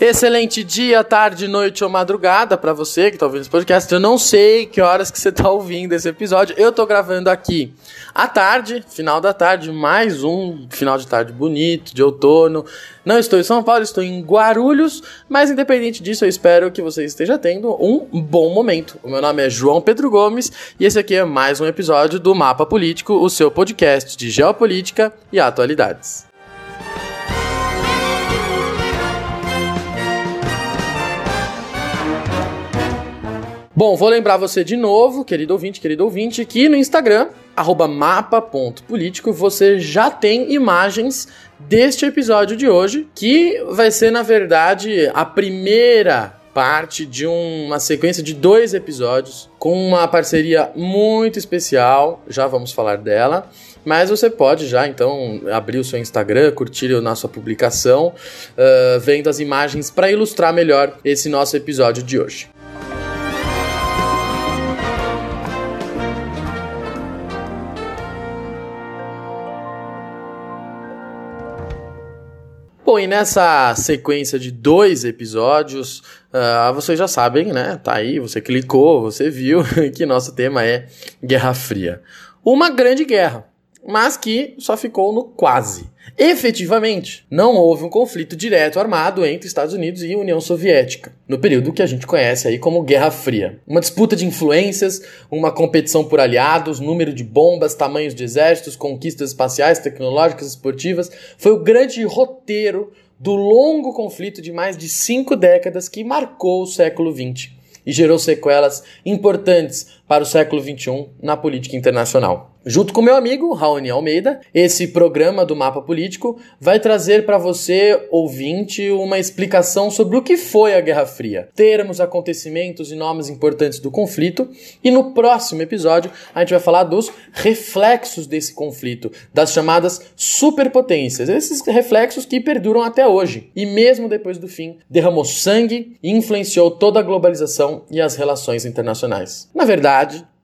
Excelente dia, tarde, noite ou madrugada para você que tá ouvindo esse podcast. Eu não sei que horas que você tá ouvindo esse episódio. Eu tô gravando aqui à tarde, final da tarde, mais um final de tarde bonito, de outono. Não estou em São Paulo, estou em Guarulhos, mas independente disso, eu espero que você esteja tendo um bom momento. O meu nome é João Pedro Gomes e esse aqui é mais um episódio do Mapa Político, o seu podcast de geopolítica e atualidades. Bom, vou lembrar você de novo, querido ouvinte, querido ouvinte, que no Instagram, mapa.político, você já tem imagens deste episódio de hoje, que vai ser, na verdade, a primeira parte de uma sequência de dois episódios com uma parceria muito especial, já vamos falar dela. Mas você pode já então abrir o seu Instagram, curtir a nossa publicação, uh, vendo as imagens para ilustrar melhor esse nosso episódio de hoje. Bom, e nessa sequência de dois episódios, uh, vocês já sabem, né? Tá aí, você clicou, você viu que nosso tema é Guerra Fria. Uma grande guerra, mas que só ficou no quase. Efetivamente, não houve um conflito direto armado entre Estados Unidos e União Soviética, no período que a gente conhece aí como Guerra Fria. Uma disputa de influências, uma competição por aliados, número de bombas, tamanhos de exércitos, conquistas espaciais, tecnológicas, esportivas, foi o grande roteiro do longo conflito de mais de cinco décadas que marcou o século XX e gerou sequelas importantes para o século XXI na política internacional. Junto com meu amigo Raoni Almeida, esse programa do Mapa Político vai trazer para você, ouvinte, uma explicação sobre o que foi a Guerra Fria, termos, acontecimentos e nomes importantes do conflito, e no próximo episódio a gente vai falar dos reflexos desse conflito, das chamadas superpotências, esses reflexos que perduram até hoje e mesmo depois do fim derramou sangue e influenciou toda a globalização e as relações internacionais. Na verdade,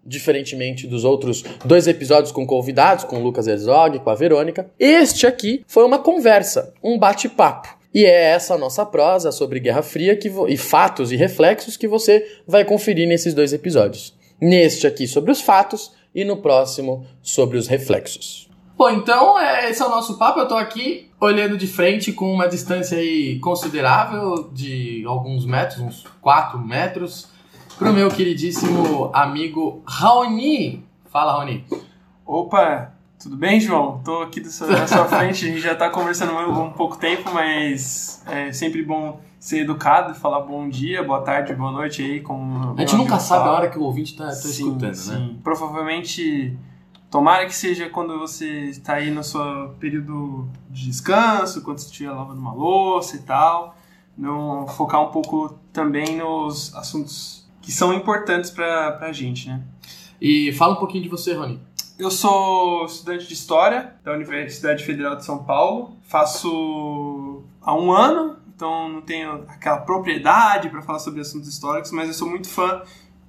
diferentemente dos outros dois episódios com convidados, com o Lucas Herzog, com a Verônica, este aqui foi uma conversa, um bate-papo. E é essa nossa prosa sobre Guerra Fria que e fatos e reflexos que você vai conferir nesses dois episódios. Neste aqui sobre os fatos e no próximo sobre os reflexos. Bom, então é, esse é o nosso papo. Eu tô aqui olhando de frente com uma distância aí considerável de alguns metros, uns 4 metros, pro meu queridíssimo amigo Raoni. Fala, Raoni. Opa, tudo bem, João? Tô aqui na sua frente, a gente já tá conversando há um pouco tempo, mas é sempre bom ser educado falar bom dia, boa tarde, boa noite aí. Como a gente nunca sabe fala. a hora que o ouvinte tá, tá sim, escutando, sim. né? Provavelmente, tomara que seja quando você está aí no seu período de descanso, quando você estiver lavando uma louça e tal. Não, focar um pouco também nos assuntos que são importantes para a gente, né? E fala um pouquinho de você, Rony. Eu sou estudante de História da Universidade Federal de São Paulo. Faço há um ano, então não tenho aquela propriedade para falar sobre assuntos históricos, mas eu sou muito fã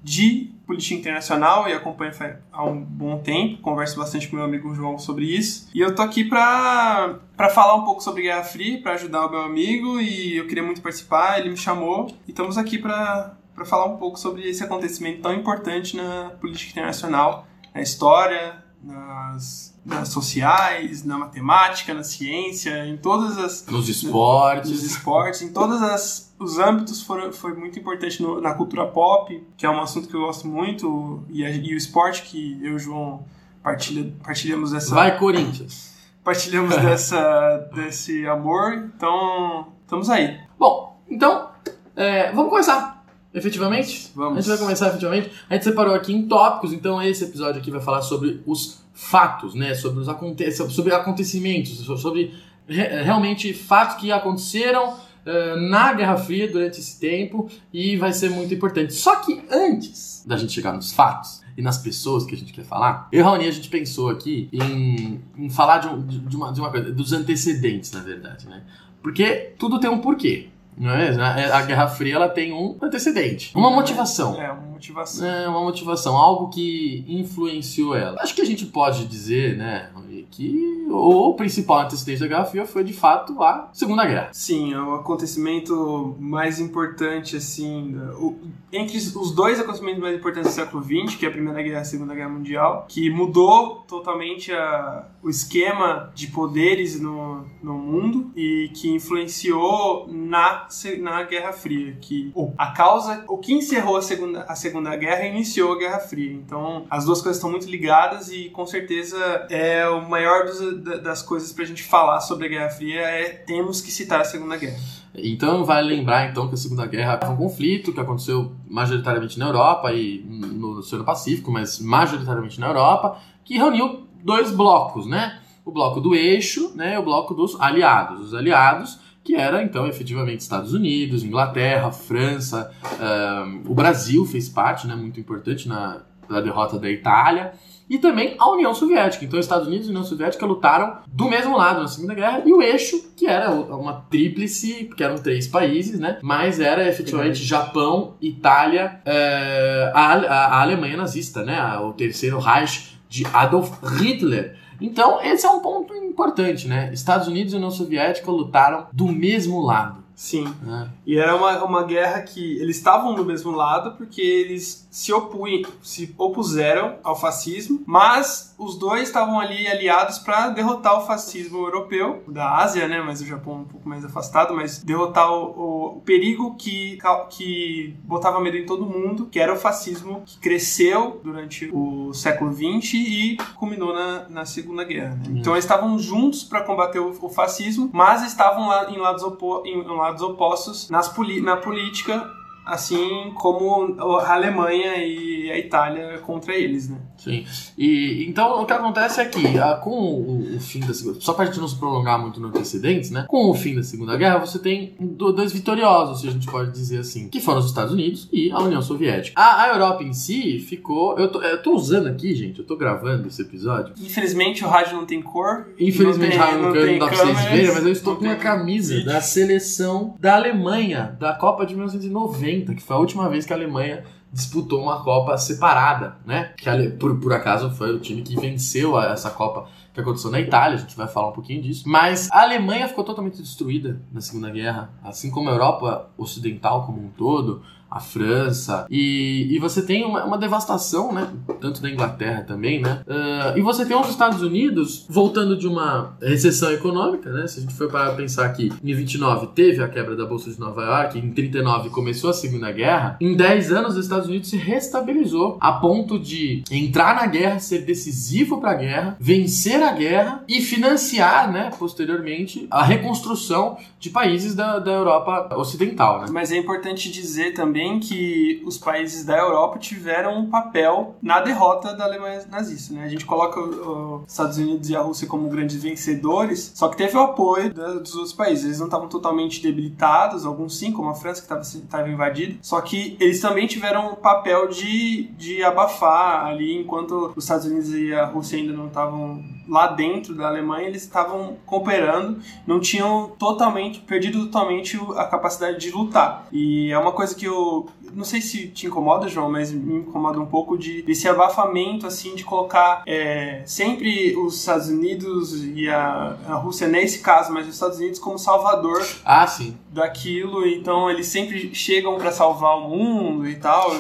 de política internacional e acompanho há um bom tempo, converso bastante com meu amigo João sobre isso. E eu tô aqui para falar um pouco sobre Guerra Fria, para ajudar o meu amigo e eu queria muito participar, ele me chamou e estamos aqui para para falar um pouco sobre esse acontecimento tão importante na política internacional, na história, nas, nas sociais, na matemática, na ciência, em todas as nos esportes, nos esportes, em todos as, os âmbitos foram, foi muito importante no, na cultura pop, que é um assunto que eu gosto muito e, a, e o esporte que eu e o João partilha, partilhamos essa Vai Corinthians. Partilhamos dessa desse amor, então estamos aí. Bom, então é, vamos começar Efetivamente? Vamos. A gente vai começar efetivamente. A gente separou aqui em tópicos, então esse episódio aqui vai falar sobre os fatos, né? Sobre os aconte sobre acontecimentos, sobre re realmente fatos que aconteceram uh, na Guerra Fria durante esse tempo e vai ser muito importante. Só que antes da gente chegar nos fatos e nas pessoas que a gente quer falar, eu e Raoni, a gente pensou aqui em, em falar de, um, de, uma, de uma coisa, dos antecedentes, na verdade, né? Porque tudo tem um porquê. Não é? A Guerra Fria ela tem um antecedente, uma motivação. É, uma motivação. É, uma motivação, algo que influenciou ela. Acho que a gente pode dizer, né, que o principal antecedente da Guerra Fria foi de fato a Segunda Guerra. Sim, é o acontecimento mais importante, assim, o, entre os dois acontecimentos mais importantes do século XX, que é a Primeira Guerra e a Segunda Guerra Mundial, que mudou totalmente a, o esquema de poderes no, no mundo e que influenciou na, na Guerra Fria, que a causa, o que encerrou a Segunda, a segunda Guerra iniciou a Guerra Fria. Então, as duas coisas estão muito ligadas e com certeza é o maior dos, das coisas pra gente falar sobre a Guerra Fria é temos que citar a Segunda Guerra. Então vale lembrar então que a Segunda Guerra foi um conflito que aconteceu majoritariamente na Europa e no Oceano Pacífico, mas majoritariamente na Europa, que reuniu dois blocos, né? O bloco do eixo, né? E o bloco dos aliados. Os aliados que era então efetivamente Estados Unidos, Inglaterra, França, um, o Brasil fez parte, né? Muito importante na, na derrota da Itália e também a União Soviética. Então, Estados Unidos e União Soviética lutaram do mesmo lado na Segunda Guerra e o eixo, que era uma tríplice, que eram três países, né? Mas era efetivamente Japão, Itália, é, a, a, a, Alemanha nazista, né? O terceiro Reich de Adolf Hitler. Então, esse é um ponto importante, né? Estados Unidos e União Soviética lutaram do mesmo lado. Sim. É. E era uma, uma guerra que eles estavam do mesmo lado porque eles se, opui, se opuseram ao fascismo, mas os dois estavam ali aliados para derrotar o fascismo europeu, da Ásia, né? Mas o Japão um pouco mais afastado, mas derrotar o, o, perigo que, que botava medo em todo mundo, que era o fascismo que cresceu durante o século XX e culminou na, na Segunda Guerra. Né? Então eles estavam juntos para combater o, o, fascismo, mas estavam lá em lados, opo, em, em lados opostos nas, na política assim como a Alemanha e a Itália contra eles, né? Sim. E então o que acontece é que a, com o, o, fim da segunda, só para a gente não se prolongar muito nos antecedentes, né? Com o fim da Segunda Guerra, você tem dois vitoriosos, se a gente pode dizer assim, que foram os Estados Unidos e a União Soviética. A, a Europa em si ficou, eu tô, eu tô usando aqui, gente, eu tô gravando esse episódio. Infelizmente o rádio não tem cor. Infelizmente o rádio não, não, não dá para vocês verem, mas eu estou com a camisa da seleção da Alemanha da Copa de 1990 que foi a última vez que a Alemanha disputou uma Copa separada, né? Que por, por acaso foi o time que venceu essa Copa que aconteceu na Itália, a gente vai falar um pouquinho disso. Mas a Alemanha ficou totalmente destruída na Segunda Guerra, assim como a Europa Ocidental como um todo a França, e, e você tem uma, uma, devastação, né? Tanto da Inglaterra também, né? Uh, e você tem os Estados Unidos voltando de uma recessão econômica, né? Se a gente for para pensar que em 29 teve a quebra da Bolsa de Nova York, em 39 começou a Segunda Guerra, em 10 anos os Estados Unidos se restabilizou a ponto de entrar na guerra, ser decisivo para a guerra, vencer a guerra e financiar, né, posteriormente, a reconstrução de países da, da Europa Ocidental, né? Mas é importante dizer também também que os países da Europa tiveram um papel na derrota da Alemanha nazista. Né? A gente coloca os Estados Unidos e a Rússia como grandes vencedores, só que teve o apoio dos outros países. Eles não estavam totalmente debilitados, alguns sim, como a França que estava invadida, só que eles também tiveram um papel de, de abafar ali, enquanto os Estados Unidos e a Rússia ainda não estavam lá dentro da Alemanha, eles estavam cooperando, não tinham totalmente, perdido totalmente a capacidade de lutar. E é uma coisa que eu, não sei se te incomoda, João, mas me incomoda um pouco de desse abafamento, assim, de colocar é, sempre os Estados Unidos e a, a Rússia nesse caso, mas os Estados Unidos como salvador ah, sim. daquilo, então eles sempre chegam para salvar o mundo e tal.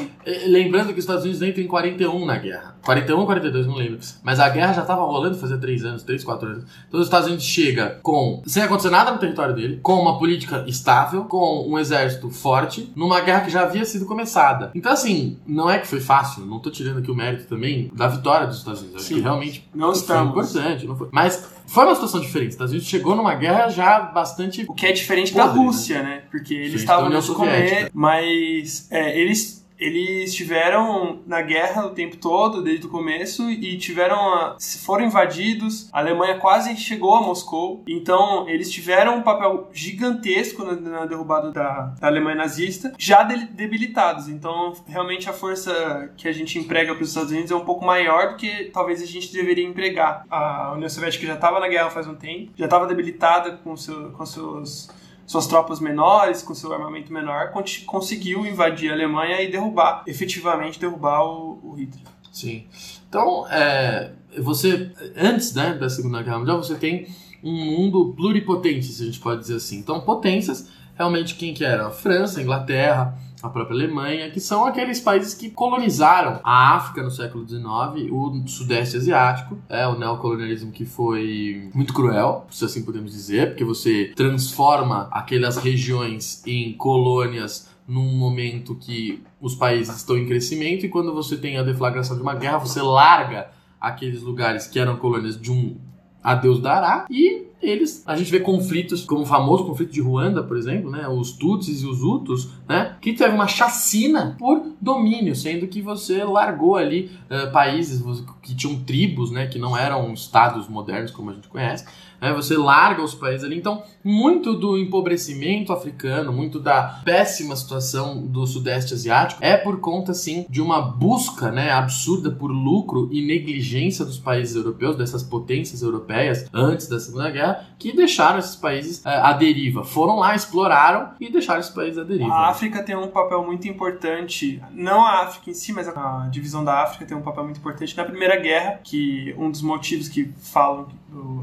Lembrando que os Estados Unidos entram em 41 na guerra. 41 ou 42, não lembro. Mas a guerra já estava rolando fazia 3 anos, 3, 4 anos. Então os Estados Unidos chega com, sem acontecer nada no território dele, com uma política estável, com um exército forte, numa guerra que já havia sido começada. Então assim, não é que foi fácil, não tô tirando aqui o mérito também da vitória dos Estados Unidos. Sim. que realmente não foi estamos. importante, não foi. Mas foi uma situação diferente. Os Estados Unidos chegou numa guerra já bastante. O que é diferente podre, da Rússia, né? né? Porque eles estavam no comer, mas é, eles eles estiveram na guerra o tempo todo, desde o começo, e tiveram a, foram invadidos. A Alemanha quase chegou a Moscou, então eles tiveram um papel gigantesco na, na derrubada da, da, Alemanha nazista, já de, debilitados. Então, realmente a força que a gente emprega para os Estados Unidos é um pouco maior do que talvez a gente deveria empregar. A União Soviética já estava na guerra faz um tempo, já estava debilitada com, seu, com seus suas tropas menores, com seu armamento menor, conseguiu invadir a Alemanha e derrubar, efetivamente derrubar o, o Hitler. Sim. Então, é, você, antes né, da Segunda Guerra Mundial, você tem um mundo pluripotente, se a gente pode dizer assim. Então, potências, realmente quem que era? A França, a Inglaterra, a própria Alemanha, que são aqueles países que colonizaram a África no século XIX, o Sudeste Asiático, é o neocolonialismo que foi muito cruel, se assim podemos dizer, porque você transforma aquelas regiões em colônias num momento que os países estão em crescimento e quando você tem a deflagração de uma guerra, você larga aqueles lugares que eram colônias de um a Deus dará e eles, a gente vê conflitos, como o famoso conflito de Ruanda, por exemplo, né, os Tutsis e os Hutus, né, que teve uma chacina por domínio, sendo que você largou ali uh, países que tinham tribos, né, que não eram estados modernos como a gente conhece, né, você larga os países ali. Então, muito do empobrecimento africano, muito da péssima situação do Sudeste Asiático é por conta, sim, de uma busca né, absurda por lucro e negligência dos países europeus, dessas potências europeias, antes da Segunda Guerra, que deixaram esses países uh, à deriva. Foram lá, exploraram e deixaram esses países à deriva. A África tem um papel muito importante, não a África em si, mas a divisão da África tem um papel muito importante na Primeira Guerra, que um dos motivos que falam,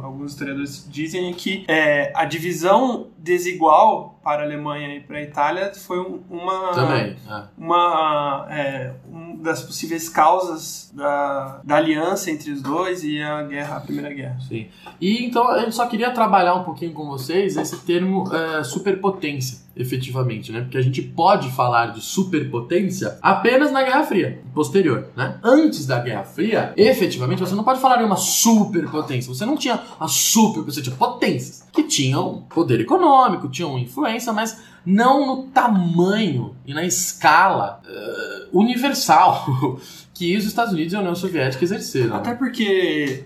alguns historiadores dizem, que é, a divisão desigual para a Alemanha e para a Itália foi uma Também, é. uma é, uma das possíveis causas da, da aliança entre os dois e a guerra a primeira guerra sim e então gente só queria trabalhar um pouquinho com vocês esse termo é, superpotência efetivamente, né? Porque a gente pode falar de superpotência apenas na Guerra Fria, posterior, né? Antes da Guerra Fria, efetivamente, você não pode falar de uma superpotência. Você não tinha a super, você tinha potências que tinham poder econômico, tinham influência, mas não no tamanho e na escala uh, universal que os Estados Unidos e a União Soviética exerceram. Até porque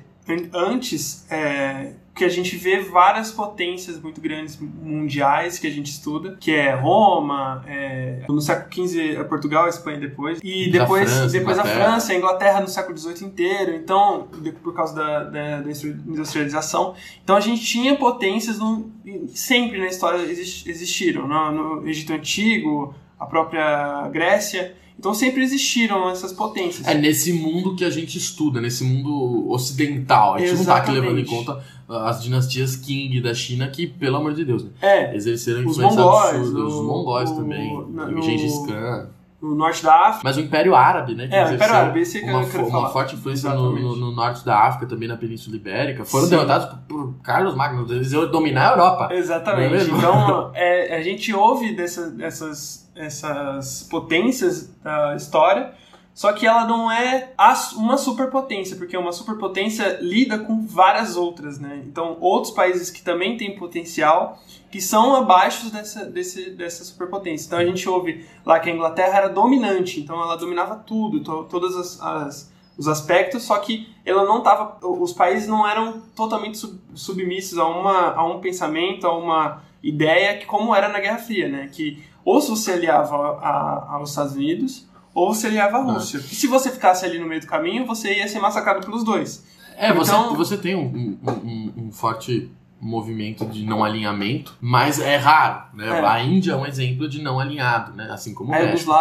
antes é, que a gente vê várias potências muito grandes mundiais que a gente estuda, que é Roma, é, no século XV é Portugal, a Espanha depois, e depois, França, depois a França, a Inglaterra no século XVIII inteiro, então, por causa da, da, da, industrialização. Então a gente tinha potências no, sempre na história existiram, no, no Egito Antigo, a própria Grécia, então sempre existiram essas potências. É nesse mundo que a gente estuda, nesse mundo ocidental. A gente Exatamente. não tá aqui levando em conta as dinastias Qing da China, que, pelo amor de Deus, né? É. Exerceram influência os mongóis, absurda. Os mongóis o, também. O, Gengis Khan. No norte da África. Mas o Império Árabe, né? é, o Império Árabe, esse que uma, eu quero uma forte influência no, no, no, norte da África, também na Península Ibérica. Foram Sim. derrotados por, por, Carlos Magno. Eles iam dominar a Europa. Exatamente. É então, é, a gente ouve dessa, dessas essas potências da história, só que ela não é uma superpotência, porque uma superpotência lida com várias outras, né? Então, outros países que também têm potencial, que são abaixo dessa, desse, dessa superpotência. Então, a gente ouve lá que a Inglaterra era dominante, então ela dominava tudo, to, todas as, as os aspectos, só que ela não tava, os países não eram totalmente sub, submissos a, uma, a um pensamento, a uma ideia que como era na Guerra Fria, né? Que ou se você aliava a, a, aos Estados Unidos, ou você aliava a. Rússia. Ah. E se você ficasse ali no meio do caminho, você ia ser massacrado pelos dois. É, então, você, você tem um, um, um, forte movimento de não alinhamento, mas é raro, né? É. A Índia é um exemplo de não alinhado, né? Assim como o é, México.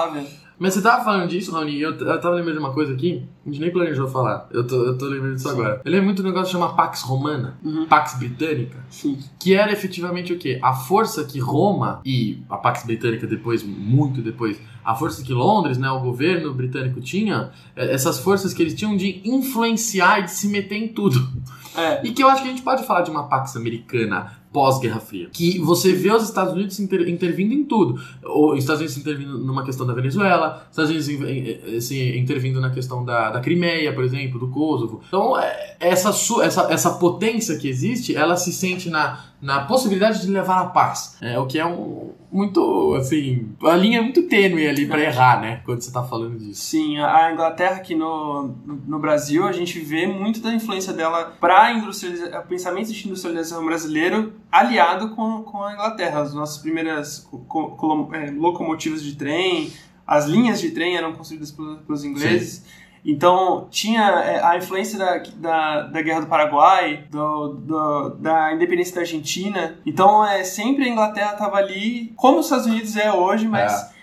Mas você tava falando disso, Rony, e eu, eu tava lembrando de uma coisa aqui, a gente nem planejou falar, eu tô, eu tô lembrando disso Sim. agora. Eu lembro muito do negócio que chama Pax Romana, uhum. Pax Britânica, Sim. que era efetivamente o quê? A força que Roma e a Pax Britânica depois, muito depois, a força que Londres, né, o governo britânico tinha, é, essas forças que eles tinham de influenciar e de se meter em tudo. É. E que eu acho que a gente pode falar de uma Pax Americana pós-Guerra Fria. Que você vê os Estados Unidos inter, intervindo em tudo. Os Estados Unidos intervindo numa questão da Venezuela, os Estados Unidos assim, intervindo na questão da, da Crimeia, por exemplo, do Kosovo. Então, é, essa, essa, essa potência que existe, ela se sente na, na possibilidade de levar a paz. É o que é um muito, assim, a linha é muito tênue ali para errar, né, quando você tá falando disso. Sim, a Inglaterra aqui no, no Brasil, a gente vê muito da influência dela para o pensamento de industrialização brasileiro aliado com, com a Inglaterra. As nossas primeiras é, locomotivas de trem, as linhas de trem eram construídas pelos ingleses. Sim. Então, tinha é, a influência da, da, da Guerra do Paraguai, do, do, da independência da Argentina. Então, é, sempre a Inglaterra estava ali, como os Estados Unidos é hoje, mas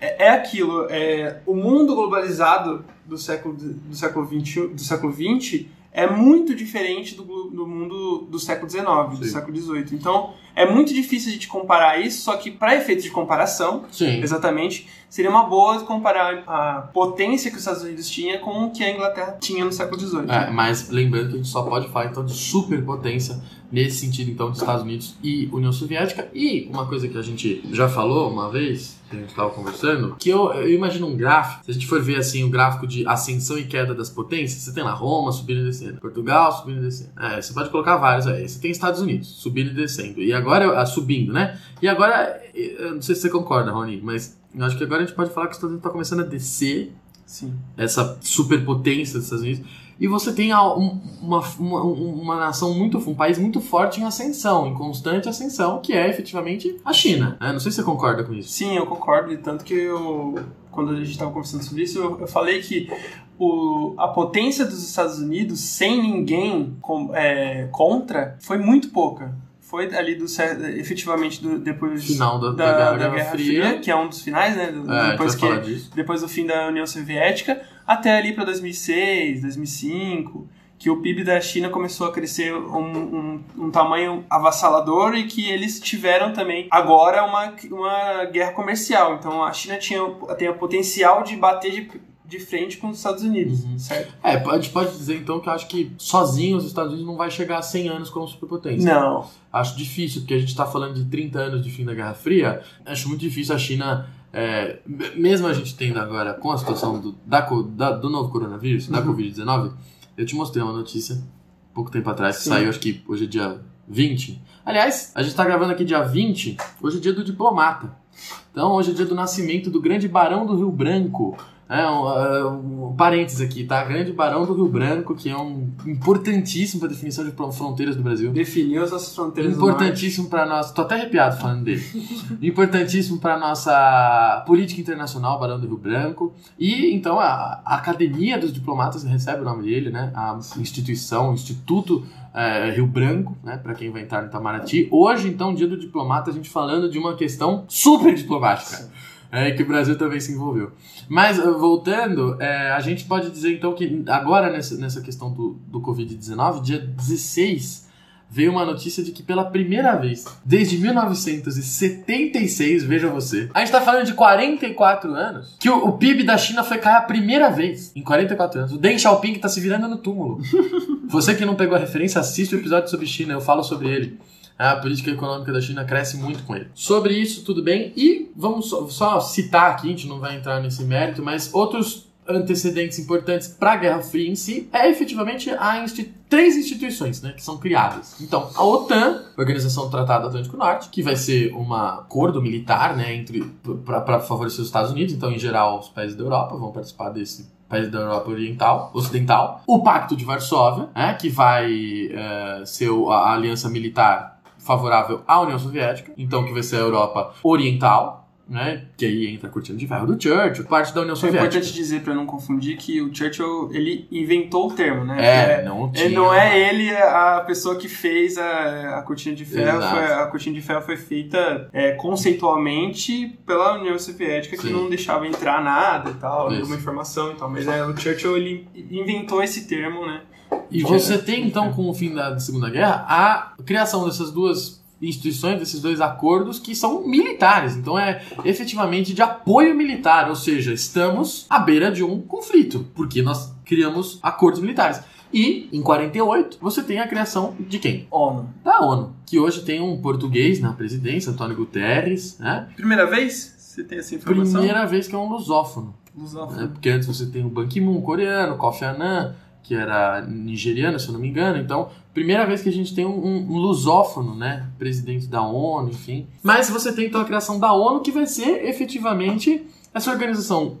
é, é, é aquilo. É, o mundo globalizado do século, do século XX, do século 20 é muito diferente do, do mundo do século XIX, do século XVIII. Então, é muito difícil a gente comparar isso, só que para efeitos de comparação, Sim. exatamente, seria uma boa comparar a potência que os Estados Unidos tinha com o que a Inglaterra tinha no século XVIII. É, mas lembrando que a gente só pode falar então de superpotência nesse sentido então dos Estados Unidos e União Soviética e uma coisa que a gente já falou uma vez que a gente estava conversando que eu, eu imagino um gráfico se a gente for ver assim o gráfico de ascensão e queda das potências você tem lá Roma subindo e descendo Portugal subindo e descendo é, você pode colocar vários aí você tem Estados Unidos subindo e descendo e agora ah, subindo né e agora eu não sei se você concorda Rony mas eu acho que agora a gente pode falar que os Estados Unidos está começando a descer Sim. essa superpotência dos Estados Unidos. E você tem um- uma, uma, uma nação muito, um país muito forte em ascensão, em constante ascensão, que é efetivamente a China. né? Não sei se você concorda com isso. Sim, eu concordo, e tanto que eu, quando a gente estava conversando sobre isso, eu, eu falei que o, a potência dos Estados Unidos, sem ninguém com- é, contra, foi muito pouca. Foi ali do efetivamente do, depois Final da, da da, Guerra, da Guerra Fria, que é um dos finais, né? do- É, depois, que, depois do fim da União Soviética, até ali para 2006, 2005, que o PIB da China começou a crescer um, um, um tamanho avassalador e que eles tiveram também agora uma, uma guerra comercial. Então a China tinha, tem o potencial de bater de, de frente com os Estados Unidos, Uhum. certo? É, a gente pode dizer então que eu acho que sozinho os Estados Unidos não vai chegar a 100 anos como superpotência. Não. Acho difícil, porque a gente está falando de 30 anos de fim da Guerra Fria. Acho muito difícil a China, é, mesmo a gente tendo agora com a situação do, da, da- do novo coronavírus, da Uhum. Covid-19, eu te mostrei uma notícia pouco tempo atrás que Sim. saiu, acho que hoje é dia 20. Aliás, a gente está gravando aqui dia 20, hoje é dia do diplomata. Então, hoje é dia do nascimento do grande barão do Rio Branco. É, um, é, um parênteses aqui, tá? Grande Barão do Rio Branco, que é um importantíssimo para definição de fronteiras do Brasil. Definiu as nossas fronteiras. Importantíssimo para nós. Tô até arrepiado falando dele. Importantíssimo para nossa política internacional, Barão do Rio Branco. E então a, a Academia dos Diplomatas recebe o nome dele, né? A instituição, o Instituto eh, Rio Branco, né? Para quem vai entrar no Itamaraty. Hoje, então, dia do diplomata, a gente falando de uma questão super diplomática. É, que o Brasil também se envolveu. Mas, eh, voltando, eh, a gente pode dizer então que agora nessa, nessa questão do, do Covid-19, dia 16, veio uma notícia de que pela primeira vez, desde 1976, veja você, a gente tá falando de 44 anos, que o, o PIB da China foi cair a primeira vez em 44 anos. O Deng Xiaoping tá se virando no túmulo. você que não pegou a referência, assiste o episódio sobre China, eu falo sobre ele. A política econômica da China cresce muito com ele. Sobre isso, tudo bem. E vamos só, citar aqui, a gente não vai entrar nesse mérito, mas outros antecedentes importantes para a Guerra Fria em si é efetivamente a insti três instituições né, que são criadas. Então, a OTAN, Organização do Tratado Atlântico Norte, que vai ser um acordo militar né, entre para favorecer os Estados Unidos. Então, em geral, os países da Europa vão participar desse país da Europa Oriental, Ocidental. O Pacto de Varsóvia, né, que vai eh, ser a aliança militar favorável à União Soviética, então que vai ser a Europa Oriental, né? Que aí entra a cortina de ferro do Churchill, parte da União É Soviética. importante dizer, para não confundir, que o Churchill, ele inventou o termo, né? É, não tinha. Ele não é ele a pessoa que fez a, a cortina de ferro. Foi- a cortina de ferro foi feita é, conceitualmente pela União Soviética, que Sim. não deixava entrar nada e tal, Isso. nenhuma informação e tal. Mas é, o Churchill ele inventou esse termo, né? E você tem, então, com o fim da Segunda Guerra, a criação dessas duas instituições, desses dois acordos que são militares. Então é efetivamente de apoio militar, ou seja, estamos à beira de um conflito, porque nós criamos acordos militares. E, em 48, você tem a criação de quem? ONU. Da ONU, que hoje tem um português na presidência, Antônio Guterres, né? Primeira vez? Você tem essa informação? Primeira vez que é um lusófono. Lusófono. né? Porque antes você tem o Ban Ki-moon coreano, Kofi Annan, que era nigeriano, se eu não me engano. Então, primeira vez que a gente tem um, um- um lusófono, né? Presidente da ONU, enfim. Mas você tem então a criação da ONU, que vai ser efetivamente essa organização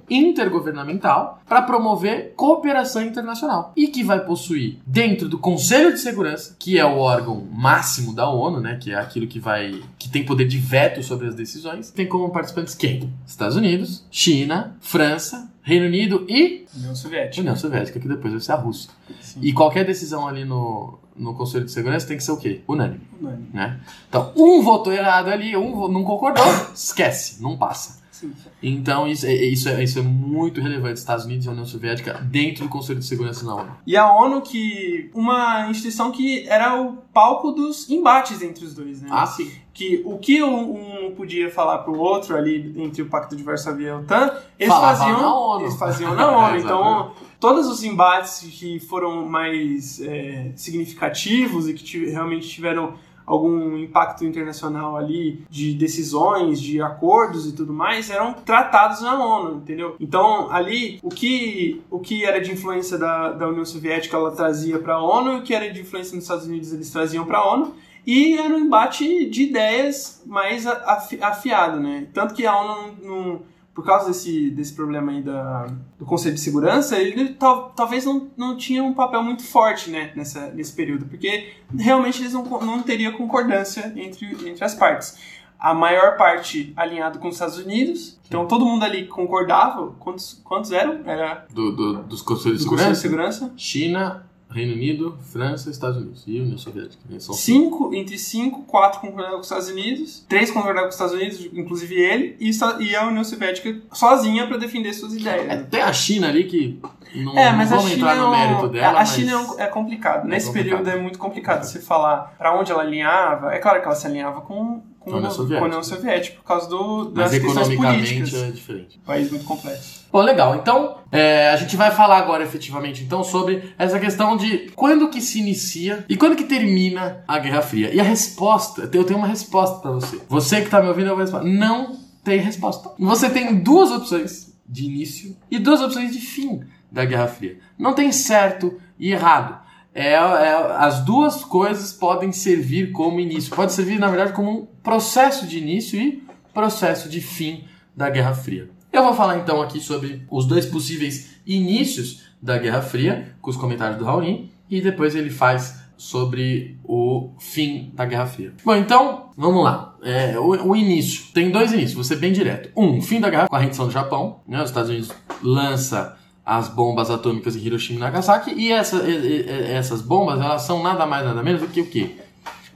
intergovernamental para promover cooperação internacional e que vai possuir dentro do Conselho de Segurança, que é o órgão máximo da ONU, né, que é aquilo que vai que tem poder de veto sobre as decisões, tem como participantes quem? Estados Unidos, China, França, Reino Unido e União Soviética. União Soviética, que depois vai ser a Rússia. Sim. E qualquer decisão ali no, no Conselho de Segurança tem que ser o quê? Unânime, Unânime. né? Então, um votou errado ali, um não concordou, esquece, não passa. Sim. Então isso é, isso, é, isso é muito relevante, Estados Unidos e União Soviética dentro do Conselho de Segurança da ONU. E a ONU, que. Uma instituição que era o palco dos embates entre os dois, né? Ah, sim. Que o que um, podia falar pro outro ali entre o Pacto de Varsovia e a OTAN, eles Falava faziam na ONU. Eles faziam na ONU. É, então, todos os embates que foram mais é, significativos e que realmente tiveram algum impacto internacional ali de decisões, de acordos e tudo mais, eram tratados na ONU, entendeu? Então, ali, o que, o que era de influência da, da União Soviética, ela trazia para a ONU, e o que era de influência dos Estados Unidos, eles traziam para a ONU, e era um embate de ideias mais afiado, né? Tanto que a ONU não, não- por causa desse, desse problema aí da, do Conselho de Segurança, ele tal, talvez não, não tinha um papel muito forte né, nessa, nesse período, porque realmente eles não, não teriam concordância entre, entre as partes. A maior parte alinhado com os Estados Unidos, então todo mundo ali concordava. Quantos, quantos eram? Era Do, do- dos Conselhos de do Conselho de Segurança? Segurança? China, Reino Unido, França, Estados Unidos e União Soviética. Eles são Cinco, entre cinco, quatro concordavam com os Estados Unidos, três concordavam com os Estados Unidos, inclusive ele, e, e a União Soviética sozinha para defender suas ideias. É, né? tem a China ali que não, É, mas a vamos entrar no é um- mérito dela, a. China é é complicado. É Nesse período é muito complicado você falar para onde ela alinhava. É claro que ela se alinhava com, com, a União com Soviética. a União Soviética por causa do, mas das questões economicamente políticas. é diferente. Um país muito complexo. Bom, legal. Então, é, a gente vai falar agora efetivamente então sobre essa questão de quando que se inicia e quando que termina a Guerra Fria. E a resposta, eu tenho uma resposta pra você. Você que tá me ouvindo, eu vou responder. Não tem resposta. Você tem duas opções de início e duas opções de fim da Guerra Fria. Não tem certo e errado. É, é- as duas coisas podem servir como início. Pode servir, na verdade, como um processo de início e processo de fim da Guerra Fria. Eu vou falar então aqui sobre os dois possíveis inícios da Guerra Fria, com os comentários do Raoni, e depois ele faz sobre o fim da Guerra Fria. Bom, então, vamos lá. É, o, o início. Tem dois inícios, vou ser bem direto. Um, fim da guerra com a rendição do Japão. Né? Os Estados Unidos lança as bombas atômicas em Hiroshima e Nagasaki, e essa- e- e- essas bombas, elas são nada mais nada menos do que o quê?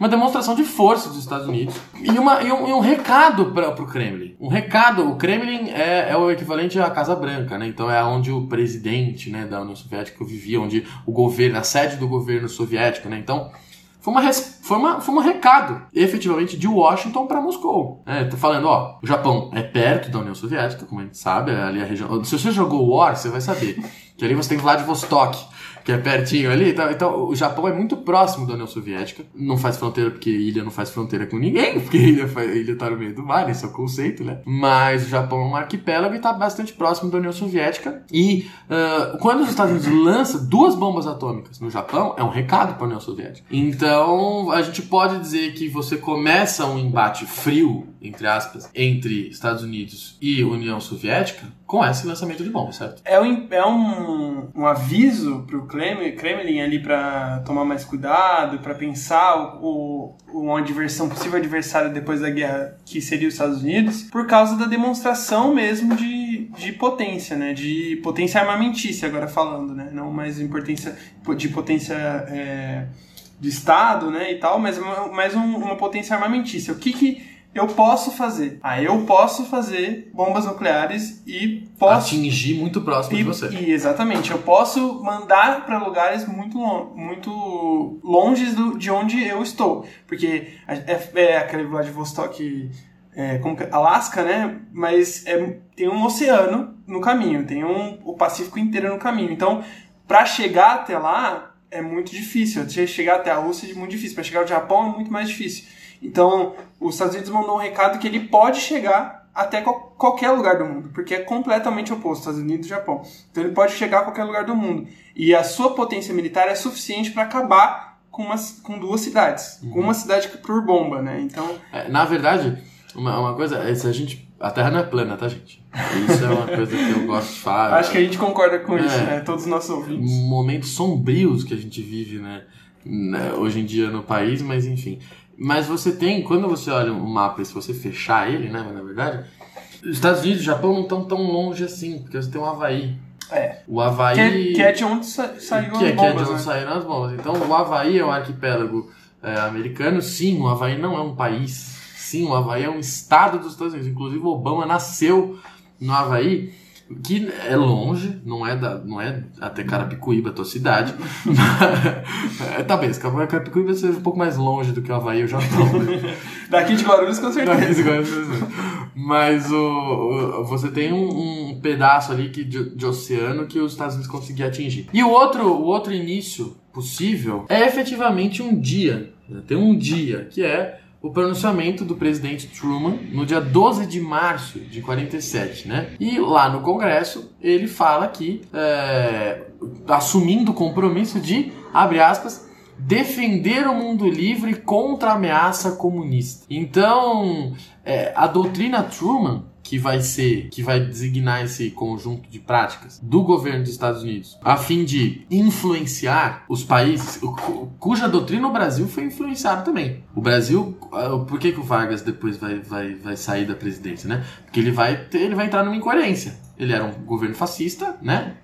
uma demonstração de força dos Estados Unidos e, uma, e, um, e um recado para o Kremlin. Um recado, o Kremlin é, é o equivalente à Casa Branca, né? Então é onde o presidente né, da União Soviética vivia, onde o governo, a sede do governo soviético, né? Então foi, uma, foi, uma, foi um recado, efetivamente, de Washington para Moscou. É, tô falando, ó, o Japão é perto da União Soviética, como a gente sabe, é ali a região. Se você jogou War, você vai saber. Que ali você tem Vladivostok, que é pertinho ali. Então, o Japão é muito próximo da União Soviética. Não faz fronteira porque ilha não faz fronteira com ninguém, porque ilha, ilha tá no meio do mar, esse é o conceito, né? Mas o Japão é um arquipélago e tá bastante próximo da União Soviética. E ah, quando os Estados Unidos lançam duas bombas atômicas no Japão, é um recado para a União Soviética. Então, a gente pode dizer que você começa um embate frio, entre aspas, entre Estados Unidos e União Soviética com esse lançamento de bombas, certo? É um, é um, um aviso pro Kremlin, Kremlin ali para tomar mais cuidado, para pensar o, o, um adversário, um possível adversário depois da guerra, que seria os Estados Unidos, por causa da demonstração mesmo de, de potência, né? De potência armamentícia, agora falando, né? Não mais em potência, de potência é, de Estado, né? E tal, mas uma- mais um- uma potência armamentícia. O que que eu posso fazer? Ah, eu posso fazer bombas nucleares e posso Atingir muito próximo de e, você. e, exatamente, eu posso mandar para lugares muito, muito longe do, de onde eu estou. Porque é, é aquele Vladivostok, é, como que, Alasca, né? Mas é, tem um oceano no caminho, tem um, o Pacífico inteiro no caminho. Então, para chegar até lá é muito difícil. Che- Chegar até a Rússia é muito difícil. Para chegar ao Japão é muito mais difícil. Então, os Estados Unidos mandou um recado que ele pode chegar até qual- qualquer lugar do mundo, porque é completamente oposto, Estados Unidos e Japão. Então ele pode chegar a qualquer lugar do mundo. E a sua potência militar é suficiente para acabar com, umas, com duas cidades. Com uma cidade por bomba, né? Então, É, na verdade, uma, uma coisa, é, se a gente. A Terra não é plana, tá, gente? Isso é uma coisa que eu gosto de falar. acho que a gente concorda com isso, É. né? Todos os nossos ouvintes. momentos sombrios que a gente vive, né, né, hoje em dia no país, mas enfim. Mas você tem, quando você olha um mapa se você fechar ele, né, mas na verdade, os Estados Unidos e o Japão não estão tão longe assim, porque você tem o Havaí. É. O Havaí... Que é, que é de onde sa saiu que, é- as que é bombas, de onde né? saíram as bombas. Então, o Havaí é um arquipélago é, americano, sim, o Havaí não é um país. Sim, o Havaí é um estado dos Estados Unidos. Inclusive, Obama nasceu no Havaí que é longe, não é, da, não é até Carapicuíba, a tua cidade. Talvez, Carapicuíba seja um pouco mais longe do que o Havaí, eu já não. Né? Daqui de Guarulhos, com certeza. Guarulhos, Mas o, o, você tem um, um pedaço ali que, de, de, oceano que os Estados Unidos conseguiam atingir. E o outro, o outro início possível é efetivamente um dia. Né? Tem um dia, que é o pronunciamento do presidente Truman no dia 12 de março de 47, né? E lá no Congresso ele fala que é, assumindo o compromisso de abre aspas defender o mundo livre contra a ameaça comunista. Então é, a doutrina Truman que vai ser, que vai designar esse conjunto de práticas do governo dos Estados Unidos, a fim de influenciar os países, cuja doutrina o Brasil foi influenciado também. O Brasil, ah, por que, que o Vargas depois vai, vai, vai sair da presidência, né? Porque ele vai, ter, ele vai entrar numa incoerência. Ele era um governo fascista, né?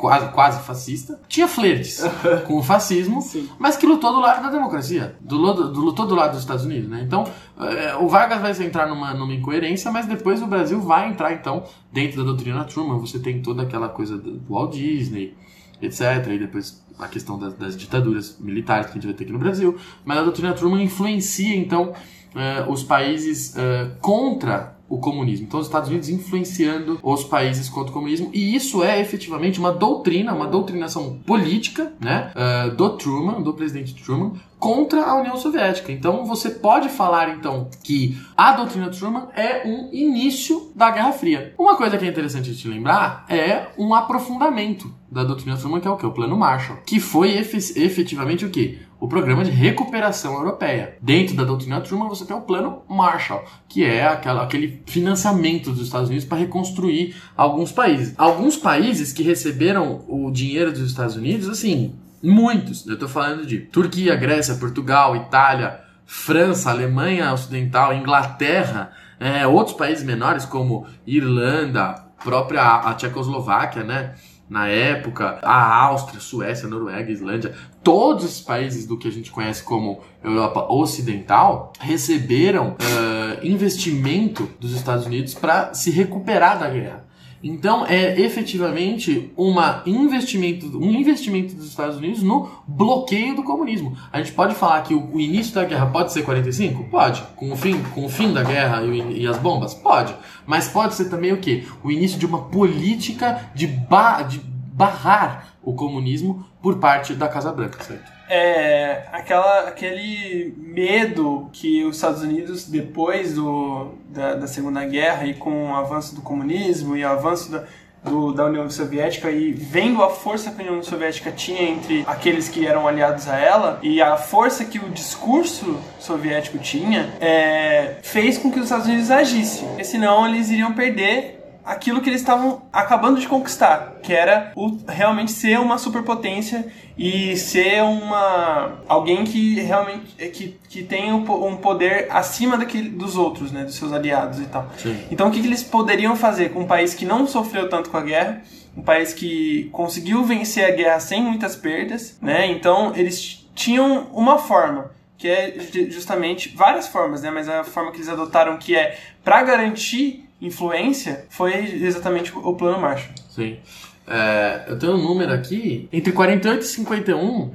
Quase, quase fascista, tinha flertes com o fascismo, Sim. mas que lutou do lado da democracia, do, do, lutou do lado dos Estados Unidos, né? Então, é, o Vargas vai entrar numa, numa incoerência, mas depois o Brasil vai entrar, então, dentro da doutrina Truman, você tem toda aquela coisa do Walt Disney, etc. E depois a questão das, das, ditaduras militares que a gente vai ter aqui no Brasil. Mas a doutrina Truman influencia, então, uh, os países uh, contra o comunismo. Então, os Estados Unidos influenciando os países contra o comunismo, e isso é efetivamente uma doutrina, uma doutrinação política, né, uh, do Truman, do presidente Truman, contra a União Soviética. Então, você pode falar então que a doutrina Truman é um início da Guerra Fria. Uma coisa que é interessante de lembrar é um aprofundamento da doutrina Truman, que é o que? O Plano Marshall, que foi efetivamente o que? o programa de recuperação europeia. Dentro da doutrina Truman você tem o plano Marshall, que é aquela, aquele financiamento dos Estados Unidos para reconstruir alguns países. Alguns países que receberam o dinheiro dos Estados Unidos, assim, muitos. Eu estou falando de Turquia, Grécia, Portugal, Itália, França, Alemanha Ocidental, Inglaterra, é, outros países menores como Irlanda, própria a Tchecoslováquia, né? Na época, a Áustria, Suécia, Noruega, Islândia, todos esses países do que a gente conhece como Europa Ocidental receberam uh, investimento dos Estados Unidos para se recuperar da guerra. Então é efetivamente uma investimento, um investimento dos Estados Unidos no bloqueio do comunismo. A gente pode falar que o, o início da guerra pode ser 45? Pode. Com o fim, com o fim da guerra e, e as bombas? Pode. Mas pode ser também o quê? O início de uma política de, ba de barrar o comunismo por parte da Casa Branca, certo? É aquela, aquele medo que os Estados Unidos, depois do, da, da Segunda Guerra e com o avanço do comunismo e o avanço da, do, da União Soviética e vendo a força que a União Soviética tinha entre aqueles que eram aliados a ela e a força que o discurso soviético tinha, é, fez com que os Estados Unidos agissem. Porque senão eles iriam perder aquilo que eles estavam acabando de conquistar, que era o, realmente ser uma superpotência e ser uma alguém que realmente que, que tem um, poder acima daquele, dos outros, né, dos seus aliados e tal. Sim. Então o que, que eles poderiam fazer com um país que não sofreu tanto com a guerra, um país que conseguiu vencer a guerra sem muitas perdas, né? Então eles tinham uma forma que é justamente várias formas, né? Mas a forma que eles adotaram que é para garantir influência foi exatamente o plano Marshall. Sim. É, eu tenho um número aqui. Entre 48 e 51,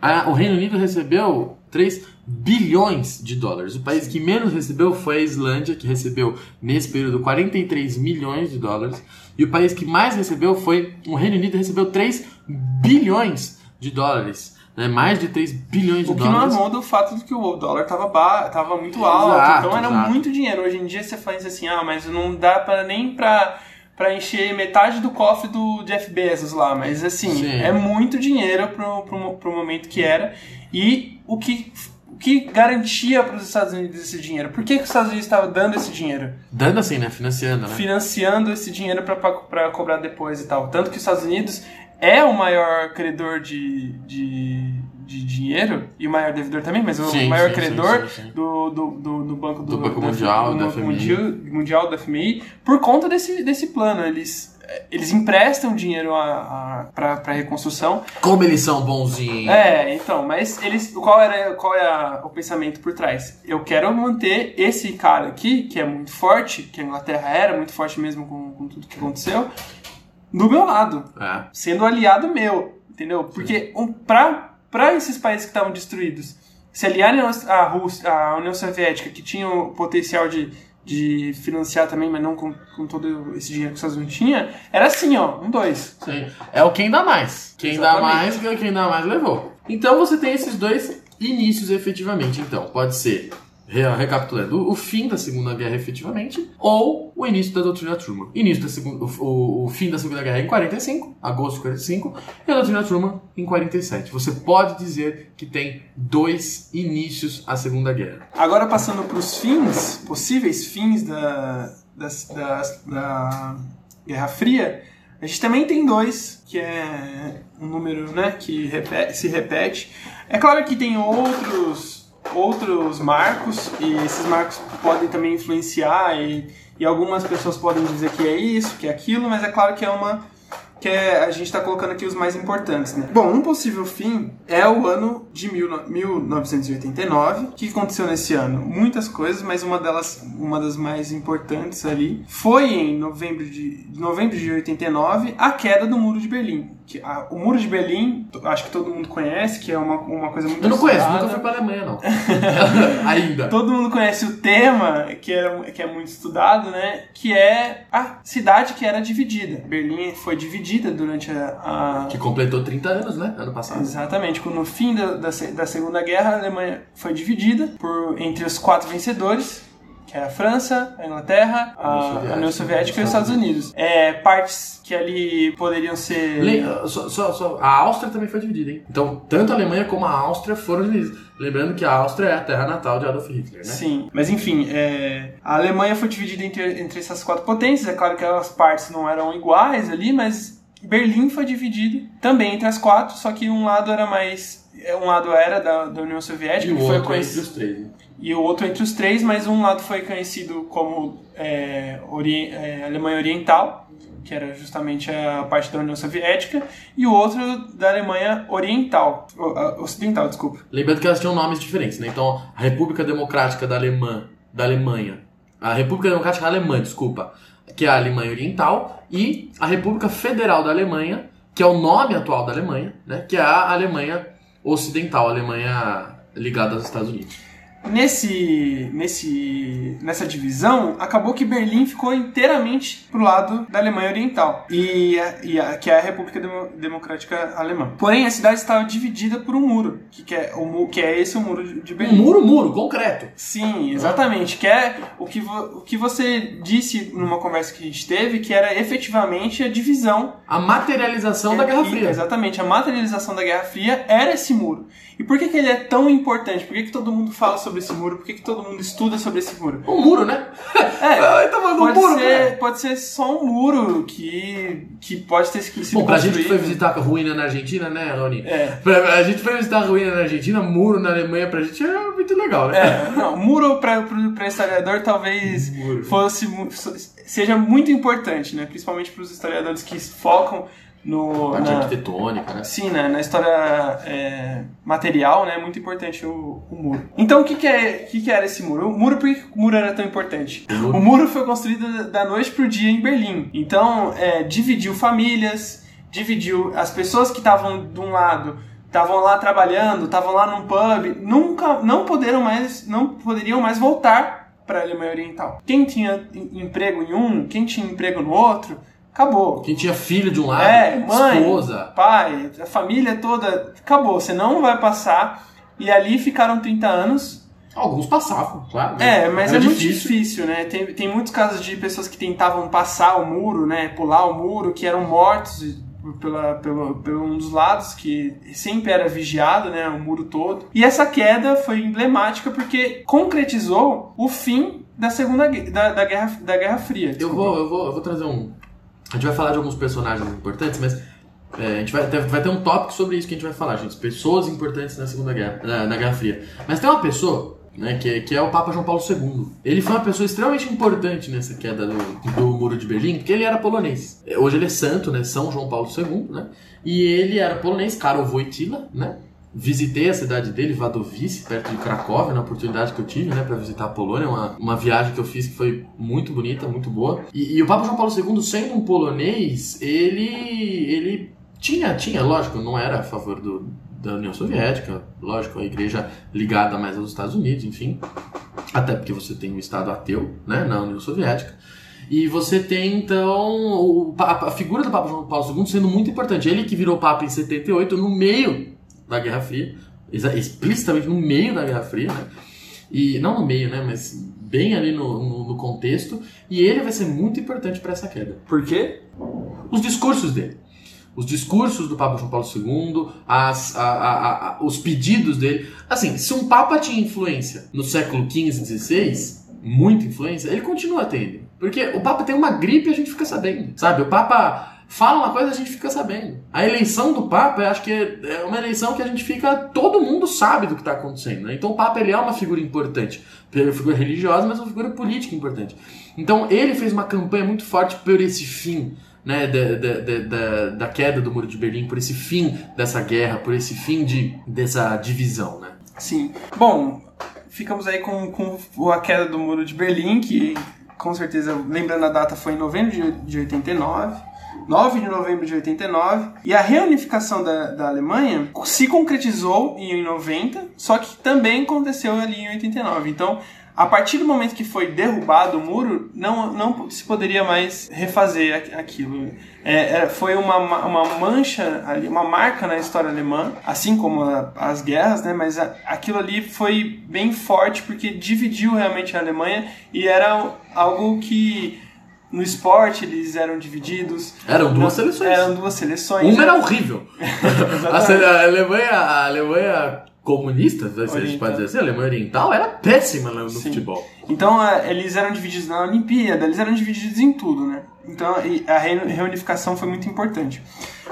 a, o Reino Unido recebeu 3 bilhões de dólares. O país que menos recebeu foi a Islândia, que recebeu nesse período 43 milhões de dólares. E o país que mais recebeu foi o Reino Unido, recebeu 3 bilhões de dólares né, mais de 3 bilhões de dólares. O que dólares. não muda o fato de que o dólar estava tava muito alto, exato, então era exato. muito dinheiro. Hoje em dia você faz assim, ah, mas não dá para nem para para encher metade do cofre do Jeff Bezos lá, mas assim, Sim. é muito dinheiro pro, pro, pro momento que era e o que o que garantia para os Estados Unidos esse dinheiro? Por que, que os Estados Unidos estava dando esse dinheiro? Dando assim, né? Financiando, né? Financiando esse dinheiro para cobrar depois e tal. Tanto que os Estados Unidos é o maior credor de, de, de dinheiro e o maior devedor também, mas o sim, maior sim, credor sim, do, do, do, do, Banco do, do Banco Mundial, da, mundial, mundial da FMI por conta desse, desse plano. Eles eles emprestam dinheiro a, a, pra, pra reconstrução. Como eles são bonzinhos. É, então, mas eles. Qual, era, qual é a- o pensamento por trás? Eu quero manter esse cara aqui, que é muito forte, que a Inglaterra era muito forte mesmo com, com tudo que aconteceu, do meu lado É. sendo aliado meu, entendeu? Porque um, pra esses países que estavam destruídos se aliarem à Rússia, à União Soviética, que tinha o potencial de, de financiar também, mas não com, com todo esse dinheiro que os Estados Unidos tinha, era assim, ó, um dois. Sim. É o quem dá mais. Quem dá Exatamente. mais, quem dá mais levou. Então você tem esses dois inícios efetivamente. Então, pode ser, recapitulando, o fim da Segunda Guerra efetivamente, ou o início da doutrina Truman. Início da segunda, o, o- fim da Segunda Guerra em 45, agosto de 45, e a doutrina Truman em 47. Você pode dizer que tem dois inícios à Segunda Guerra. Agora passando para os fins, possíveis fins da, da, da, da Guerra Fria, a gente também tem dois, que é um número né, que repete- se repete. É claro que tem outros, outros marcos, e esses marcos podem também influenciar, e, e algumas pessoas podem dizer que é isso, que é aquilo, mas é claro que é uma que é, a gente está colocando aqui os mais importantes, né? Bom, um possível fim é o ano de mil no- 1989. O que aconteceu nesse ano? Muitas coisas, mas uma delas, uma das mais importantes ali, foi em novembro de, novembro de 89, a queda do Muro de Berlim. Que, a- o Muro de Berlim, acho que todo mundo conhece, que é uma, uma coisa muito Eu não conheço, nunca fui pra Alemanha, não. Ainda. Todo mundo conhece o tema, que é, que é muito estudado, né? Que é a cidade que era dividida. Berlim foi dividida durante a. a- Que completou 30 anos, né? Ano passado. Exatamente, no fim da, da, da Segunda Guerra, a Alemanha foi dividida por, entre os quatro vencedores, que é a França, a Inglaterra, a, União Soviética, a União Soviética e os Estados Unidos. É, partes que ali poderiam ser. Le- só- só- só- a Áustria também foi dividida, hein? Então, tanto a Alemanha como a Áustria foram divididas. Lembrando que a Áustria é a terra natal de Adolf Hitler, né? Sim, mas enfim, é, a Alemanha foi dividida entre, entre essas quatro potências. É claro que as partes não eram iguais ali, mas Berlim foi dividido também entre as quatro, só que um lado era mais. é, Um lado era da, da União Soviética, E o que foi outro entre conhecido, os três. né? e o outro entre os três, mas um lado foi conhecido como é, Ori- é, Alemanha Oriental, que era justamente a parte da União Soviética, e o outro da Alemanha Oriental, Ocidental, desculpa. Lembrando que elas tinham nomes diferentes, né? Então, a República Democrática da Alemã, da Alemanha, a República Democrática Alemã, desculpa, que é a Alemanha Oriental, e a República Federal da Alemanha, que é o nome atual da Alemanha, né? Que é a Alemanha Ocidental, a Alemanha ligada aos Estados Unidos. Nesse, nesse, nessa divisão, acabou que Berlim ficou inteiramente pro lado da Alemanha Oriental, e, e a- que é a República Demo- Democrática Alemã. Porém, a cidade estava dividida por um muro, que, que, é, o, que é esse o muro de de Um Berlim. muro, muro, concreto. Sim, exatamente. Que é o que, vo- o que você disse numa conversa que a gente teve, que era efetivamente a divisão A materialização da Guerra Fria. Exatamente, a materialização da Guerra Fria era esse muro. E por que, que ele é tão importante? Por que, que todo mundo fala sobre esse muro? Por que, que todo mundo estuda sobre esse muro? Um muro, né? É, Ah, tá falando do pode, muro, ser, cara. pode ser só um muro que, que pode ter sido Bom, pra gente que foi visitar a ruína na Argentina, né, Rony? É. Pra- A gente foi visitar a ruína na Argentina, muro na Alemanha pra gente é muito legal, né? É, não, muro para o historiador talvez Muro. fosse seja muito importante, né? Principalmente para os historiadores que focam no Parte na, arquitetônica, né? sim, né? na história é, material, né? É muito importante o, o muro. Então, o que que, é, que que era esse muro? O muro, por que o muro era tão importante? O muro- O muro foi construído da noite pro dia em Berlim. Então, é, dividiu famílias, dividiu as pessoas que estavam de um lado, estavam lá trabalhando, estavam lá num pub, nunca, não poderam mais, não poderiam mais voltar para a Alemanha Oriental. Quem tinha em- emprego em um, quem tinha emprego no outro, acabou. Quem tinha filho de um lado, É, mãe, esposa. pai, a família toda, acabou. Você não vai passar. E ali ficaram 30 anos Alguns passavam, claro. né? é, mas Era é muito difícil, né? Tem, tem muitos casos de pessoas que tentavam passar o muro, né? Pular o muro, que eram mortos pela, pelo, pelo um dos lados, que sempre era vigiado, né? O muro todo. E essa queda foi emblemática porque concretizou o fim da segunda da, da guerra da Guerra Fria. Eu vou, eu, vou, eu vou trazer um. A gente vai falar de alguns personagens importantes, mas é, a gente vai ter, vai ter um tópico sobre isso que a gente vai falar, gente. Pessoas importantes na Segunda Guerra, na, na Guerra Fria. Mas tem uma pessoa né, que, é, que é o Papa João Paulo II. Ele foi uma pessoa extremamente importante nessa queda do, do Muro de Berlim, porque ele era polonês. Hoje ele é santo, né, São João Paulo II, né, e ele era polonês, Karol Wojtyla, né, Visitei a cidade dele, Wadowice, perto de Cracóvia, na oportunidade que eu tive, né, para visitar a Polônia, uma, uma viagem que eu fiz que foi muito bonita, muito boa. E, e o Papa João Paulo II, sendo um polonês, ele ele tinha, tinha, lógico, não era a favor do, da União Soviética, lógico, a igreja ligada mais aos Estados Unidos, enfim, até porque você tem um Estado ateu, né, na União Soviética. E você tem, então, a figura do Papa João Paulo II sendo muito importante. Ele que virou Papa em 78, no meio da Guerra Fria, explicitamente no meio da Guerra Fria, né? E não no meio, né? Mas bem ali no, no, no contexto. E ele vai ser muito importante para essa queda. Por quê? Os discursos dele. Os discursos do Papa João Paulo II, as, a, a, a, os pedidos dele. Assim, se um Papa tinha influência no século XV e XVI, muita influência, ele continua tendo. Porque o Papa tem uma gripe e a gente fica sabendo. Sabe? O Papa fala uma coisa a gente fica sabendo. A eleição do Papa, acho que é uma eleição que a gente fica. Todo mundo sabe do que está acontecendo. Né? Então o Papa ele é uma figura importante. É uma figura religiosa, mas uma figura política importante. Então ele fez uma campanha muito forte por esse fim. Né, da, da, da, da queda do Muro de Berlim, por esse fim dessa guerra, por esse fim de, dessa divisão. Né? Sim. Bom, ficamos aí com, com a queda do Muro de Berlim, que com certeza, lembrando a data, foi em novembro de, de 89. 9 de novembro de 89, e a reunificação da, da Alemanha se concretizou em 90, só que também aconteceu ali em 89. Então, a partir do momento que foi derrubado o muro, não, não se poderia mais refazer aquilo. É, é, foi uma, uma mancha uma marca na história alemã, assim como as guerras, né? Mas a, aquilo ali foi bem forte porque dividiu realmente a Alemanha e era algo que no esporte eles eram divididos. Eram duas seleções. Eram duas seleções. Uma era horrível. a, Alemanha, a Alemanha comunista, se a gente pode dizer assim, a Alemanha Oriental era péssima no Sim. futebol. Então eles eram divididos na Olimpíada, eles eram divididos em tudo, né? Então a reunificação foi muito importante.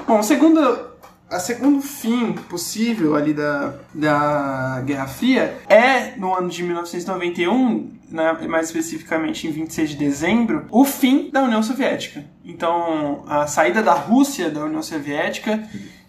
Bom, segundo a segundo fim possível ali da, da Guerra Fria é no ano de 1991 né, mais especificamente em 26 de dezembro, o fim da União Soviética. Então, a saída da Rússia da União Soviética,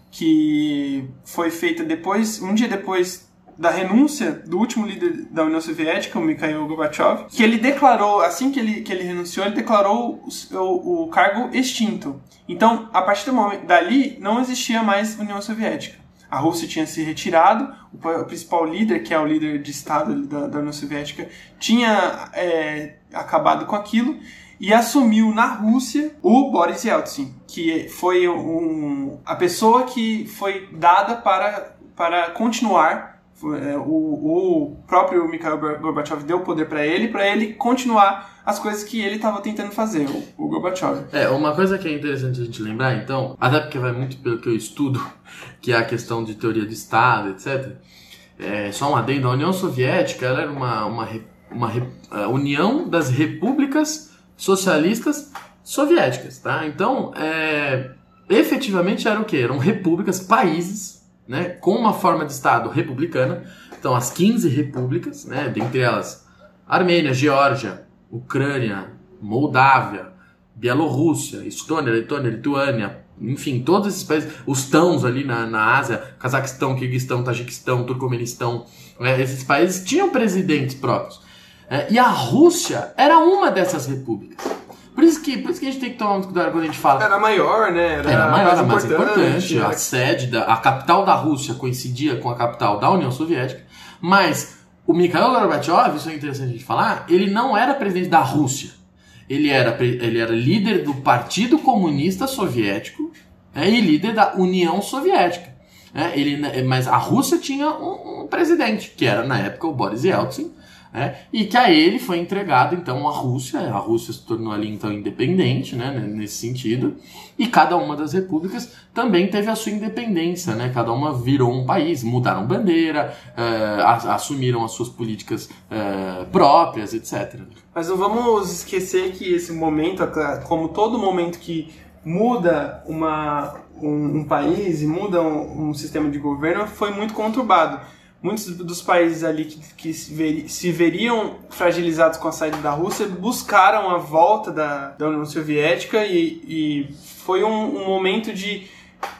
que foi feita depois, um dia depois da renúncia do último líder da União Soviética, o Mikhail Gorbachev, que ele declarou, assim que ele, que ele renunciou, ele declarou o, o, o cargo extinto. Então, a partir do momento dali, não existia mais União Soviética a Rússia tinha se retirado, o, principal líder, que é o líder de Estado da, da União Soviética, tinha é, acabado com aquilo e assumiu na Rússia o Boris Yeltsin, que foi um, a pessoa que foi dada para, para continuar. É, o, o próprio Mikhail Gorbachev deu poder para ele, para ele continuar as coisas que ele estava tentando fazer, o, o Gorbachev. É, uma coisa que é interessante a gente lembrar, então, até porque vai muito pelo que eu estudo, que é a questão de teoria do Estado, etc. É, só um adendo, a União Soviética ela era uma, uma, uma, uma união das repúblicas socialistas soviéticas, tá? Então, é, efetivamente era o que? Eram repúblicas, países, né, com uma forma de Estado republicana. Então, as 15 repúblicas, né, dentre elas Armênia, Geórgia, Ucrânia, Moldávia, Bielorrússia, Estônia, Letônia, Lituânia, enfim, todos esses países, os tãos ali na, na Ásia, Cazaquistão, Kirguistão, Tajiquistão, Turcomenistão, né, esses países tinham presidentes próprios. É, e a Rússia era uma dessas repúblicas. Por isso, que, por isso que a gente tem que tomar muito cuidado quando a gente fala. Era maior, né? Era, era maior, era mais importante. importante. A sede, da, a capital da Rússia coincidia com a capital da União Soviética, mas o Mikhail Gorbachev, isso é interessante a gente falar, ele não era presidente da Rússia. Ele era, ele era líder do Partido Comunista Soviético é, e líder da União Soviética. É, ele, mas a Rússia tinha um, um, presidente, que era na época o Boris Yeltsin, é, e que a ele foi entregado então a Rússia. A Rússia se tornou ali então independente, né, nesse sentido. E cada uma das repúblicas também teve a sua independência, né? Cada uma virou um país, mudaram bandeira, uh, assumiram as suas políticas uh, próprias, etc. Mas não vamos esquecer que esse momento, como todo momento que muda uma, um, um país e muda um, um sistema de governo, foi muito conturbado muitos dos países ali que, que se, veri, se, veriam fragilizados com a saída da Rússia buscaram a volta da, da União Soviética e, e foi um, um, momento de,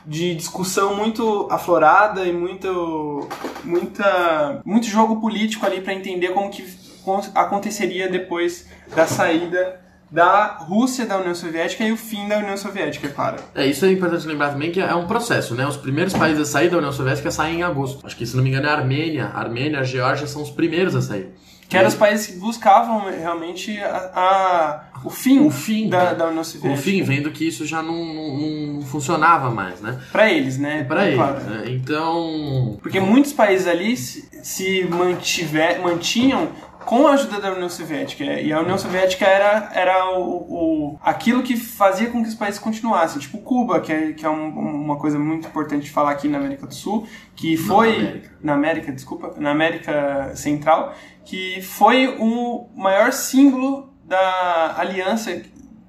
de discussão muito aflorada e muito, muita, muito jogo político ali para entender como que aconteceria depois da saída da Rússia da União Soviética e o fim da União Soviética, é claro. É, isso é importante lembrar também que é um processo, né? Os primeiros países a sair da União Soviética saem em agosto. Acho que, se não me engano, é a Armênia. A Armênia e a Geórgia são os primeiros a sair. Que eram os países que buscavam realmente a, a o fim, o fim da, da, União Soviética. O fim, vendo que isso já não, não, não funcionava mais, né? Para eles, né? Para é, eles. Claro. Né? Então. Porque muitos países ali se, se mantiver, mantinham com a ajuda da União Soviética. E a União Soviética era, era o, o, aquilo que fazia com que os países continuassem. Tipo Cuba, que é, que é um, uma coisa muito importante de falar aqui na América do Sul, que foi... Na América. na América, desculpa. Na América Central, que foi o maior símbolo da aliança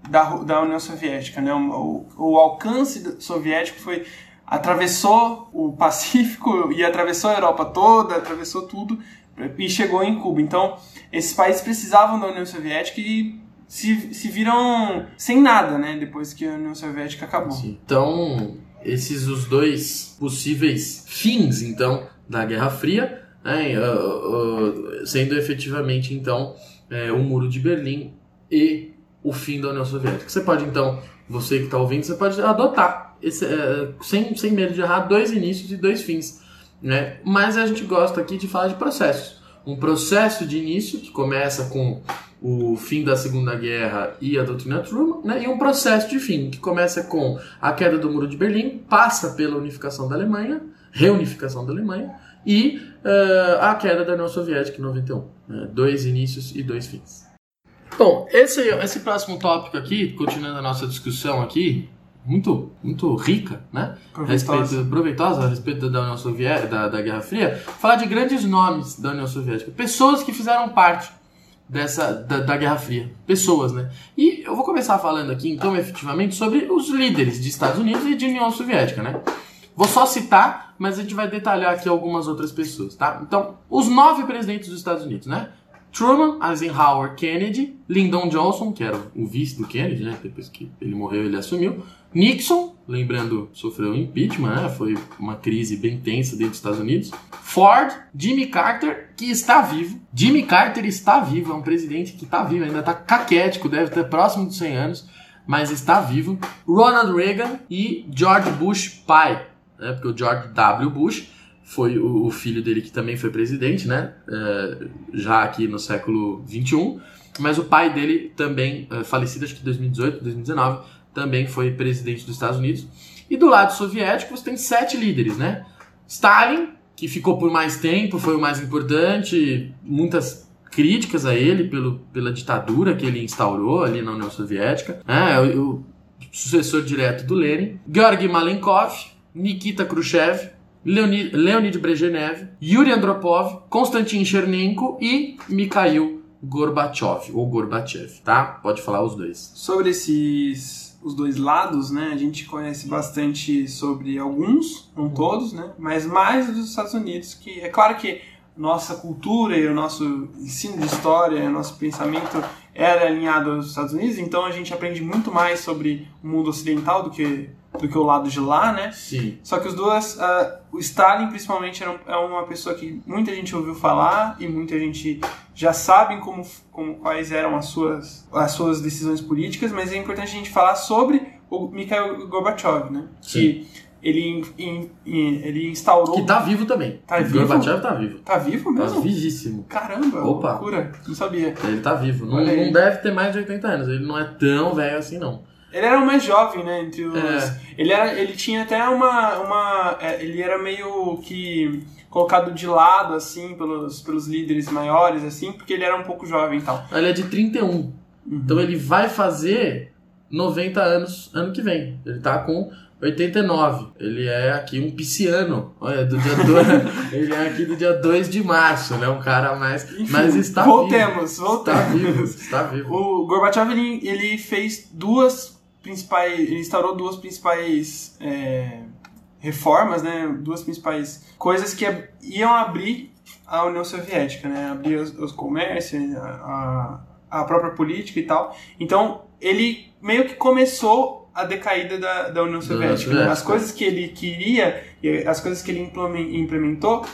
da, da União Soviética. Né? O, o, o alcance soviético foi atravessou o Pacífico e atravessou a Europa toda, atravessou tudo e chegou em Cuba. Então, esses países precisavam da União Soviética e se, se viram sem nada, né? Depois que a União Soviética acabou. Sim. Então, esses os dois possíveis fins, então, da Guerra Fria, né? Uh, uh, sendo efetivamente, então, é, o Muro de Berlim e o fim da União Soviética. Você pode, então, você que está ouvindo, você pode adotar, esse, é, sem, sem medo de errar, dois inícios e dois fins né? Mas a gente gosta aqui de falar de processos. Um processo de início que começa com o fim da Segunda Guerra e a doutrina Truman, né? e um processo de fim que começa com a queda do Muro de Berlim, passa pela unificação da Alemanha, reunificação da Alemanha e uh, a queda da União Soviética em 91. Né? Dois inícios e dois fins. Bom, esse, esse próximo tópico aqui, continuando a nossa discussão aqui, muito, muito rica, né? Proveitosa. Respeito, proveitosa a respeito da União Soviética, da, da Guerra Fria, falar de grandes nomes da União Soviética, pessoas que fizeram parte dessa da, da, Guerra Fria, pessoas, né? E eu vou começar falando aqui, então, efetivamente, sobre os líderes de Estados Unidos e de União Soviética, né? Vou só citar, mas a gente vai detalhar aqui algumas outras pessoas, tá? Então, os nove presidentes dos Estados Unidos, né? Truman, Eisenhower, Kennedy, Lyndon Johnson, que era o vice do Kennedy, né? Depois que ele morreu, ele assumiu. Nixon, lembrando, sofreu impeachment, né? Foi uma crise bem tensa dentro dos Estados Unidos. Ford, Jimmy Carter, que está vivo. Jimmy Carter está vivo, é um presidente que está vivo, ainda está caquético, deve ter próximo dos 100 anos, mas está vivo. Ronald Reagan e George Bush pai, né? Porque o George W. Bush foi o, filho dele que também foi presidente, né? É, já aqui no século 21. Mas o pai dele também, é, falecido acho que em 2018, 2019, também foi presidente dos Estados Unidos. E do lado soviético você tem sete líderes, né? Stalin, que ficou por mais tempo, foi o mais importante, muitas críticas a ele pelo, pela ditadura que ele instaurou ali na União Soviética. É, o, o sucessor direto do Lenin. Georgy Malenkov, Nikita Khrushchev, Leonid, Leonid Brezhnev, Yuri Andropov, Konstantin Chernenko e Mikhail Gorbachev, ou Gorbachev, tá? Pode falar os dois. Sobre esses os dois lados, né? A gente conhece bastante sobre alguns, não todos, né? Mas mais dos Estados Unidos, que é claro que nossa cultura e o nosso ensino de história, o nosso pensamento era alinhado aos Estados Unidos, então a gente aprende muito mais sobre o mundo ocidental do que do que o lado de lá, né? Sim. Só que os dois, uh, o Stalin principalmente era é uma pessoa que muita gente ouviu falar e muita gente já sabe como, como quais eram as suas as suas decisões políticas, mas é importante a gente falar sobre o Mikhail Gorbachev, né? Sim. Que ele, in, in, ele instaurou. Que tá vivo também. Tá vivo? Gorbachev tá vivo. Tá vivo mesmo? Tá vivíssimo. Caramba, Opa. loucura. Não sabia. Ele tá vivo. Não, não, deve ter mais de 80 anos. Ele não é tão velho assim, não. Ele era o mais jovem, né? Entre os. É. Ele, era, ele tinha até uma. uma é, ele era meio que colocado de lado, assim, pelos, pelos líderes maiores, assim, porque ele era um pouco jovem e tal. Ele é de 31. Uhum. Então ele vai fazer 90 anos ano que vem. Ele tá com 89. Ele é aqui um pisciano. Olha, do dia 2. ele é aqui do dia 2 de março, né? Um cara mais. Enfim, mas está voltemos, vivo. Voltemos, Está vivo. Está vivo. O Gorbachev ele, ele fez duas principais. Ele instaurou duas principais. É, reformas, né, duas principais coisas que iam abrir a União Soviética, né, abrir os, os comércios, a, a própria política e tal. Então, ele meio que começou a decaída da, da União Soviética. Né? As coisas que ele queria, as coisas que ele implementou,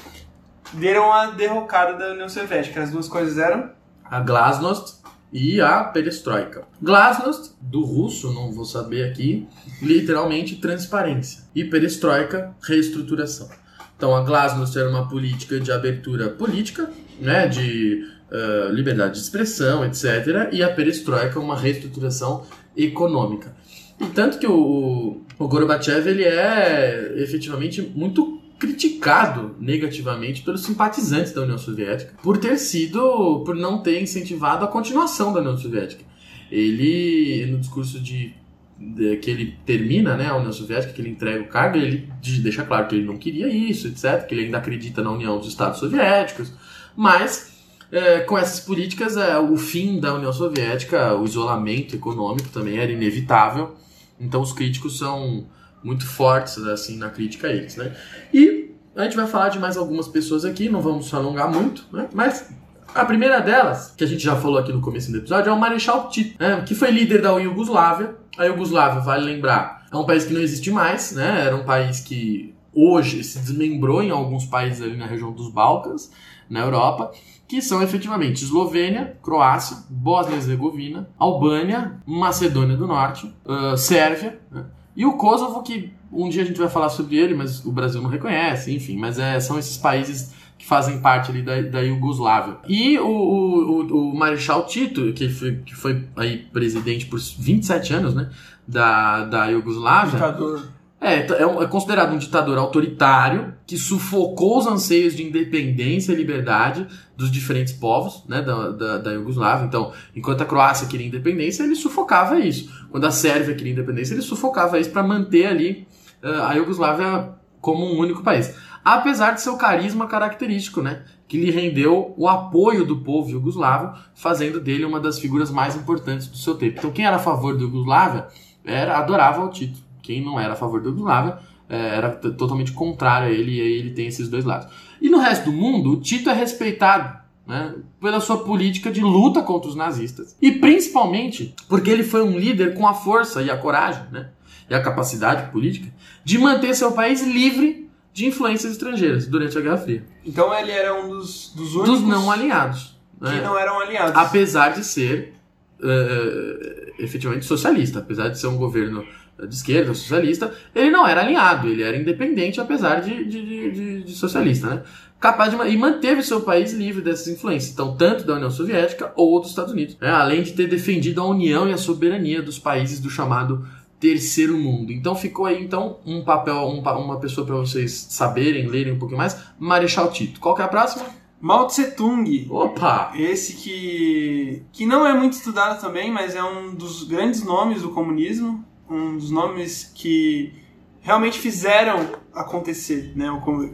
deram a derrocada da União Soviética. As duas coisas eram? A Glasnost e a Perestroika. Glasnost, do russo, não vou saber aqui, literalmente transparência. E Perestroika, reestruturação. Então a Glasnost era uma política de abertura política, né, de uh, liberdade de expressão, etc. E a Perestroika, uma reestruturação econômica. E tanto que o, o Gorbachev ele é efetivamente muito criticado negativamente pelos simpatizantes da União Soviética por ter sido, por não ter incentivado a continuação da União Soviética. Ele, no discurso de, de que ele termina né, a União Soviética, que ele entrega o cargo, ele deixa claro que ele não queria isso, etc., que ele ainda acredita na União dos Estados Soviéticos, mas é, com essas políticas, é, o fim da União Soviética, o isolamento econômico também era inevitável, então os críticos são muito fortes assim na crítica a eles, né? E a gente vai falar de mais algumas pessoas aqui, não vamos alongar muito, né? Mas a primeira delas, que a gente já falou aqui no começo do episódio, é o Marechal Tito, né? que foi líder da Iugoslávia. A Iugoslávia, vale lembrar, é um país que não existe mais, né? Era um país que hoje se desmembrou em alguns países ali na região dos Balcãs, na Europa, que são efetivamente Eslovênia, Croácia, Bósnia e Herzegovina, Albânia, Macedônia do Norte, uh, Sérvia, né? E o Kosovo, que um dia a gente vai falar sobre ele, mas o Brasil não reconhece, enfim, mas é, são esses países que fazem parte ali da, da Iugoslávia. E o, o, o, Marechal Tito, que foi, que foi aí presidente por 27 anos, né, da, da Iugoslávia. Ditador. É, é, é considerado um ditador autoritário que sufocou os anseios de independência e liberdade dos diferentes povos né, da, da, da Iugoslávia. Então, enquanto a Croácia queria independência, ele sufocava isso. Quando a Sérvia queria independência, ele sufocava isso para manter ali uh, a Iugoslávia como um único país. Apesar de seu carisma característico, né, que lhe rendeu o apoio do povo iugoslavo, fazendo dele uma das figuras mais importantes do seu tempo. Então, quem era a favor da Iugoslávia era, adorava o Tito. Quem não era a favor da Yugoslávia é, era totalmente contrário a ele, e aí ele tem esses dois lados. E no resto do mundo, o Tito é respeitado né, pela sua política de luta contra os nazistas. E principalmente porque ele foi um líder com a força e a coragem né, e a capacidade política de manter seu país livre de influências estrangeiras durante a Guerra Fria. Então ele era um dos, dos únicos... Dos não alinhados. Que né, não eram aliados. Apesar de ser uh, efetivamente socialista, apesar de ser um governo de esquerda, socialista, ele não era alinhado, ele era independente, apesar de, de, de, de socialista, né? Capaz de, e manteve seu país livre dessas influências, então, tanto da União Soviética ou dos Estados Unidos, né? além de ter defendido a união e a soberania dos países do chamado terceiro mundo. Então ficou aí então um papel, um, uma pessoa para vocês saberem, lerem um pouquinho mais, Marechal Tito. Qual que é a próxima? Mao Tse Tung. Opa! Esse que que não é muito estudado também, mas é um dos grandes nomes do comunismo um dos nomes que realmente fizeram acontecer, né?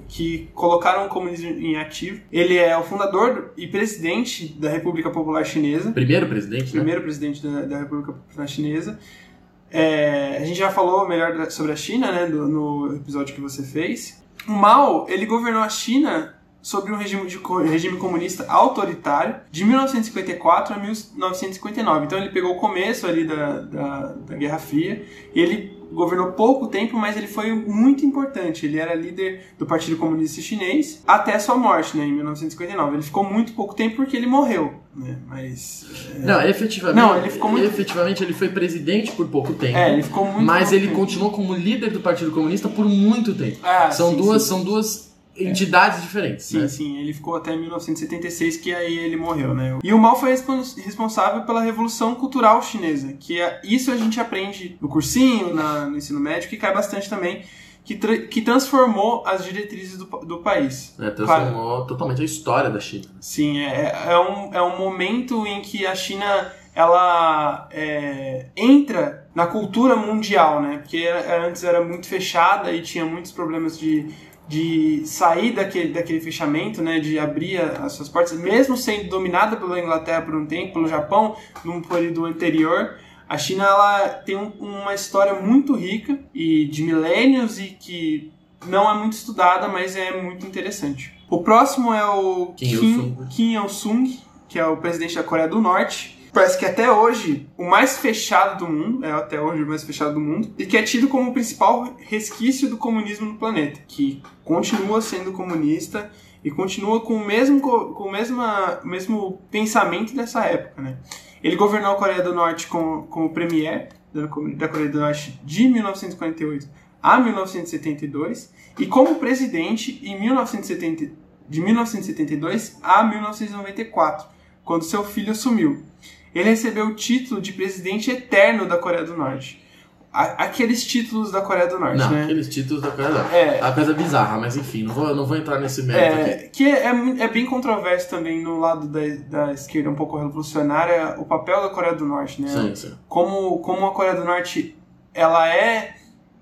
Que colocaram o comunismo em ativo. Ele é o fundador e presidente da República Popular Chinesa. Primeiro presidente, né? Primeiro presidente da, da República Popular Chinesa. É, a gente já falou melhor sobre a China, né? Do, no episódio que você fez. O Mao, ele governou a China sobre um regime, de, regime comunista autoritário de 1954 a 1959. Então ele pegou o começo ali da, da, da Guerra Fria e ele governou pouco tempo, mas ele foi muito importante. Ele era líder do Partido Comunista Chinês até sua morte, né, em 1959. Ele ficou muito pouco tempo porque ele morreu, né? Mas é... não, efetivamente. Não, ele ficou muito... efetivamente ele foi presidente por pouco tempo. É, ele ficou muito. Mas ele tempo. continuou como líder do Partido Comunista por muito tempo. Ah, são sim, duas, sim. são duas entidades diferentes. Sim, né? sim. Ele ficou até 1976, que aí ele morreu, né? E o Mao foi responsável pela Revolução Cultural Chinesa, que é, isso a gente aprende no cursinho, na, no ensino médio, que cai bastante também, que, tra que transformou as diretrizes do, do país. É, transformou claro. totalmente a história da China. Sim, é, é, é, um, é um momento em que a China ela é, entra na cultura mundial, né? Porque antes era muito fechada e tinha muitos problemas de de sair daquele, daquele fechamento, né, de abrir as suas portas, mesmo sendo dominada pela Inglaterra por um tempo, pelo Japão num período anterior, a China ela tem um, uma história muito rica e de milênios e que não é muito estudada, mas é muito interessante. O próximo é o Kim Kim, Il-sung. Que é o presidente da Coreia do Norte. Parece que até hoje o mais fechado do mundo, é até hoje o mais fechado do mundo, e que é tido como o principal resquício do comunismo no planeta, que continua sendo comunista e continua com o mesmo, co- com o mesma, mesmo pensamento dessa época, né? Ele governou a Coreia do Norte como, como premier da Coreia do Norte de 1948 a 1972 e como presidente em 1970, de 1972 a 1994, quando seu filho assumiu. Ele recebeu o título de presidente eterno da Coreia do Norte. A- aqueles títulos da Coreia do Norte, Não, né? aqueles títulos da coisa. É. A coisa bizarra, mas enfim, não vou, não vou entrar nesse mérito aqui. É, que é, é bem controverso também no lado da, da esquerda, um pouco revolucionária, o papel da Coreia do Norte, né? Sim, sim. Como, como a Coreia do Norte ela é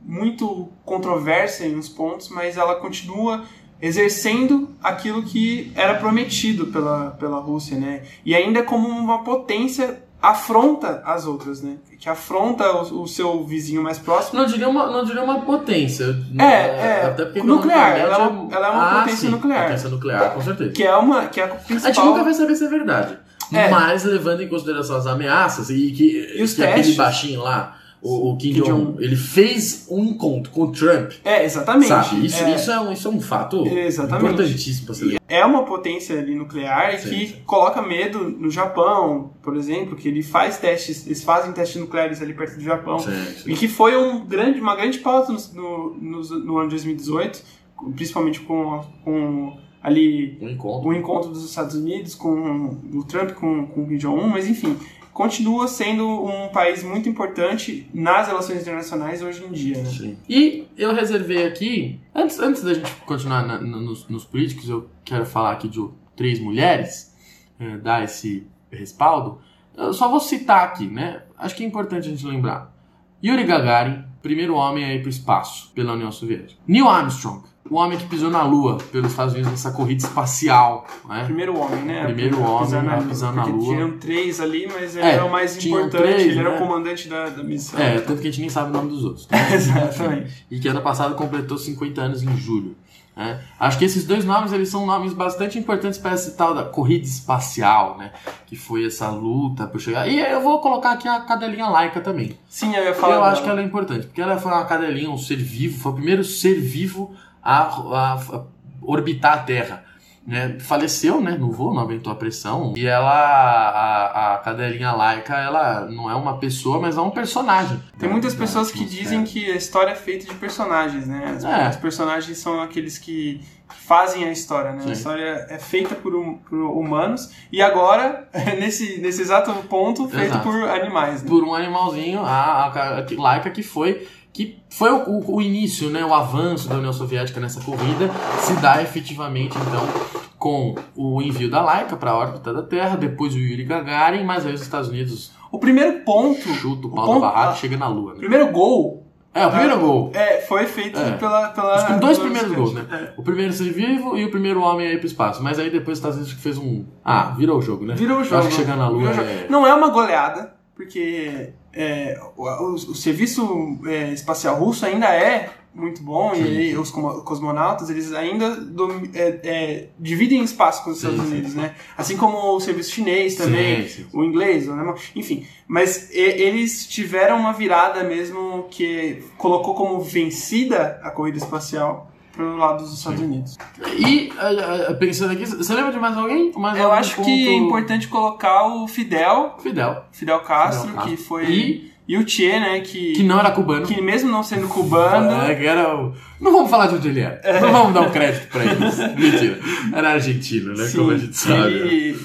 muito controversa em uns pontos, mas ela continua exercendo aquilo que era prometido pela, pela Rússia, né? E ainda como uma potência afronta as outras, né? Que afronta o, o seu vizinho mais próximo. Não diria uma, não diria uma potência. É, é. Até porque Nuclear, ela é uma- ela é uma Ah, potência sim, nuclear. Potência nuclear, com certeza. Que é uma que é a A gente principal. nunca vai saber se é verdade. É. Mas levando em consideração as ameaças e que, E os que aquele baixinho lá, o, o Kim, Kim Jong-un, ele fez um encontro com o Trump. É, exatamente. Sabe? Isso é, isso, é um, isso é um fato Exatamente. importantíssimo ser lembrado. é uma potência ali nuclear Sim, que coloca medo no Japão, por exemplo, que ele faz testes, eles fazem testes nucleares ali perto do Japão. Sim. E que foi um grande, uma grande pauta no, no, no- no ano de 2018, principalmente com, com ali Um encontro. o encontro dos Estados Unidos com o Trump com, com o Kim Jong-un, mas enfim, continua sendo um país muito importante nas relações internacionais hoje em dia, né? Sim. E eu reservei aqui, antes, antes da gente continuar na- na- nos, nos políticos, eu quero falar aqui de três mulheres, eh, dar esse respaldo. Eu só vou citar aqui, né? Acho que é importante a gente lembrar. Yuri Gagarin, primeiro homem a ir para o espaço pela União Soviética. Neil Armstrong, o homem que pisou na Lua pelos Estados Unidos nessa corrida espacial. Né? Primeiro homem, né? Primeiro homem pisar a pisar na Lua. Tinham três ali, mas ele É, era o mais importante, três, ele era né? o comandante da, da missão. É, tanto que a gente nem sabe o nome dos outros. Exatamente. E que ano passado completou 50 anos em julho. né? Acho que esses dois nomes eles são nomes bastante importantes para essa tal da corrida espacial, né? Que foi essa luta por chegar. E eu vou colocar aqui a cadelinha laica também. Sim, eu ia falar. eu acho que dela. ela é importante, porque ela foi uma cadelinha, um ser vivo, foi o primeiro ser vivo a, a- a orbitar a Terra. Né? Faleceu, né? No voo, não aguentou a pressão. E ela, a, a cadelinha laica, ela não é uma pessoa, mas é um personagem. Tem muitas Da pessoas que atmosfera. dizem que a história é feita de personagens, né? As- É. Os personagens são aqueles que fazem a história, né? Sim. A história é feita por, hum- por humanos e agora, nesse, nesse exato ponto, feita Exato. por animais, né? por um animalzinho, a, a, a laica que foi que foi o, o- início, né, o avanço da União Soviética nessa corrida se dá efetivamente então com o envio da Laika para a órbita da Terra, depois o Yuri Gagarin, mas aí os Estados Unidos O primeiro ponto, chuta o O pau ponto- da barraca chega na Lua. o Né? primeiro gol É, o primeiro Ah, gol. é, foi feito É. pela, pela. Os dois primeiros gols, né? É. O primeiro ser vivo e o primeiro homem aí pro espaço. Mas aí depois os Estados Unidos fez um. Ah, virou o jogo, né? Virou o Eu jogo. acho que chegar na Lua é. Não é uma goleada, porque é, o, o- o serviço é, espacial russo ainda é muito bom Sim, e sim. os cosmonautas eles ainda dom- é, é, dividem espaço com os Estados sim, Unidos, né? Assim como o serviço chinês também, o inglês, o alemão, enfim. Mas e- eles tiveram uma virada mesmo que colocou como vencida a corrida espacial pro lado dos Estados. Unidos. E ah, ah, pensando aqui, você lembra de mais alguém? Mais Eu algum acho que é ponto? importante colocar o Fidel, Fidel. Fidel Castro, Fidel Castro. que foi E E o Che, né, que, que não era cubano. que mesmo não sendo cubano, É, que era o... Não vamos falar de onde ele era. Não vamos dar um crédito pra eles. Mentira. Era argentino, né? sim, Como a gente sabe.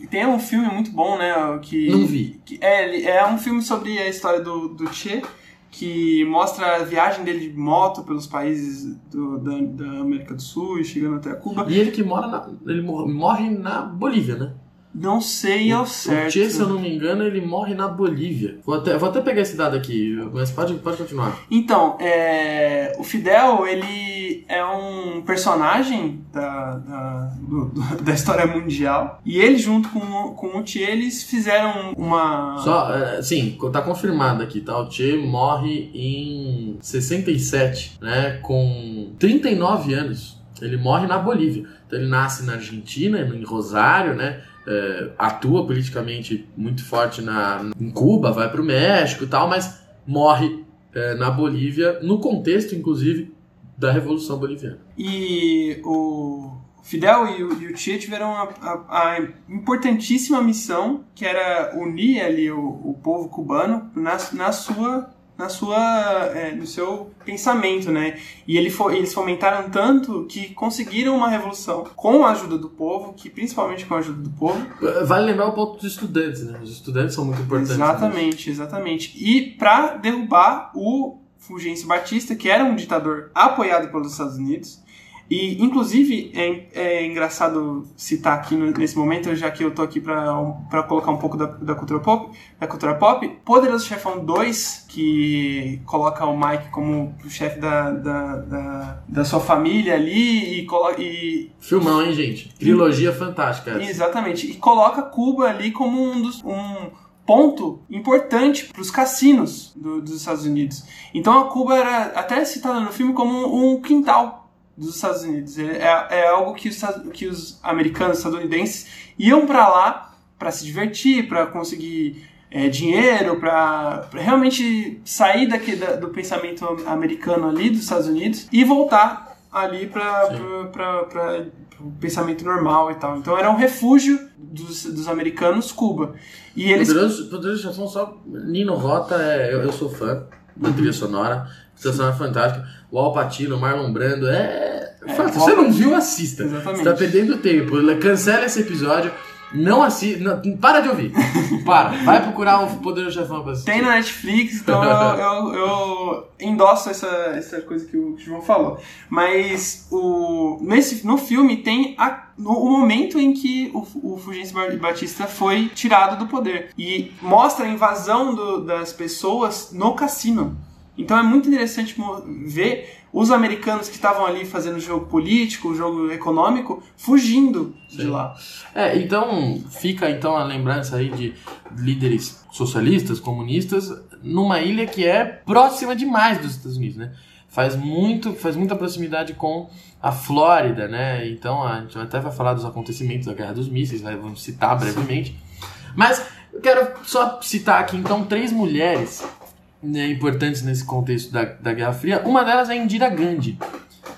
e tem um filme muito bom, né, que... Não vi. que- é, é um filme sobre a história do, do Che, que mostra a viagem dele de moto pelos países do- da, da América do Sul e chegando até Cuba. E ele que mora na. Ele mor- morre na Bolívia, né? Não sei ao O certo. Che, se eu não me engano, ele morre na Bolívia. Vou até, vou até pegar esse dado aqui, mas pode, pode continuar. Então, é, o Fidel, ele, é um personagem da, da, do- da história mundial. E ele, junto com, o- com o Che, eles fizeram uma. Só, é, sim, tá confirmado aqui, tá? O Che morre em 67, né? Com 39 anos. Ele morre na Bolívia. Então ele nasce na Argentina, em Rosário, né? É, atua politicamente muito forte na, em Cuba, vai pro México e tal, mas morre é, na Bolívia, no contexto, inclusive, da Revolução Boliviana. E o Fidel e o, e o Che tiveram a, a- a importantíssima missão que era unir ali o, o povo cubano na, na sua na sua é, no seu pensamento, né? E ele fo- eles fomentaram tanto que conseguiram uma revolução com a ajuda do povo, que principalmente com a ajuda do povo, Vale lembrar o ponto dos estudantes, né? Os estudantes são muito importantes. Exatamente, exatamente. E para derrubar o Fulgêncio Batista, que era um ditador apoiado pelos Estados Unidos. E, inclusive, é, é engraçado citar aqui no- nesse momento, já que eu tô aqui para colocar um pouco da, da cultura pop, da cultura pop, Poderoso Chefão 2, que coloca o Mike como o chefe da, da, da, da sua família ali e, e Filmão, hein, gente? Trilogia fantástica. essa. Exatamente. E coloca Cuba ali como um dos um ponto importante para os cassinos do- dos Estados Unidos. Então a Cuba era até citada no filme como um quintal dos Estados Unidos. É, é algo que os, que os americanos, estadunidenses iam para lá para se divertir, para conseguir é, dinheiro, para realmente sair daqui, da- do pensamento americano ali dos Estados Unidos e voltar ali para o pensamento normal e tal. Então era um refúgio dos, dos americanos Cuba. E eles Poderoso, Poderoso Chefão só. Nino Rota, é, eu, eu sou fã da trilha sonora. Sonora é fantástica. O Al Pacino, o Marlon Brando, é. É, Fala, o Se você não viu, assista. Exatamente. Você tá perdendo tempo. Cancela esse episódio. Não assista. Para de ouvir. Para. Vai procurar o Poderoso Chefão pra assistir. tem na Netflix, então eu, eu, eu endosso essa, essa coisa que o João falou. Mas o, nesse, no filme tem a- no- o momento em que o, o Fulgêncio Ba- Batista foi tirado do poder. E mostra a invasão do- das pessoas no cassino. Então é muito interessante ver os americanos que estavam ali fazendo jogo político, jogo econômico, fugindo de Sim. lá. É, então fica então a lembrança aí de líderes socialistas, comunistas, numa ilha que é próxima demais dos Estados Unidos, né? Faz muito, faz muita proximidade com a Flórida, né? Então a gente até vai falar dos acontecimentos da Guerra dos Mísseis, vai, vamos citar brevemente. Mas eu quero só citar aqui então três mulheres né, importantes nesse contexto da, da Guerra Fria. Uma delas é Indira Gandhi,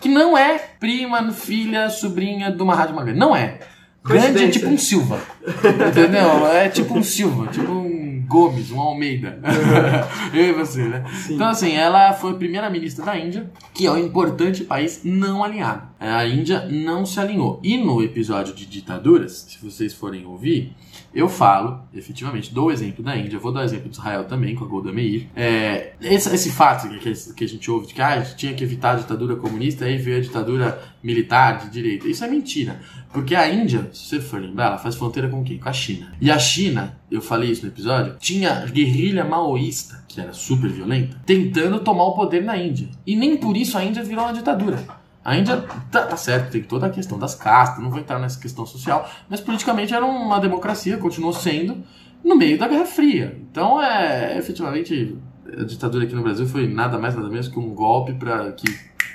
que não é prima, filha, sobrinha do Mahatma Gandhi. Não é. Gandhi é tipo um Silva. Entendeu? É tipo um Silva, tipo um Gomes, um Almeida. Eu e você, né? Então, assim, ela foi primeira-ministra da Índia, que é um importante país não alinhado. A Índia não se alinhou. E no episódio de ditaduras, se vocês forem ouvir, eu falo, efetivamente, dou o exemplo da Índia, vou dar o exemplo de Israel também, com a Golda Meir. É, esse, esse fato que, que a gente ouve de que ah, a gente tinha que evitar a ditadura comunista, aí veio a ditadura militar de direita. Isso é mentira. Porque a Índia, se você for lembrar, ela faz fronteira com quem? Com a China. E a China, eu falei isso no episódio, tinha guerrilha maoísta, que era super violenta, tentando tomar o poder na Índia. E nem por isso a Índia virou uma ditadura. A Índia, tá, tá certo, tem toda a questão das castas, não vou entrar nessa questão social, mas politicamente era uma democracia, continuou sendo, no meio da Guerra Fria. Então, é, efetivamente, a ditadura aqui no Brasil foi nada mais, nada menos que um golpe para que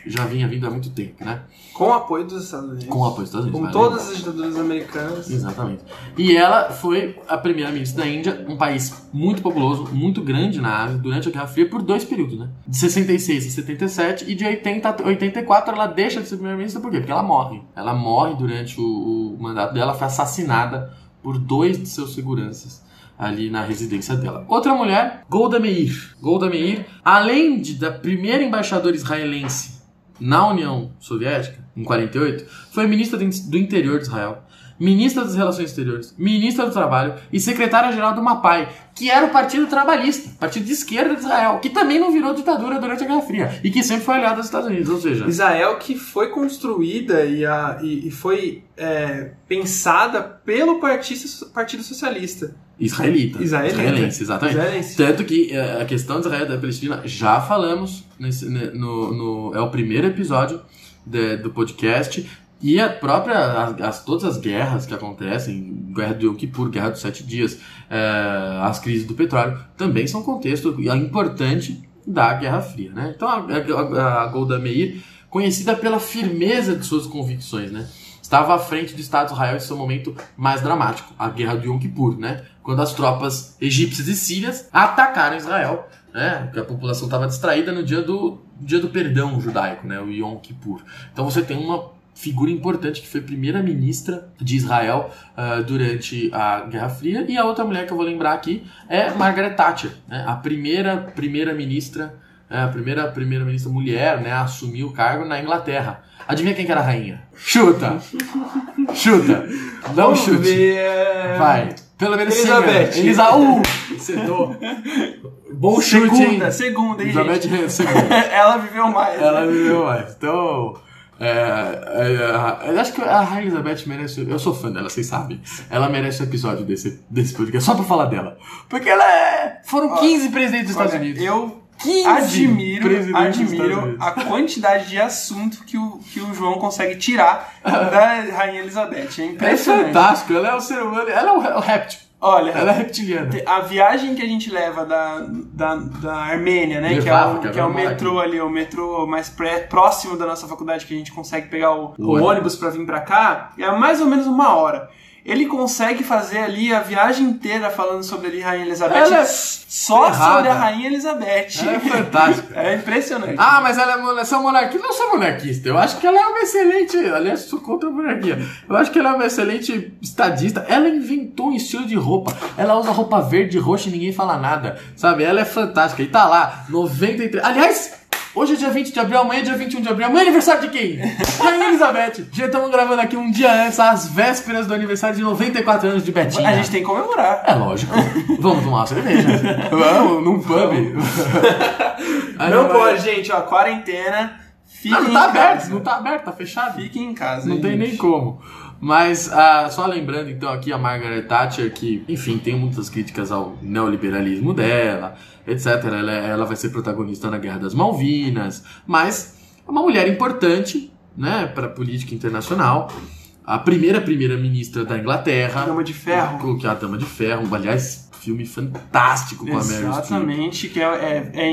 já vinha vindo há muito tempo, né? Com o apoio dos Estados Unidos. Com o apoio dos Estados Unidos. Com todas as ditaduras americanas. Exatamente. E ela foi a primeira-ministra da Índia, um país muito populoso, muito grande na Ásia, durante a Guerra Fria, por dois períodos, né? De 66 a 77 e de 80 a 84 ela deixa de ser primeira-ministra, por quê? Porque ela morre. Ela morre durante o, o mandato dela, foi assassinada por dois de seus seguranças ali na residência dela. Outra mulher, Golda Meir. Golda Meir, além de, da primeira embaixadora israelense na União Soviética, em 48, foi ministra do do interior de Israel, ministra das Relações Exteriores, ministra do Trabalho e secretária-geral do MAPAI, que era o Partido Trabalhista, partido de esquerda de Israel, que também não virou ditadura durante a Guerra Fria e que sempre foi aliado aos Estados Unidos, ou seja, Israel que foi construída e, a, e, e foi é, pensada pelo Partido, Partido Socialista. israelita. Israelita. Israelense, exatamente. Israelense. Tanto que eh, a questão de Israel e da Palestina já falamos nesse, ne- no, no- é o primeiro episódio de- do podcast. E a própria, as, as- todas as guerras que acontecem, guerra do Yom Kippur, guerra dos sete dias, eh, as crises do petróleo, também são contexto importante da Guerra Fria, né? Então a, a- a Golda Meir, conhecida pela firmeza de suas convicções, né? Estava à frente do Estado de Israel em seu momento mais dramático, a Guerra do Yom Kippur, né? Quando as tropas egípcias e sírias atacaram Israel, né? Porque a população estava distraída no dia do, dia do perdão judaico, né? O Yom Kippur. Então você tem uma figura importante que foi primeira-ministra de Israel ah, durante a Guerra Fria e a outra mulher que eu vou lembrar aqui é Margaret Thatcher, né? a primeira primeira-ministra, a primeira primeira-ministra mulher, né, a assumir o cargo na Inglaterra. Adivinha quem que era a rainha? Chuta! Chuta! Um Vamos chute. ver. Vai. Pelo menos Elizabeth. sim, Elisa, uh, acertou. Bom chute, Segunda, hein? segunda, hein, Elizabeth gente? segunda. Ela viveu mais. Ela viveu mais. Então, é, é, eu acho que a Rainha Elizabeth merece. Eu sou fã dela, vocês sabem. Ela merece um episódio desse, desse podcast só pra falar dela. Porque ela é. Foram Ó, 15 presidentes dos Estados Unidos. Eu 15 admiro, admiro a quantidade de assunto que o, que o João consegue tirar da Rainha Elizabeth. É É impressionante. fantástico, ela é o ser humano, ela é o, o réptil. Olha, Ela é reptiliana. a viagem que a gente leva da, da, da Armênia, né? Que é, Levava, o, que que é o metrô ali, o metrô mais pré- próximo da nossa faculdade, que a gente consegue pegar o, o ônibus. ônibus pra vir pra cá, é mais ou menos uma hora. Ele consegue fazer ali a viagem inteira falando sobre ali Rainha Elizabeth, Ela é só ferrada. sobre a Rainha Elizabeth. Ela é fantástica. É impressionante. Ah, mas ela é são monarquista. Não sou monarquista. Eu acho que ela é uma excelente. Aliás, sou contra a monarquia. Eu acho que ela é uma excelente estadista. Ela inventou um estilo de roupa. Ela usa roupa verde e roxa e ninguém fala nada. Sabe? Ela é fantástica. E tá lá, 93. Aliás. Hoje é dia 20 de abril, amanhã é dia 21 de abril. Amanhã é aniversário de quem? Rainha Elizabeth. Já estamos gravando aqui um dia antes, às vésperas do aniversário de 94 anos de Betinha. A gente tem que comemorar. É lógico. Vamos tomar uma cerveja. Vamos, num pub. Aí Não vai- pode, gente, ó, quarentena. Fiquem Não, não em tá aberto, casa. não tá aberto, tá fechado. Fiquem em casa. Não tem gente. nem como. Mas, ah, só lembrando então aqui a Margaret Thatcher, que, enfim, tem muitas críticas ao neoliberalismo dela, etc. Ela, ela vai ser protagonista na Guerra das Malvinas, mas é uma mulher importante, né, para a política internacional. A primeira primeira-ministra da Inglaterra. Dama de Ferro. Que é a Dama de Ferro. Aliás, filme fantástico com a Meryl. Exatamente, que é, é, é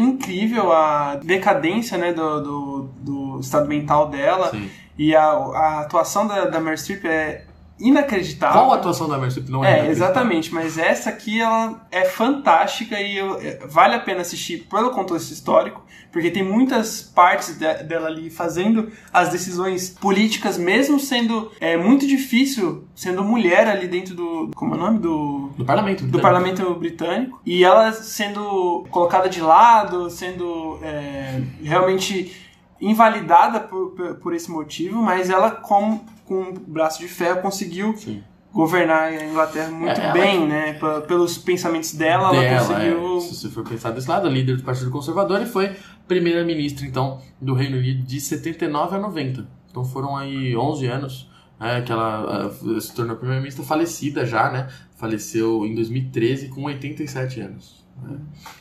incrível a decadência né, do, do, do estado mental dela Sim. E a, a atuação da, da Meryl Streep é inacreditável. Qual a atuação da Meryl Streep não é É, exatamente, mas essa aqui ela é fantástica e eu- é, vale a pena assistir pelo contexto histórico, porque tem muitas partes de- dela ali fazendo as decisões políticas, mesmo sendo é, muito difícil, sendo mulher ali dentro do. Como é o nome? Do. Do parlamento. Do parlamento britânico e ela sendo colocada de lado, sendo é, realmente invalidada por, por, esse motivo, mas ela, com, com um braço de ferro, conseguiu Sim. governar a Inglaterra muito É, ela- bem, né? P- Pelos pensamentos dela, ela dela, conseguiu. é, se você for pensar desse lado, líder do Partido Conservador e foi primeira-ministra, então, do Reino Unido de 79 a 90. Então foram aí 11 anos é, que ela ah, se tornou primeira-ministra falecida já, né? Faleceu em 2013 com 87 anos.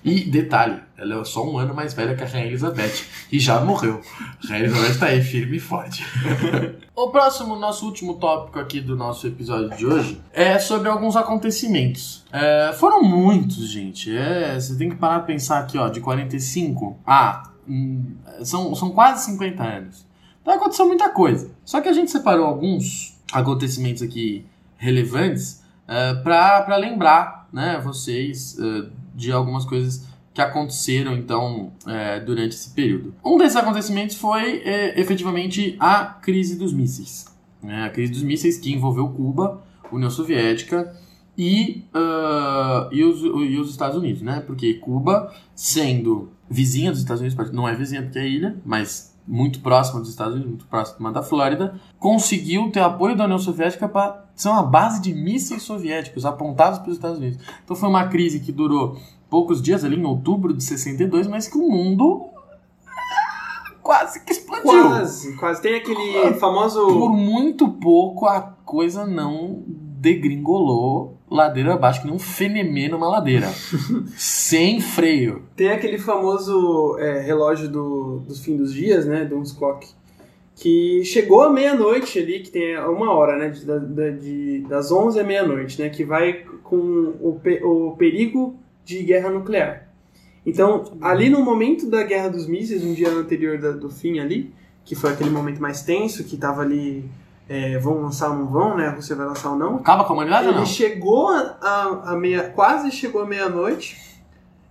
E detalhe, ela é só um ano mais velha que a Rainha Elizabeth e já morreu. A Rainha Elizabeth tá aí firme e forte. o próximo, nosso último tópico aqui do nosso episódio de hoje é sobre alguns acontecimentos. É, foram muitos, gente. É, você tem que parar pra pensar aqui, ó, de 45 a. hum, são, são quase 50 anos. Então aconteceu muita coisa. Só que a gente separou alguns acontecimentos aqui relevantes é, pra para lembrar né, vocês é, de algumas coisas que aconteceram então é, durante esse período. Um desses acontecimentos foi é, efetivamente a crise dos mísseis. né? A crise dos mísseis que envolveu Cuba, União Soviética e, ah, e, os, e os Estados Unidos, né? Porque Cuba, sendo vizinha dos Estados Unidos, não é vizinha porque é ilha, mas muito próxima dos Estados Unidos, muito próxima da Flórida, conseguiu ter apoio da União Soviética para ser uma base de mísseis soviéticos apontados para os Estados Unidos. Então foi uma crise que durou poucos dias, ali em outubro de 62, mas que o mundo ah, quase que explodiu. Quase, quase. Tem aquele famoso. Por muito pouco a coisa não degringolou ladeira abaixo, que nem um fenemê numa ladeira. sem freio. Tem aquele famoso é, relógio do, dos fim dos dias, né? Doom's Clock. que chegou à meia-noite ali, que tem uma hora, né? De, de, de das 11 à meia-noite, né? Que vai com o, o perigo de guerra nuclear. Então, ali no momento da Guerra dos Mísseis, um dia anterior da, do fim ali, que foi aquele momento mais tenso, que tava ali, é, vão lançar ou não vão, né? Você vai lançar ou não. Acaba com a humanidade ou Ele não? chegou a, a, a meia, quase chegou à meia-noite.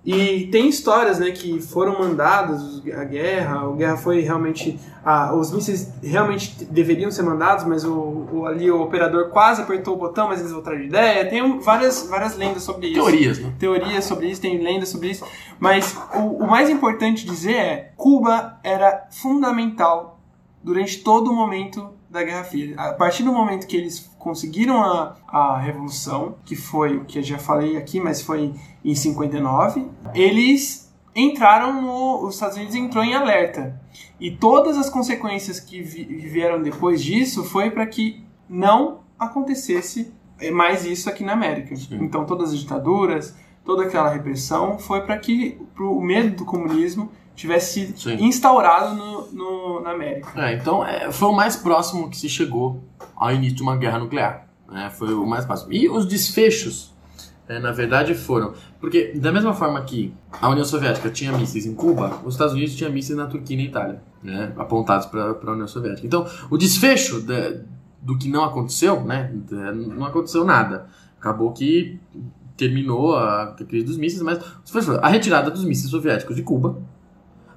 E tem histórias, né, que foram mandadas a guerra, a guerra foi realmente, ah, os mísseis realmente deveriam ser mandados, mas o, o- ali o operador quase apertou o botão, mas eles voltaram de ideia. Tem várias, várias lendas sobre isso Teorias, né? teorias sobre isso, tem lendas sobre isso, mas o, o mais importante dizer é Cuba era fundamental durante todo o momento da Guerra Fria. A partir do momento que eles conseguiram a, a revolução, que foi o que eu já falei aqui, mas foi em 59, eles entraram no. Os Estados Unidos entrou em alerta. E todas as consequências que vi- vieram depois disso foi para que não acontecesse mais isso aqui na América. Sim. Então todas as ditaduras, toda aquela repressão foi para que o medo do comunismo tivesse Sim. instaurado no, no- na América. É, então é, foi o mais próximo que se chegou ao início de uma guerra nuclear. né? Foi o mais próximo. E os desfechos, é, na verdade, foram. Porque, da mesma forma que a União Soviética tinha mísseis em Cuba, os Estados Unidos tinham mísseis na Turquia e na Itália, né? apontados para a União Soviética. Então, o desfecho da- do que não aconteceu, né? da- não aconteceu nada. Acabou que terminou a crise dos mísseis, mas a retirada dos mísseis soviéticos de Cuba,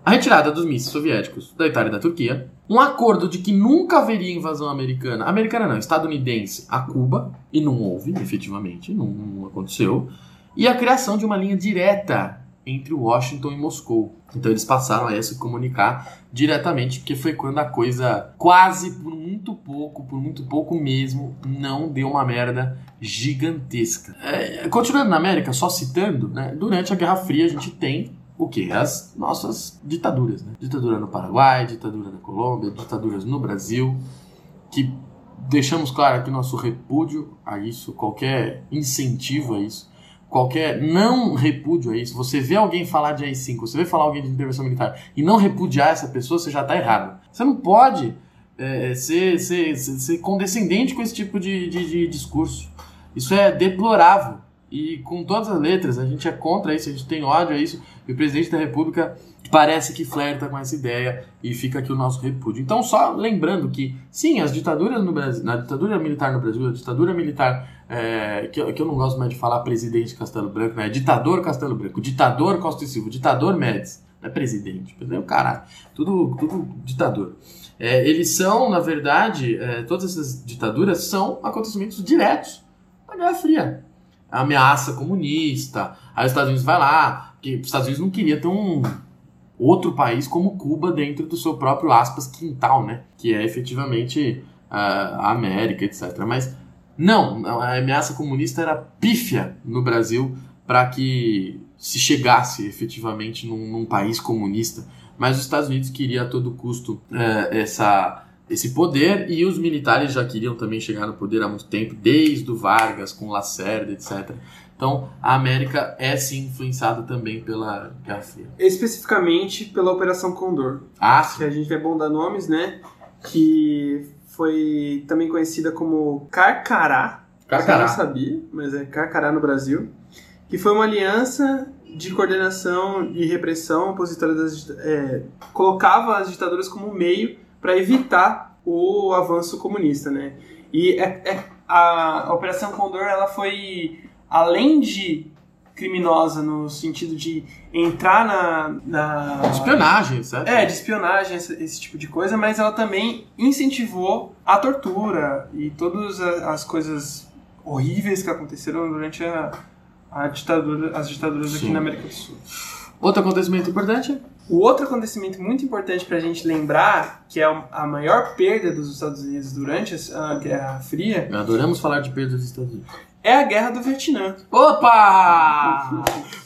a retirada dos mísseis soviéticos da Itália e da Turquia, um acordo de que nunca haveria invasão americana, americana não, estadunidense a Cuba, e não houve, efetivamente, não, não aconteceu, e a criação de uma linha direta entre Washington e Moscou. Então eles passaram a se comunicar diretamente, porque foi quando a coisa quase por muito pouco, por muito pouco mesmo, não deu uma merda gigantesca. É, continuando na América, só citando, né, durante a Guerra Fria a gente tem o que? As nossas ditaduras. Né? Ditadura no Paraguai, ditadura na Colômbia, ditaduras no Brasil, que deixamos claro aqui nosso repúdio a isso, qualquer incentivo a isso, qualquer não repúdio a isso. Você vê alguém falar de AI-5, você vê falar alguém de intervenção militar e não repudiar essa pessoa, você já está errado. Você não pode é, ser, ser, ser, ser condescendente com esse tipo de, de, de discurso. Isso é deplorável. E com todas as letras, a gente é contra isso, a gente tem ódio a isso. E o presidente da República parece que flerta com essa ideia e fica aqui o nosso repúdio. Então, só lembrando que, sim, as ditaduras no Brasil, na ditadura militar no Brasil, a ditadura militar, é, que, eu, que eu não gosto mais de falar presidente Castelo Branco, né? é ditador Castelo Branco, ditador Costa e Silva, ditador Médici, não é presidente, presidente é caralho, tudo, tudo ditador. É, eles são, na verdade, é, todas essas ditaduras são acontecimentos diretos da Guerra Fria. Ameaça comunista, aí os Estados Unidos vai lá, porque os Estados Unidos não queria ter um outro país como Cuba dentro do seu próprio, aspas, quintal, né? Que é efetivamente ah, a América, etc. Mas não, a ameaça comunista era pífia no Brasil para que se chegasse efetivamente num, num país comunista. Mas os Estados Unidos queria a todo custo eh, essa, esse poder e os militares já queriam também chegar no poder há muito tempo, desde o Vargas, com Lacerda, etc. Então a América é sim influenciada também pela Guerra Fria. Especificamente pela Operação Condor, Ah, que a gente vai bom dar nomes, né? Que foi também conhecida como Carcará. Eu não Carcará. sabia, mas é Carcará no Brasil. Que foi uma aliança de coordenação e repressão opositora das é, colocava as ditaduras como meio para evitar o avanço comunista, né? E é- é- a Operação Condor ela foi além de criminosa no sentido de entrar na, na Espionagem, certo? é, de espionagem, esse, esse tipo de coisa, mas ela também incentivou a tortura e todas as coisas horríveis que aconteceram durante a, a ditadura, as ditaduras aqui Sim. na América do Sul. Outro acontecimento importante? O outro acontecimento muito importante para a gente lembrar, que é a maior perda dos Estados Unidos durante a Guerra Fria, Adoramos falar de perda dos Estados Unidos. é a Guerra do Vietnã. Opa!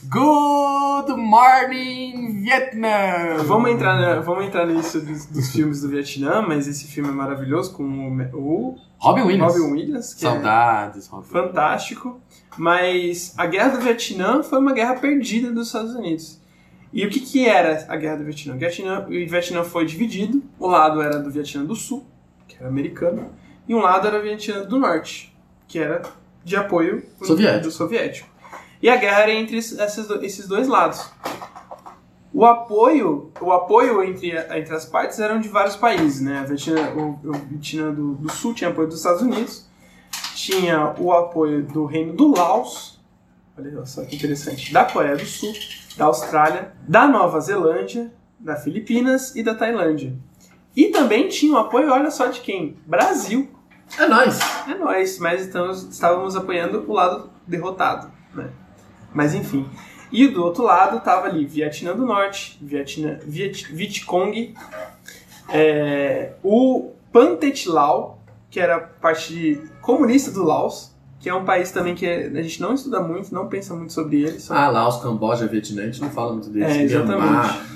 Good morning, Vietnam! Vamos entrar, na- vamos entrar nisso dos, dos filmes do Vietnã, mas esse filme é maravilhoso com o, o Robin Williams. Robin Williams, é Saudades, Robin. fantástico, mas a guerra do Vietnã foi uma guerra perdida dos Estados Unidos. E o que, que era a Guerra do Vietnã? O Vietnã? O Vietnã foi dividido. O lado era do Vietnã do Sul, que era americano, e um lado era o Vietnã do Norte, que era de apoio Soviético. do soviético. E a guerra era entre esses, do- esses dois lados. O apoio, o apoio entre, entre as partes eram de vários países, né? A Vietnã, o, o Vietnã do, do Sul tinha apoio dos Estados Unidos, tinha o apoio do Reino do Laos, olha só que interessante, da Coreia do Sul, da Austrália, da Nova Zelândia, da Filipinas e da Tailândia. E também tinha o apoio, olha só de quem? Brasil. É nóis. É nós, mas estamos, estávamos apoiando o lado derrotado, né? Mas enfim. E do outro lado tava ali Vietnã do Norte, Vietnã, Viet, Vietcong, é, o Pantetlau, que era parte comunista do Laos, que é um país também que a gente não estuda muito, não pensa muito sobre ele. Só Ah, Laos, Camboja, Vietnã, a gente não fala muito deles. É, exatamente.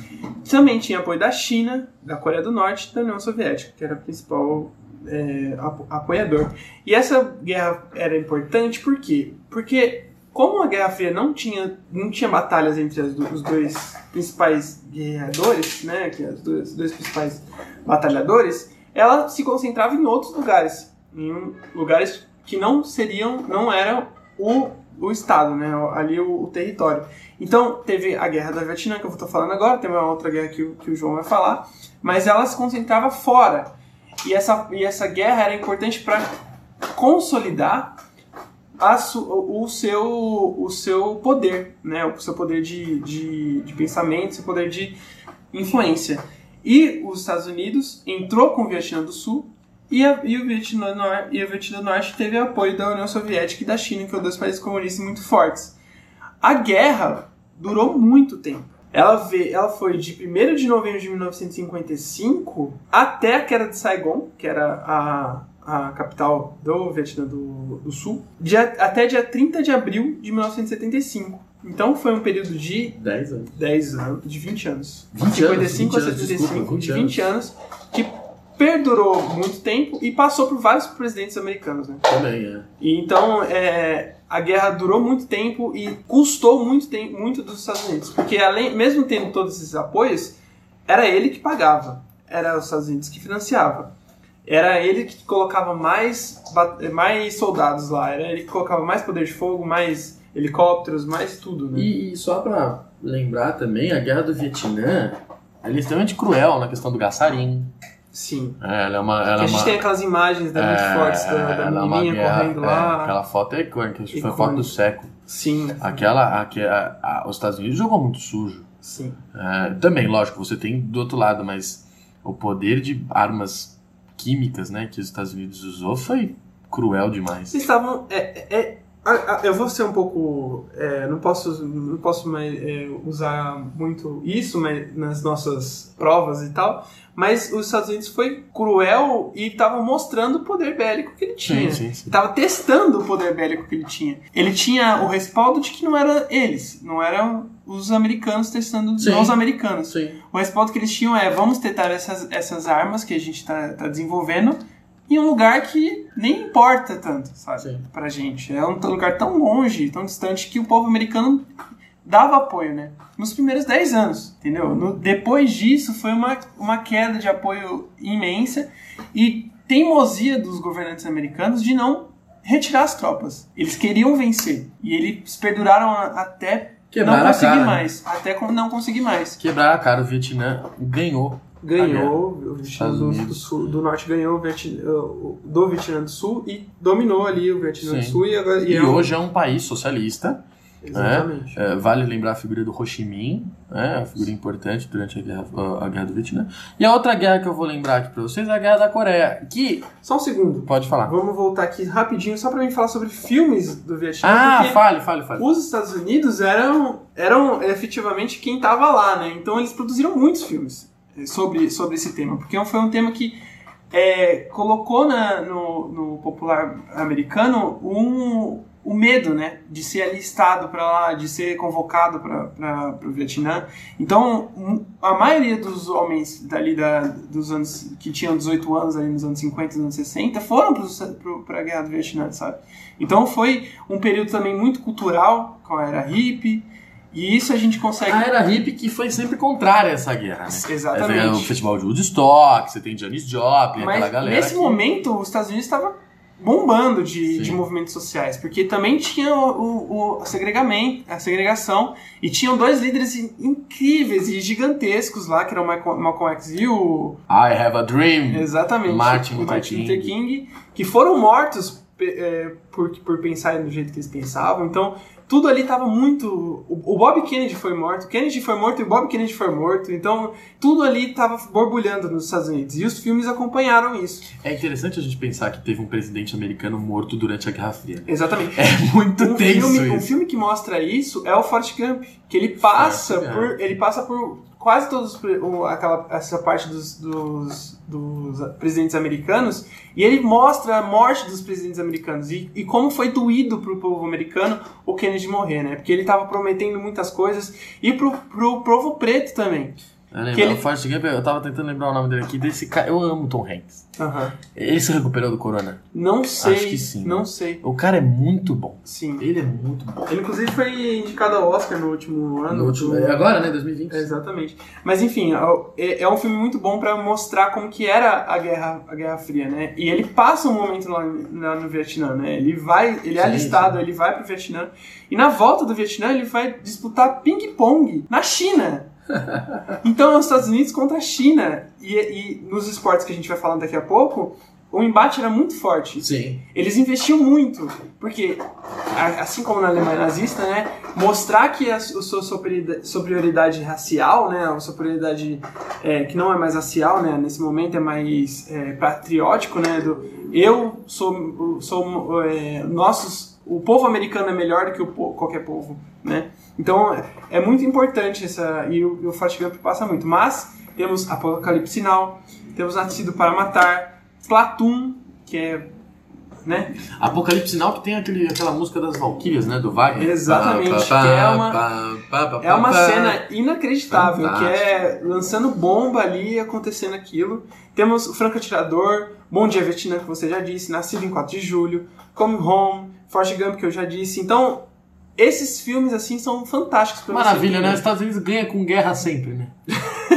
Também tinha apoio da China, da Coreia do Norte e da União Soviética, que era o principal é, apo- apoiador. E essa guerra era importante por quê? Porque como a Guerra Fria não tinha, não tinha batalhas entre as os dois principais guerreadores, né, que os dois, os dois principais batalhadores, ela se concentrava em outros lugares, em lugares que não seriam, não eram o, o estado, né, ali o, o território. Então, teve a Guerra da Vietnã, que eu estou falando agora, tem uma outra guerra que, o- que o João vai falar, mas ela se concentrava fora. E essa, e essa guerra era importante para consolidar a o, o seu, o seu poder, né? o seu poder de, de, de pensamento, seu poder de influência. E os Estados Unidos entrou com o Vietnã do Sul e, a, e, o Vietnã do Norte, e o Vietnã do Norte teve apoio da União Soviética e da China, que são dois países comunistas muito fortes. A guerra durou muito tempo. Ela, vê, ela foi de 1 de novembro de 1955 até a queda de Saigon, que era a, a capital do Vietnã do, do Sul, dia, até dia 30 de abril de 1975. Então foi um período de 10 anos. 10 anos, de 20 anos. 20 anos, 55 a 20 anos, 75, desculpa, 20 de 20 anos, que perdurou muito tempo e passou por vários presidentes americanos, né? Também, é. E então é, a guerra durou muito tempo e custou muito tempo, muito dos Estados Unidos, porque além, mesmo tendo todos esses apoios, era ele que pagava, era os Estados Unidos que financiava, era ele que colocava mais mais soldados lá, era ele que colocava mais poder de fogo, mais helicópteros, mais tudo, né? E, e só pra lembrar também, a Guerra do Vietnã, ela é extremamente cruel na questão do gassarim. Sim. É, ela é uma... Ela a é gente uma... tem aquelas imagens muito é, fortes da, da é menininha guerra- correndo é, lá. aquela foto é icônica, acho que foi a foto do século. Sim, Aquela, aque- a- a- os Estados Unidos jogou muito sujo. sim. É, também, lógico, você tem do outro lado, mas o poder de armas químicas, né, que os Estados Unidos usou foi cruel demais. Vocês estavam. É, é- é- a- a- eu vou ser um pouco. é, não posso, não posso mais, é, usar muito isso nas nossas provas e tal. Mas os Estados Unidos foi cruel e estava mostrando o poder bélico que ele tinha. Estava testando o poder bélico que ele tinha. Ele tinha o respaldo de que não era eles, não eram os americanos testando Sim. os americanos. Sim. O respaldo que eles tinham é vamos testar essas, essas armas que a gente está desenvolvendo em um lugar que nem importa tanto, sabe? Sim. Pra gente. É um lugar tão longe, tão distante que o povo americano dava apoio, né? Nos primeiros 10 anos, entendeu? No- depois disso foi uma, uma queda de apoio imensa e teimosia dos governantes americanos de não retirar as tropas. Eles queriam vencer e eles perduraram até Quebraram não conseguir né? mais, até não conseguir mais. Quebrar a cara, o Vietnã ganhou. Ganhou, o Vietnã do, do. Sul, do Norte ganhou o Vietnã, do Vietnã do Sul e dominou ali o Vietnã do Sim. Sul e agora E, é um- hoje é um país socialista. exatamente. É, vale lembrar a figura do Ho Chi Minh, né, a figura importante durante a guerra, a guerra do Vietnã. E a outra guerra que eu vou lembrar aqui pra vocês é a Guerra da Coreia, que... Só um segundo. Pode falar. Vamos voltar aqui rapidinho só pra mim falar sobre filmes do Vietnã, Ah, fale, fale, fale. os Estados Unidos eram eram efetivamente quem estava lá, né? Então eles produziram muitos filmes sobre, sobre esse tema, porque foi um tema que é, colocou na- no, no popular americano um, o medo, né, de ser alistado para lá, de ser convocado para o Vietnã. Então, a maioria dos homens dali da, dos anos que tinham 18 anos ali nos anos 50, nos anos 60, foram para a guerra do Vietnã, sabe? Então foi um período também muito cultural, com a era hippie, E isso a gente consegue. A era hippie que foi sempre contrária a essa guerra, né? Exatamente. É, o festival de Woodstock, você tem Janis Joplin, Mas aquela galera. nesse que- momento, os Estados Unidos estavam bombando de, Sim. de movimentos sociais, porque também tinha o, o, o segregamento, a segregação, e tinham dois líderes in- incríveis e gigantescos lá, que eram o Michael- Malcolm X e o I Have a Dream. Exatamente. Martin o Luther Martin King. Luther King, que foram mortos é, por, por pensarem do jeito que eles pensavam. Então, tudo ali estava muito. O, o Bob Kennedy foi morto, o Kennedy foi morto e o Bob Kennedy foi morto. Então, tudo ali estava borbulhando nos Estados Unidos. E os filmes acompanharam isso. É interessante a gente pensar que teve um presidente americano morto durante a Guerra Fria. Exatamente. É muito Um tenso filme, um filme que mostra isso é o Forrest Gump, que ele passa Forrest Gump. por ele passa por quase todos o- aquela essa parte dos, dos, dos presidentes americanos e ele mostra a morte dos presidentes americanos e, e como foi doído pro povo americano o Kennedy morrer, né? Porque ele tava prometendo muitas coisas e pro, pro povo preto também. Eu lembro, que ele- Forrest Gump, eu tava tentando lembrar o nome dele aqui, desse cara. Eu amo Tom Hanks. Aham. Ele se recuperou do corona. Não sei, Acho que sim. não sei. O cara é muito bom. Sim. Ele é muito bom. Ele inclusive foi indicado ao Oscar no último ano. No último, do- agora, né? 2020. Exatamente. Mas enfim, é, é um filme muito bom pra mostrar como que era a Guerra, a Guerra Fria, né? E ele passa um momento lá, lá no Vietnã, né? Ele vai, ele é Sim, alistado, ele vai pro Vietnã. E na volta do Vietnã ele vai disputar ping-pong na China. Então os Estados Unidos contra a China. E, e nos esportes que a gente vai falando daqui a pouco, o embate era muito forte. Sim. Eles investiam muito, porque, assim como na Alemanha nazista, né, mostrar que a su- sua superioridade- racial, né, a superioridade é, que não é mais racial, né, nesse momento é mais é, patriótico, né, do eu sou, sou é, nossos, o povo americano é melhor do que o qualquer povo, né. Então é muito importante essa e o, o Forrest Gump passa muito, mas temos Apocalipse Sinal, temos Nascido para Matar, Platoon, que é né? Apocalipse Sinal que tem aquele, aquela música das Valkyrias, né? Do Wagner. Exatamente, Pá, pá, que é uma- pá, É uma cena inacreditável, que é lançando bomba ali e acontecendo aquilo. Temos o Franco Atirador, Bom Dia Vietnã, que você já disse, Nascido em 4 de Julho, Come Home, Forrest Gump, que eu já disse. Então, esses filmes, assim, são fantásticos pra Maravilha, você né? ver. Os Estados Unidos ganha com guerra sempre, né?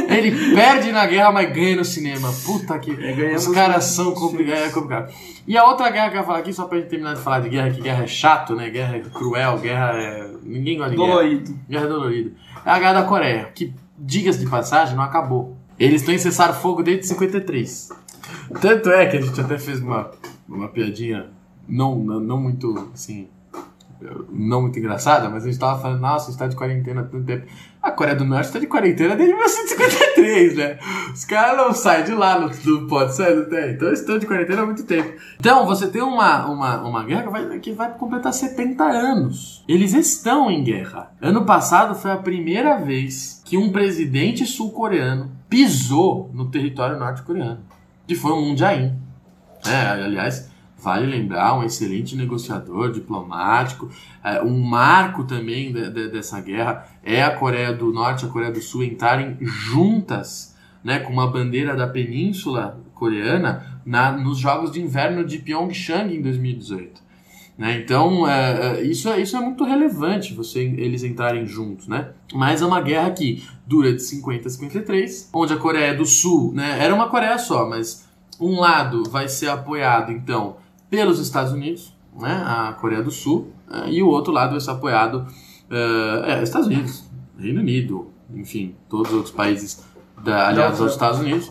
Ele perde na guerra, mas ganha no cinema. Puta que. É, Os caras são complicados. É complicado. E a outra guerra que eu ia falar aqui, só pra gente terminar de falar de guerra, que guerra é chato, né? Guerra é cruel, guerra é. Ninguém gosta de guerra. Dolorido. Guerra dolorida. É a guerra da Coreia, que, diga-se de passagem, não acabou. Eles estão em cessar-fogo desde 53. Tanto é que a gente até fez uma, uma piadinha não, não, não muito, assim, não muito engraçada, mas a gente tava falando, nossa, a gente tá de quarentena há tanto tempo. A Coreia do Norte tá de quarentena desde 1953, né? Os caras não saem de lá, não, pode sair, não tem. Então estão de quarentena há muito tempo. Então, você tem uma, uma, uma guerra que vai, que vai completar 70 anos. Eles estão em guerra. Ano passado foi a primeira vez que um presidente sul-coreano pisou no território norte-coreano, que foi um Moon Jae-in. É, aliás, vale lembrar, um excelente negociador, diplomático. É, um marco também de- de- dessa guerra é a Coreia do Norte e a Coreia do Sul entrarem juntas, né, com uma bandeira da Península Coreana na, nos Jogos de Inverno de Pyeongchang em 2018. Né? Então, é, é, isso, é, isso é muito relevante, você, eles entrarem juntos, né? Mas é uma guerra que dura de 50 a 53, onde a Coreia do Sul, né, era uma Coreia só, mas um lado vai ser apoiado, então, pelos Estados Unidos, né, a Coreia do Sul, eh, e o outro lado vai ser apoiado, eh, é, Estados Unidos, Reino Unido, enfim, todos os outros países da, aliados aos Estados Unidos,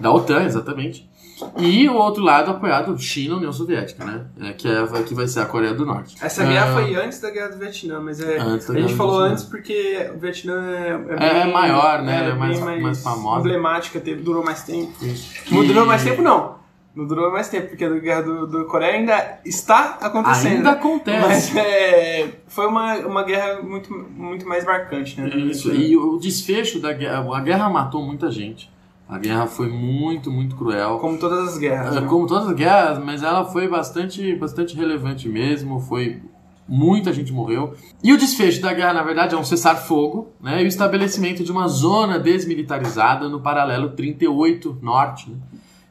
da OTAN, exatamente. E o outro lado apoiado, China, União Soviética, né, eh, que, é, que vai ser a Coreia do Norte. Essa guerra Ah, foi antes da Guerra do Vietnã, mas é, a gente falou antes porque o Vietnã é, É- é bem- maior, né? Ela é bem mais- mais famosa. emblemática, teve, durou mais tempo. Isso. Não E- durou mais tempo, não. Não durou mais tempo, porque a guerra do, do Coreia ainda está acontecendo. Ainda acontece. Mas é, foi uma, uma guerra muito, muito mais marcante, né? Isso, e o desfecho da guerra, a guerra matou muita gente. A guerra foi muito, muito cruel. Como todas as guerras. É, né? Como todas as guerras, mas ela foi bastante, bastante relevante mesmo. Foi muita gente morreu. E o desfecho da guerra, na verdade, é um cessar-fogo, né? E o estabelecimento de uma zona desmilitarizada no paralelo 38 norte, né?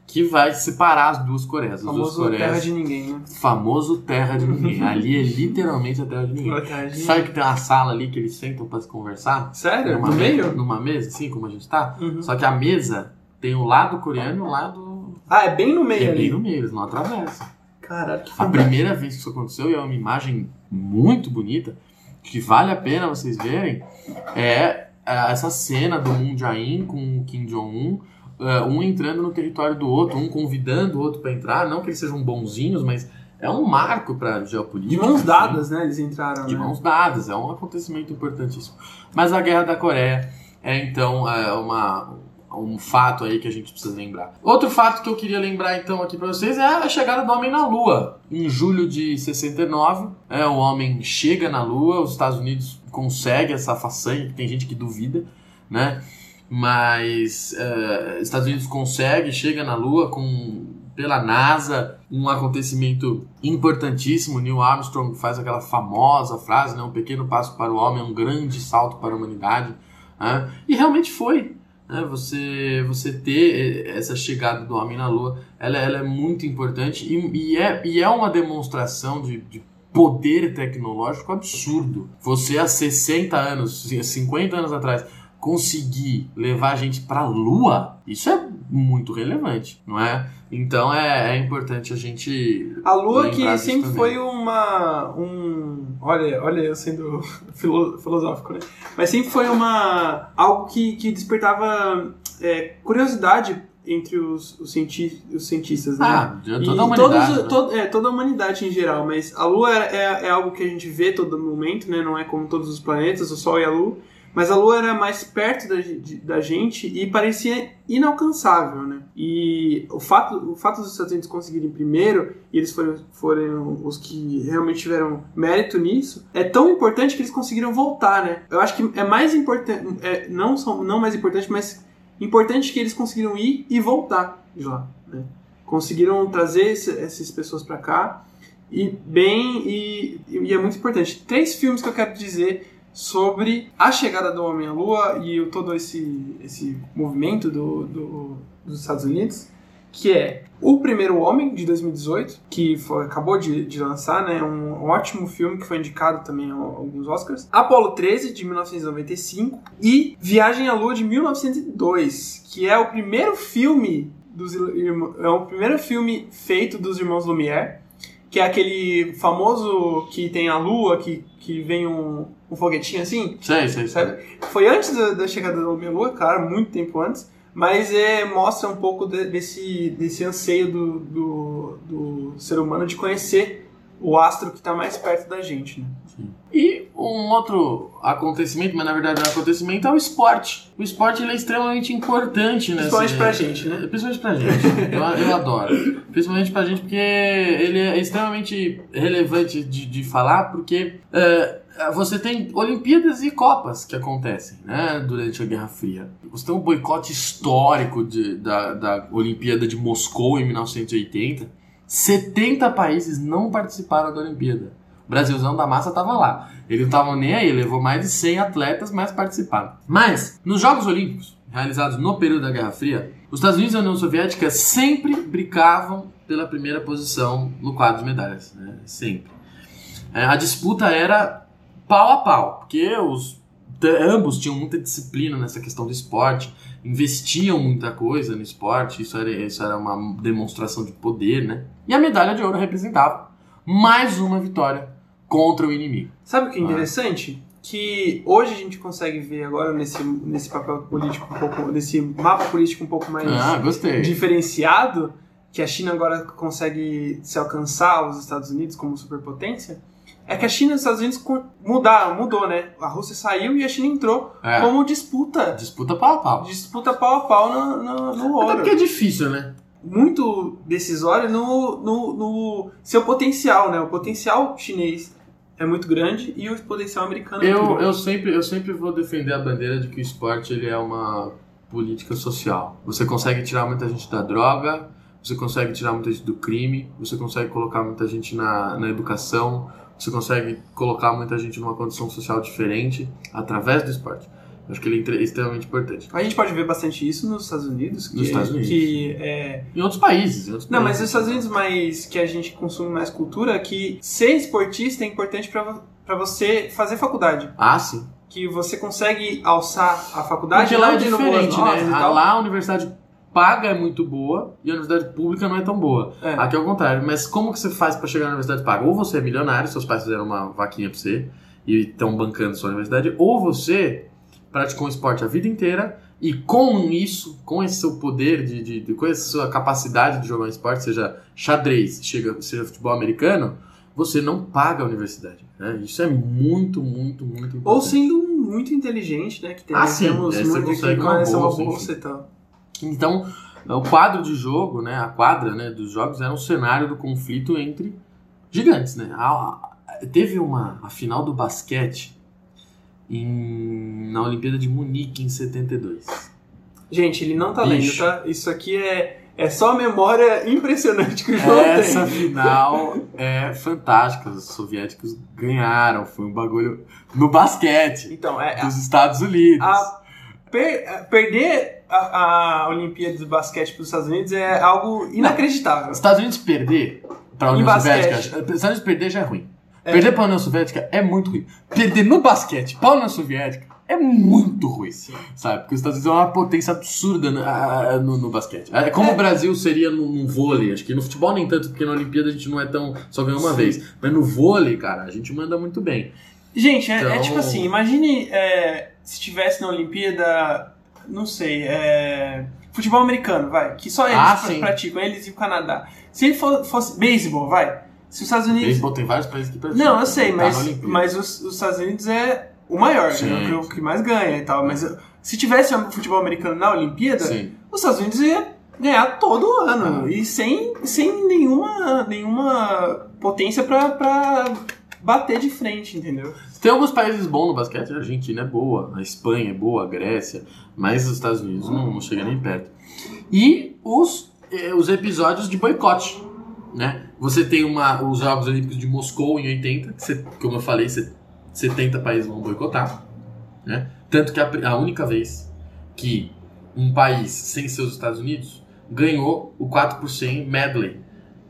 Que vai separar as duas Coreias. As duas Famoso Coreias. terra de ninguém, né? Famoso terra de ninguém. Ali é literalmente a terra de ninguém. Terra de Sabe que tem uma sala ali que eles sentam pra se conversar? Sério? Numa No me- meio? Numa mesa, assim como a gente tá. Uhum. Só que a mesa tem o lado coreano e o lado. Ah, é bem no meio É ali. bem no meio, eles não atravessam. Caralho, que A fantástico. primeira vez que isso aconteceu, e é uma imagem muito bonita, que vale a pena vocês verem, é é essa cena do Moon Jae-in com o Kim Jong-un, é, um entrando no território do outro, um convidando o outro para entrar, não que eles sejam bonzinhos, mas é um marco para De geopolítica. mãos assim. dadas, né? Eles entraram. De né? mãos dadas, é um acontecimento importantíssimo. Mas a Guerra da Coreia é então é, uma, um fato aí que a gente precisa lembrar. Outro fato que eu queria lembrar então aqui pra vocês é a chegada do homem na Lua. Em julho de 69, é, o homem chega na Lua, os Estados Unidos consegue essa façanha, que tem gente que duvida, né? Mas é, Estados Unidos consegue, chega na Lua com pela NASA, um acontecimento importantíssimo. Neil Armstrong faz aquela famosa frase, né? Um pequeno passo para o homem, um grande salto para a humanidade. né? E realmente foi. Né? Você, você ter essa chegada do homem na Lua, ela, ela é muito importante e, e é, e é uma demonstração de, de poder tecnológico absurdo. Você há 60 anos, 50 anos atrás, conseguir levar a gente para a Lua, isso é muito relevante, não é? Então é, é importante a gente. A Lua que sempre também. foi uma. Um, olha, olha, eu sendo filo- filosófico, né? Mas sempre foi uma. algo que, que despertava é, curiosidade entre os, os, cienti- os cientistas, né? Ah, E toda a humanidade. todos- né? todo- é, toda a humanidade em geral, mas a Lua é, é, é algo que a gente vê todo momento, né? Não é como todos os planetas, o Sol e a Lua. Mas a Lua era mais perto da, de- da gente e parecia inalcançável, né? E o fato, o fato dos Estados Unidos conseguirem primeiro, e eles foram, foram os que realmente tiveram mérito nisso, é tão importante que eles conseguiram voltar, né? Eu acho que é mais importante, é, não, não mais importante, mas importante que eles conseguiram ir e voltar de lá, né? Conseguiram trazer esse- essas pessoas pra cá e bem e, e é muito importante. Três filmes que eu quero dizer sobre a chegada do homem à Lua e todo esse, esse movimento do, do- dos Estados Unidos, que é O Primeiro Homem, de 2018, que foi- acabou de, de lançar, né? Um ótimo filme que foi indicado também a alguns Oscars. Apolo 13, de 1995. E Viagem à Lua, de 1902, que é o primeiro filme dos é o primeiro filme feito dos irmãos Lumière, que é aquele famoso que tem a lua, que, que vem um, um foguetinho assim, Sei, sei, sei. sabe? Foi antes da, da chegada do homem à lua, claro, muito tempo antes, mas é, mostra um pouco de- desse, desse anseio do, do, do ser humano de conhecer o astro que está mais perto da gente, né? E um outro acontecimento, mas na verdade não é acontecimento, é o esporte. O esporte ele é extremamente importante, né? Principalmente pra gente, né? Principalmente pra gente. Eu, eu adoro. Principalmente pra gente porque ele é extremamente relevante de, de falar, porque é, você tem Olimpíadas e Copas que acontecem né, durante a Guerra Fria. Você tem um boicote histórico de- da, da Olimpíada de Moscou em 1980. 70 países não participaram da Olimpíada. O Brasilzão da massa tava lá. Ele não tava nem aí, levou mais de 100 atletas, mas participaram. Mas, nos Jogos Olímpicos, realizados no período da Guerra Fria, os Estados Unidos e a União Soviética sempre brigavam pela primeira posição no quadro de medalhas. Né? Sempre. É, a disputa era pau a pau, porque os, ambos tinham muita disciplina nessa questão do esporte, investiam muita coisa no esporte, isso era, isso era uma demonstração de poder, né? E a medalha de ouro representava mais uma vitória contra o inimigo. Sabe o que é Ah. interessante? Que hoje a gente consegue ver agora nesse, nesse papel político um pouco, nesse mapa político um pouco mais Ah, diferenciado, que a China agora consegue se alcançar aos Estados Unidos como superpotência, é que a China e os Estados Unidos mudaram, mudou, né? A Rússia saiu e a China entrou É. como disputa. Disputa pau a pau. Disputa pau a pau no, no, no Até ouro. porque é difícil, né? Muito decisório no, no, no seu potencial, né? O potencial chinês é muito grande e o potencial americano é muito Eu, grande. eu, sempre, eu sempre vou defender a bandeira de que o esporte ele é uma política social. Você consegue tirar muita gente da droga, você consegue tirar muita gente do crime, você consegue colocar muita gente na, na educação, você consegue colocar muita gente numa condição social diferente através do esporte. Acho que ele é extremamente importante. A gente pode ver bastante isso nos Estados Unidos. Que, nos Estados Unidos. Que, é... Em outros países. Em outros Não, países. mas nos Estados Unidos, mais que a gente consome mais cultura, que ser esportista é importante para você fazer faculdade. Ah, sim. Que você consegue alçar a faculdade Porque lá é de no diferente, né? tal. Lá a universidade paga é muito boa e a universidade pública não é tão boa. É. Aqui é o contrário. Mas como que você faz pra chegar na universidade paga? Ou você é milionário, seus pais fizeram uma vaquinha pra você e estão bancando sua universidade, ou você praticou um esporte a vida inteira e com isso, com esse seu poder, de, de, de- com essa sua capacidade de jogar um esporte, seja xadrez, chega, seja futebol americano, você não paga a universidade. né? Isso é muito, muito, muito importante. Ou sendo muito inteligente, né? Que tem, Ah, sim, temos você muito consegue uma conhece uma bolsa, bolsa e tal. Então, o quadro de jogo, né, a quadra né, dos jogos era um cenário do conflito entre gigantes. Né? A- a- teve uma a final do basquete em- na Olimpíada de Munique em 72. Gente, ele não tá lendo, Bicho. tá? Isso aqui é, é só a memória impressionante que o João Essa tem. final é fantástica. Os soviéticos ganharam. Foi um bagulho no basquete Então, é, dos Estados Unidos. a- per- perder a, a Olimpíada de basquete para os Estados Unidos é algo inacreditável. Os Estados Unidos perder para a União. Soviética, os Estados Unidos perder já é ruim. Perder para a União Soviética é muito ruim. Perder no basquete para a União Soviética é muito ruim, sabe? Porque os Estados Unidos é uma potência absurda no, ah, no- no basquete. É como É. o Brasil seria no, no vôlei. Acho que no futebol nem tanto, porque na Olimpíada a gente não é tão. só ganhou uma Sim. vez. Mas no vôlei, cara, a gente manda muito bem. Gente, é, é Então- tipo assim, imagine é, se tivesse na Olimpíada, não sei, é, futebol americano, vai, que só eles Ah, praticam, eles e o Canadá. Se ele fo- fosse beisebol, vai, se os Estados Unidos... Beisebol tem vários países que praticam. Não, eu sei, Tá mas, mas os, os Estados Unidos é o maior, né, o que- mais ganha e tal, mas se tivesse um futebol americano na Olimpíada, Sim. os Estados Unidos ia ganhar todo ano Ah. e sem, sem nenhuma, nenhuma potência pra bater de frente, entendeu? Tem alguns países bons no basquete, a Argentina é boa, a Espanha é boa, a Grécia, mas os Estados Unidos não, não chega nem perto. E os, eh, os episódios de boicote, né? Você tem uma, os Jogos Olímpicos de Moscou em 80, que você- como eu falei, você- 70 países vão boicotar, né? Tanto que a, a única vez que um país, sem ser os Estados Unidos, ganhou o 4 por 100 medley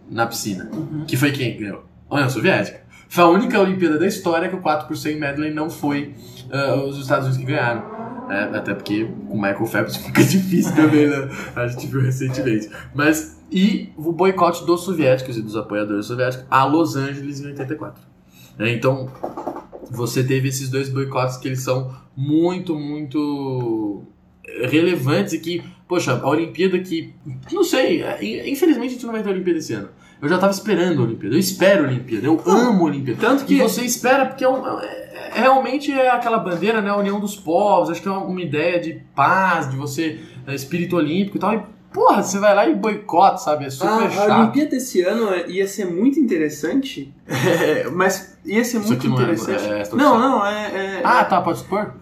na piscina. Que foi quem ganhou? A União Soviética. Foi a única Olimpíada da história que o 4 por 100 medley não foi ah, os Estados Unidos que ganharam. É, até porque com Michael Phelps fica difícil também, né? A gente viu recentemente. Mas, e o boicote dos soviéticos e dos apoiadores soviéticos a Los Angeles em 84. É, então, você teve esses dois boicotes que eles são muito, muito relevantes e que, poxa, a Olimpíada que, não sei, é, infelizmente a gente não vai ter a Olimpíada esse ano. Eu já tava esperando a Olimpíada, eu espero a Olimpíada, eu amo a Olimpíada. Tanto Que que você espera, porque é um- é- é- realmente é aquela bandeira, né? A união dos povos, acho que é uma, uma ideia de paz, de você, é, espírito olímpico e tal. E, porra, você vai lá e boicota, sabe? É super a, a chato. Olimpíada desse ano ia ser muito interessante, é, mas ia ser Isso muito aqui não é- interessante. é não, não, é. é- Ah, tá, pode supor?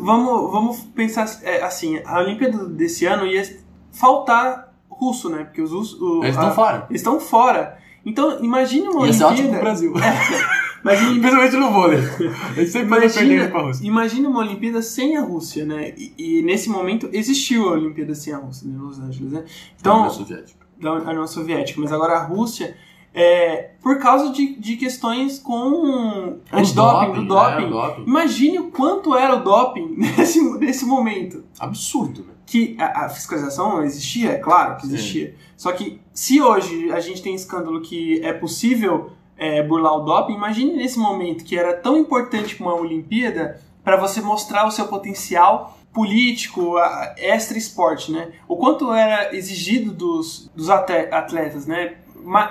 vamos, vamos pensar é, assim: a Olimpíada desse ano ia faltar russo, né? Porque os russos. o- Eles estão fora. Eles estão fora. Então, imagine uma Ia ser ótimo pro Olimpíada. Brasil. Imagine, Principalmente no vôlei. A gente sempre Imagina, pra Rússia. imagina uma Olimpíada sem a Rússia, né? E, e nesse momento existiu a Olimpíada sem a Rússia, né? em Los Angeles, né? Então, União Soviética. da União Soviética, mas agora a Rússia, é, por causa de, de questões com antidoping, do né, doping. o doping. Imagine o quanto era o doping nesse, nesse momento. Absurdo, né? Que a, a fiscalização existia, é claro que Sim. existia. Só que se hoje a gente tem escândalo que é possível é, burlar o doping, imagine nesse momento que era tão importante uma Olimpíada para você mostrar o seu potencial político, extra esporte, né? O quanto era exigido dos, dos atletas, né?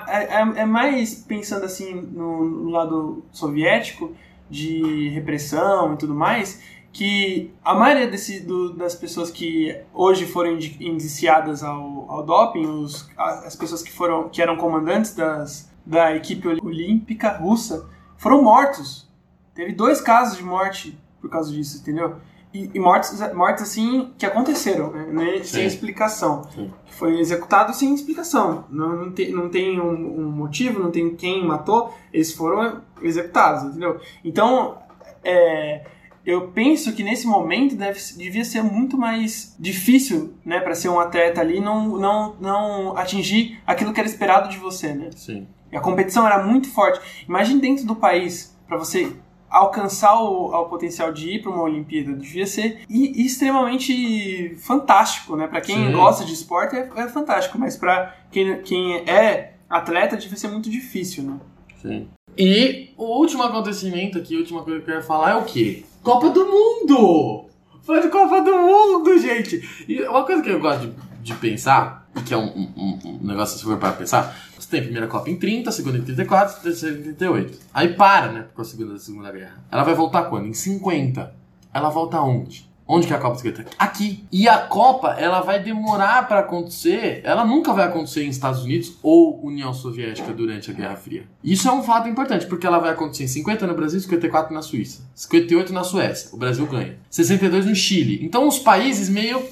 É, é- é mais pensando assim no, no lado soviético de repressão e tudo mais, que a maioria desse, do- das pessoas que hoje foram indi- indiciadas ao, ao doping, os, as pessoas que foram que eram comandantes das, da equipe olímpica russa, foram mortos. Teve dois casos de morte por causa disso, entendeu? E, e mortes, mortes assim que aconteceram, né? Né? sem explicação. Sim. Foi executado sem explicação. Não, não tem, não tem um, um motivo, não tem quem matou, eles foram executados, entendeu? Então, é, eu penso que nesse momento deve, devia ser muito mais difícil, né, para ser um atleta ali não, não, não atingir aquilo que era esperado de você, né? Sim. A competição era muito forte. Imagine dentro do país, para você alcançar o, o, potencial de ir para uma Olimpíada, devia ser e, extremamente fantástico, né? Para quem Sim. gosta de esporte é, é fantástico, mas para quem, quem é atleta devia ser muito difícil, né? Sim. E o último acontecimento aqui, a última coisa que eu quero falar é o quê? Copa do Mundo! Foi de Copa do Mundo, gente! E uma coisa que eu gosto de, de pensar, e que é um, um, um negócio super para pensar, você tem a primeira Copa em 30, a segunda em 34, a terceira em 38. Aí para, né, com a segunda da Segunda Guerra. Ela vai voltar quando? Em 50. Ela volta onde? Onde que é a Copa escrita? Aqui. E a Copa, ela vai demorar para acontecer. Ela nunca vai acontecer em Estados Unidos ou União Soviética durante a Guerra Fria. Isso é um fato importante, porque ela vai acontecer em 50 no Brasil, 54 na Suíça, 58 na Suécia. O Brasil ganha. 62 no Chile. Então os países meio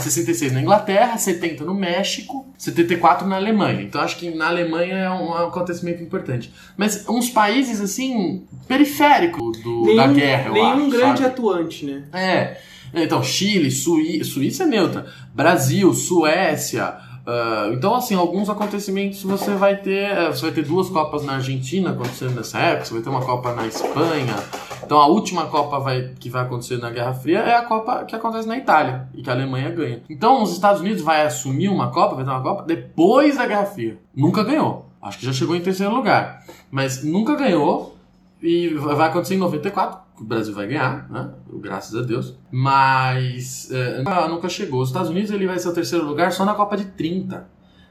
66 na Inglaterra, 70 no México, 74 na Alemanha. Então acho que na Alemanha é um acontecimento importante. Mas uns países assim periféricos do, nenhum, da guerra, nenhum acho, grande sabe? atuante, né? É. Então, Chile, Suí Suíça é neutra, Brasil, Suécia. Uh, então, assim, alguns acontecimentos você vai ter. Eh, você vai ter duas Copas na Argentina acontecendo nessa época, você vai ter uma Copa na Espanha. Então, a última Copa vai, que vai acontecer na Guerra Fria é a Copa que acontece na Itália e que a Alemanha ganha. Então, os Estados Unidos vai assumir uma Copa, vai ter uma Copa depois da Guerra Fria. Nunca ganhou. Acho que já chegou em terceiro lugar. Mas nunca ganhou e vai acontecer em 94 o Brasil vai ganhar, né? Graças a Deus. Mas é, nunca chegou. Os Estados Unidos ele vai ser o terceiro lugar só na Copa de 30.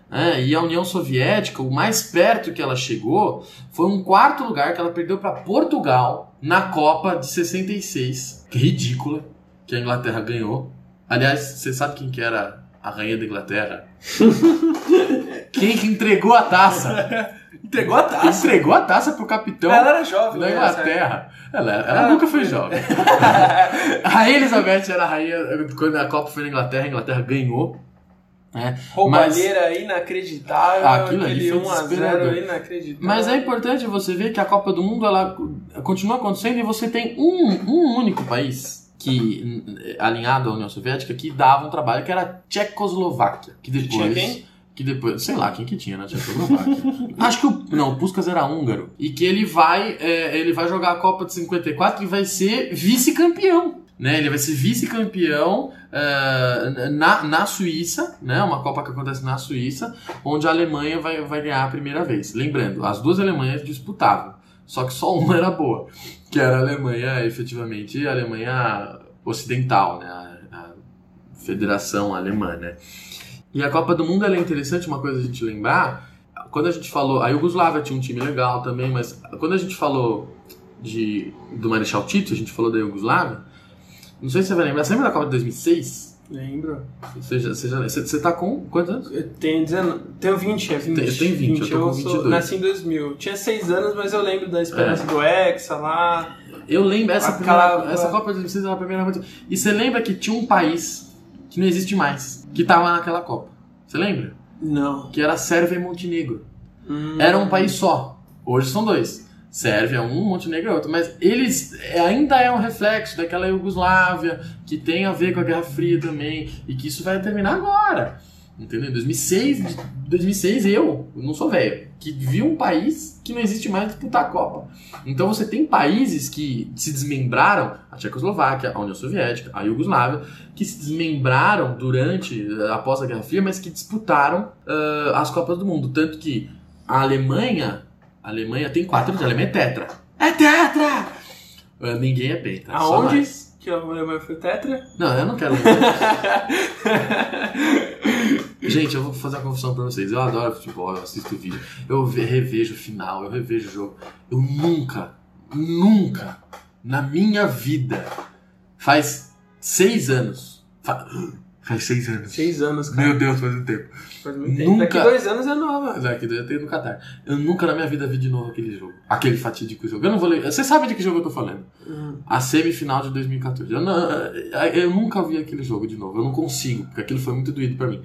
Né? E a União Soviética, o mais perto que ela chegou foi um quarto lugar que ela perdeu para Portugal na Copa de 66. Que ridícula que a Inglaterra ganhou. Aliás, você sabe quem que era a rainha da Inglaterra? quem que entregou a taça? Entregou a taça. Entregou a taça pro capitão ela era jovem, da né, Inglaterra. Ela, ela ah, nunca foi jovem. a Elizabeth era a rainha. Quando a Copa foi na Inglaterra, a Inglaterra ganhou. Né? Roubalheira Mas, inacreditável. Aquilo ali foi 1 inacreditável. Mas é importante você ver que a Copa do Mundo ela continua acontecendo e você tem um, um único país que alinhado à União Soviética que dava um trabalho que era a Tchecoslováquia. Que depois. Que depois, sei lá quem que tinha na Tchecoslováquia. Acho que o, não, o Puskas era húngaro e que ele vai, é, ele vai jogar a Copa de 54 e vai ser vice-campeão. Né, ele vai ser vice-campeão uh, na, na Suíça, né, uma Copa que acontece na Suíça, onde a Alemanha vai, vai ganhar a primeira vez. Lembrando, as duas Alemanhas disputavam, só que só uma era boa, que era a Alemanha, efetivamente, a Alemanha ocidental, né, a, a Federação Alemã. Né. E a Copa do Mundo é interessante, uma coisa a gente lembrar. Quando a gente falou. A Yugoslávia tinha um time legal também, mas quando a gente falou de, do Marechal Tito, a gente falou da Yugoslávia. Não sei se você vai lembrar. Você lembra da Copa de 2006? Lembro. Você, já, você, já, você, tá com quantos anos? Eu tenho, 19, tenho 20, é 20. Tem, eu tenho 20, 20 eu tô com 22. Eu nasci em 2000. Tinha 6 anos, mas eu lembro da esperança é. do Hexa lá. Eu lembro, essa, primeira, essa Copa de 2006 era a primeira. E você lembra que tinha um país que não existe mais, que tava naquela Copa. Você lembra? Não. Que era Sérvia e Montenegro. Hum. Era um país só. Hoje são dois. Sérvia é um, Montenegro é outro. Mas eles é, ainda é um reflexo daquela Iugoslávia que tem a ver com a Guerra Fria também e que isso vai terminar agora. Entendeu? Em 2006, 2006 eu, eu não sou velho, que vi um país que não existe mais disputar a Copa. Então você tem países que se desmembraram, a Tchecoslováquia, a União Soviética, a Iugoslávia, que se desmembraram durante, eh, após a Guerra Fria, mas que disputaram uh, as Copas do Mundo. Tanto que a Alemanha, a Alemanha tem quatro, a Alemanha é tetra. É tetra! Uh, ninguém é penta. Aonde? Que a Alemanha foi tetra? Não, eu não quero. Gente, eu vou fazer uma confissão pra vocês. Eu adoro futebol, eu assisto vídeo, eu revejo o final, eu revejo o jogo. Eu nunca, nunca, na minha vida, faz seis anos. Faz seis anos. Seis anos, cara. Meu Deus, faz um tempo. Faz muito tempo. Nunca... Daqui dois anos é nova. Daqui dois anos no Qatar. Eu nunca na minha vida vi de novo aquele jogo. Aquele fatídico jogo. Eu não vou ler. Você sabe de que jogo eu tô falando? Uhum. A semifinal de 2014. Eu, não, eu nunca vi aquele jogo de novo. Eu não consigo, porque aquilo foi muito doído pra mim.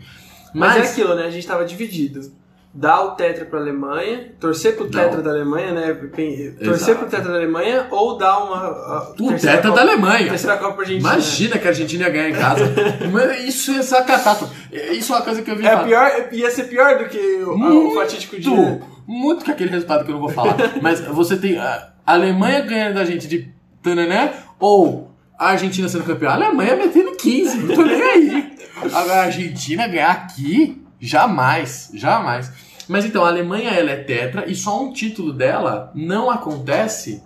Mas, Mas é aquilo, né? A gente tava dividido. dar o tetra para a Alemanha, torcer pro tetra Não. da Alemanha, né? Torcer Exato. pro tetra da Alemanha ou dar uma O tetra Copa- da Alemanha. Terceira Copa pra Argentina. Imagina que a Argentina ia ganhar em casa. Isso é essa catástrofe. Isso é uma coisa que eu vi É falar. pior, ia ser pior do que o, o Muito, fatídico dia. muito que aquele resultado que eu não vou falar. Mas você tem a Alemanha ganhando da gente de tananã ou a Argentina sendo campeã. A Alemanha metendo 15, não tô nem aí. Agora a Argentina ganhar aqui, jamais, jamais. Mas então, a Alemanha ela é tetra e só um título dela não acontece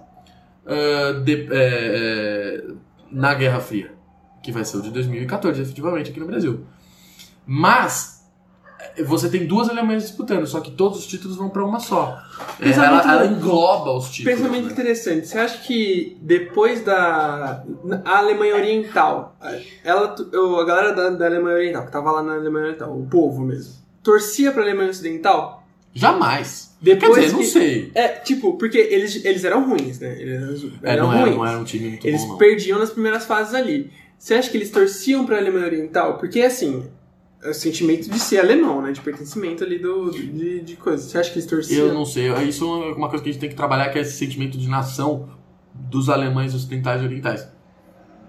ah, de- é, na Guerra Fria, que vai ser o de 2014, efetivamente, aqui no Brasil. Mas você tem duas Alemanhas disputando, só que todos os títulos vão pra uma só. É, ela, ela engloba os títulos. Pensamento né? interessante. Você acha que depois da a Alemanha Oriental, ela, a galera da, da Alemanha Oriental, que tava lá na Alemanha Oriental, o povo mesmo, torcia pra Alemanha Ocidental? Jamais. Depois Quer dizer, não que- sei. É, tipo, porque eles, eles eram ruins, né? Eles eram, É, eram não, era, ruins. não era um time muito Eles bom, não. perdiam nas primeiras fases ali. Você acha que eles torciam pra Alemanha Oriental? Porque, assim, o sentimento de ser alemão, né? De pertencimento ali do, de, de coisa. Você acha que eles torciam? Eu não sei. Isso é uma coisa que a gente tem que trabalhar, que é esse sentimento de nação dos alemães ocidentais e orientais.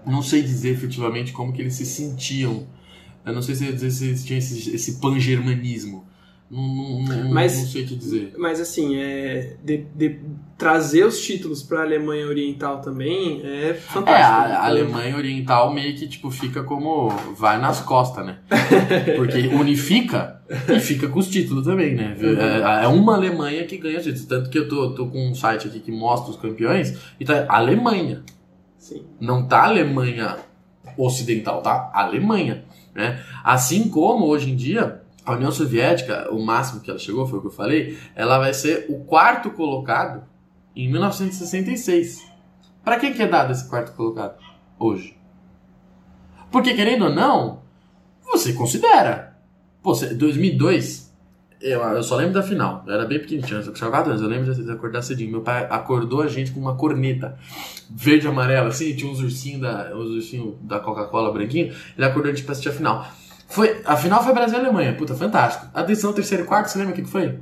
Não sei dizer efetivamente como que eles se sentiam. Eu não sei se eles tinham esse, esse pan-germanismo. Não, não, não- Mas- não sei te dizer. Mas, assim, é, de, de trazer os títulos pra Alemanha Oriental também é É, fantástico. a, a Alemanha Oriental meio que tipo fica como vai nas costas, né? Porque unifica e fica com os títulos também, né? É, é uma Alemanha que ganha títulos. Tanto que eu tô, tô com um site aqui que mostra os campeões e tá Alemanha. Sim. Não tá Alemanha Ocidental, tá? Alemanha. Né? Assim como hoje em dia a União Soviética, o máximo que ela chegou, foi o que eu falei, ela vai ser o quarto colocado em 1966. Pra quem que é dado esse quarto colocado hoje? Porque querendo ou não, você considera. Pô, você- 2002, eu, eu só lembro da final. Eu era bem pequenininho, eu tinha 4 anos. Eu lembro de acordar cedinho. Meu pai acordou a gente com uma corneta verde e amarela, assim, tinha uns ursinhos da, uns ursinhos da Coca-Cola branquinho. Ele acordou a gente pra assistir a final. Foi, a final foi Brasil e Alemanha. Puta, fantástico. Atenção, terceiro e quarto, você lembra o que foi?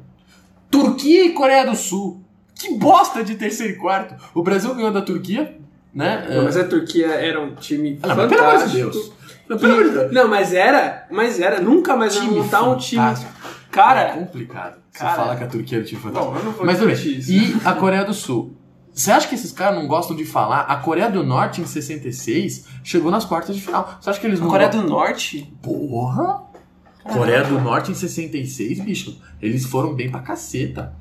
Turquia e Coreia do Sul. Que bosta de terceiro e quarto. O Brasil ganhou da Turquia, né? Não, mas a Turquia era um time Ah, não, mas pelo amor de fantástico. Deus. Não, pelo amor de Deus. Não, mas era, mas era, nunca mais Time montar um time. fantástico. É Cara, complicado. Você cara- falar que a Turquia era um time fantástico. bom, eu não vou Mas tudo bem. isso. E a Coreia do Sul? Você acha que esses caras não gostam de falar? A Coreia do Norte, em 66, chegou nas quartas de final. Você acha que eles A não Coreia gostam? do Norte? Porra! Coreia do Norte em 66, bicho. Eles foram bem pra caceta.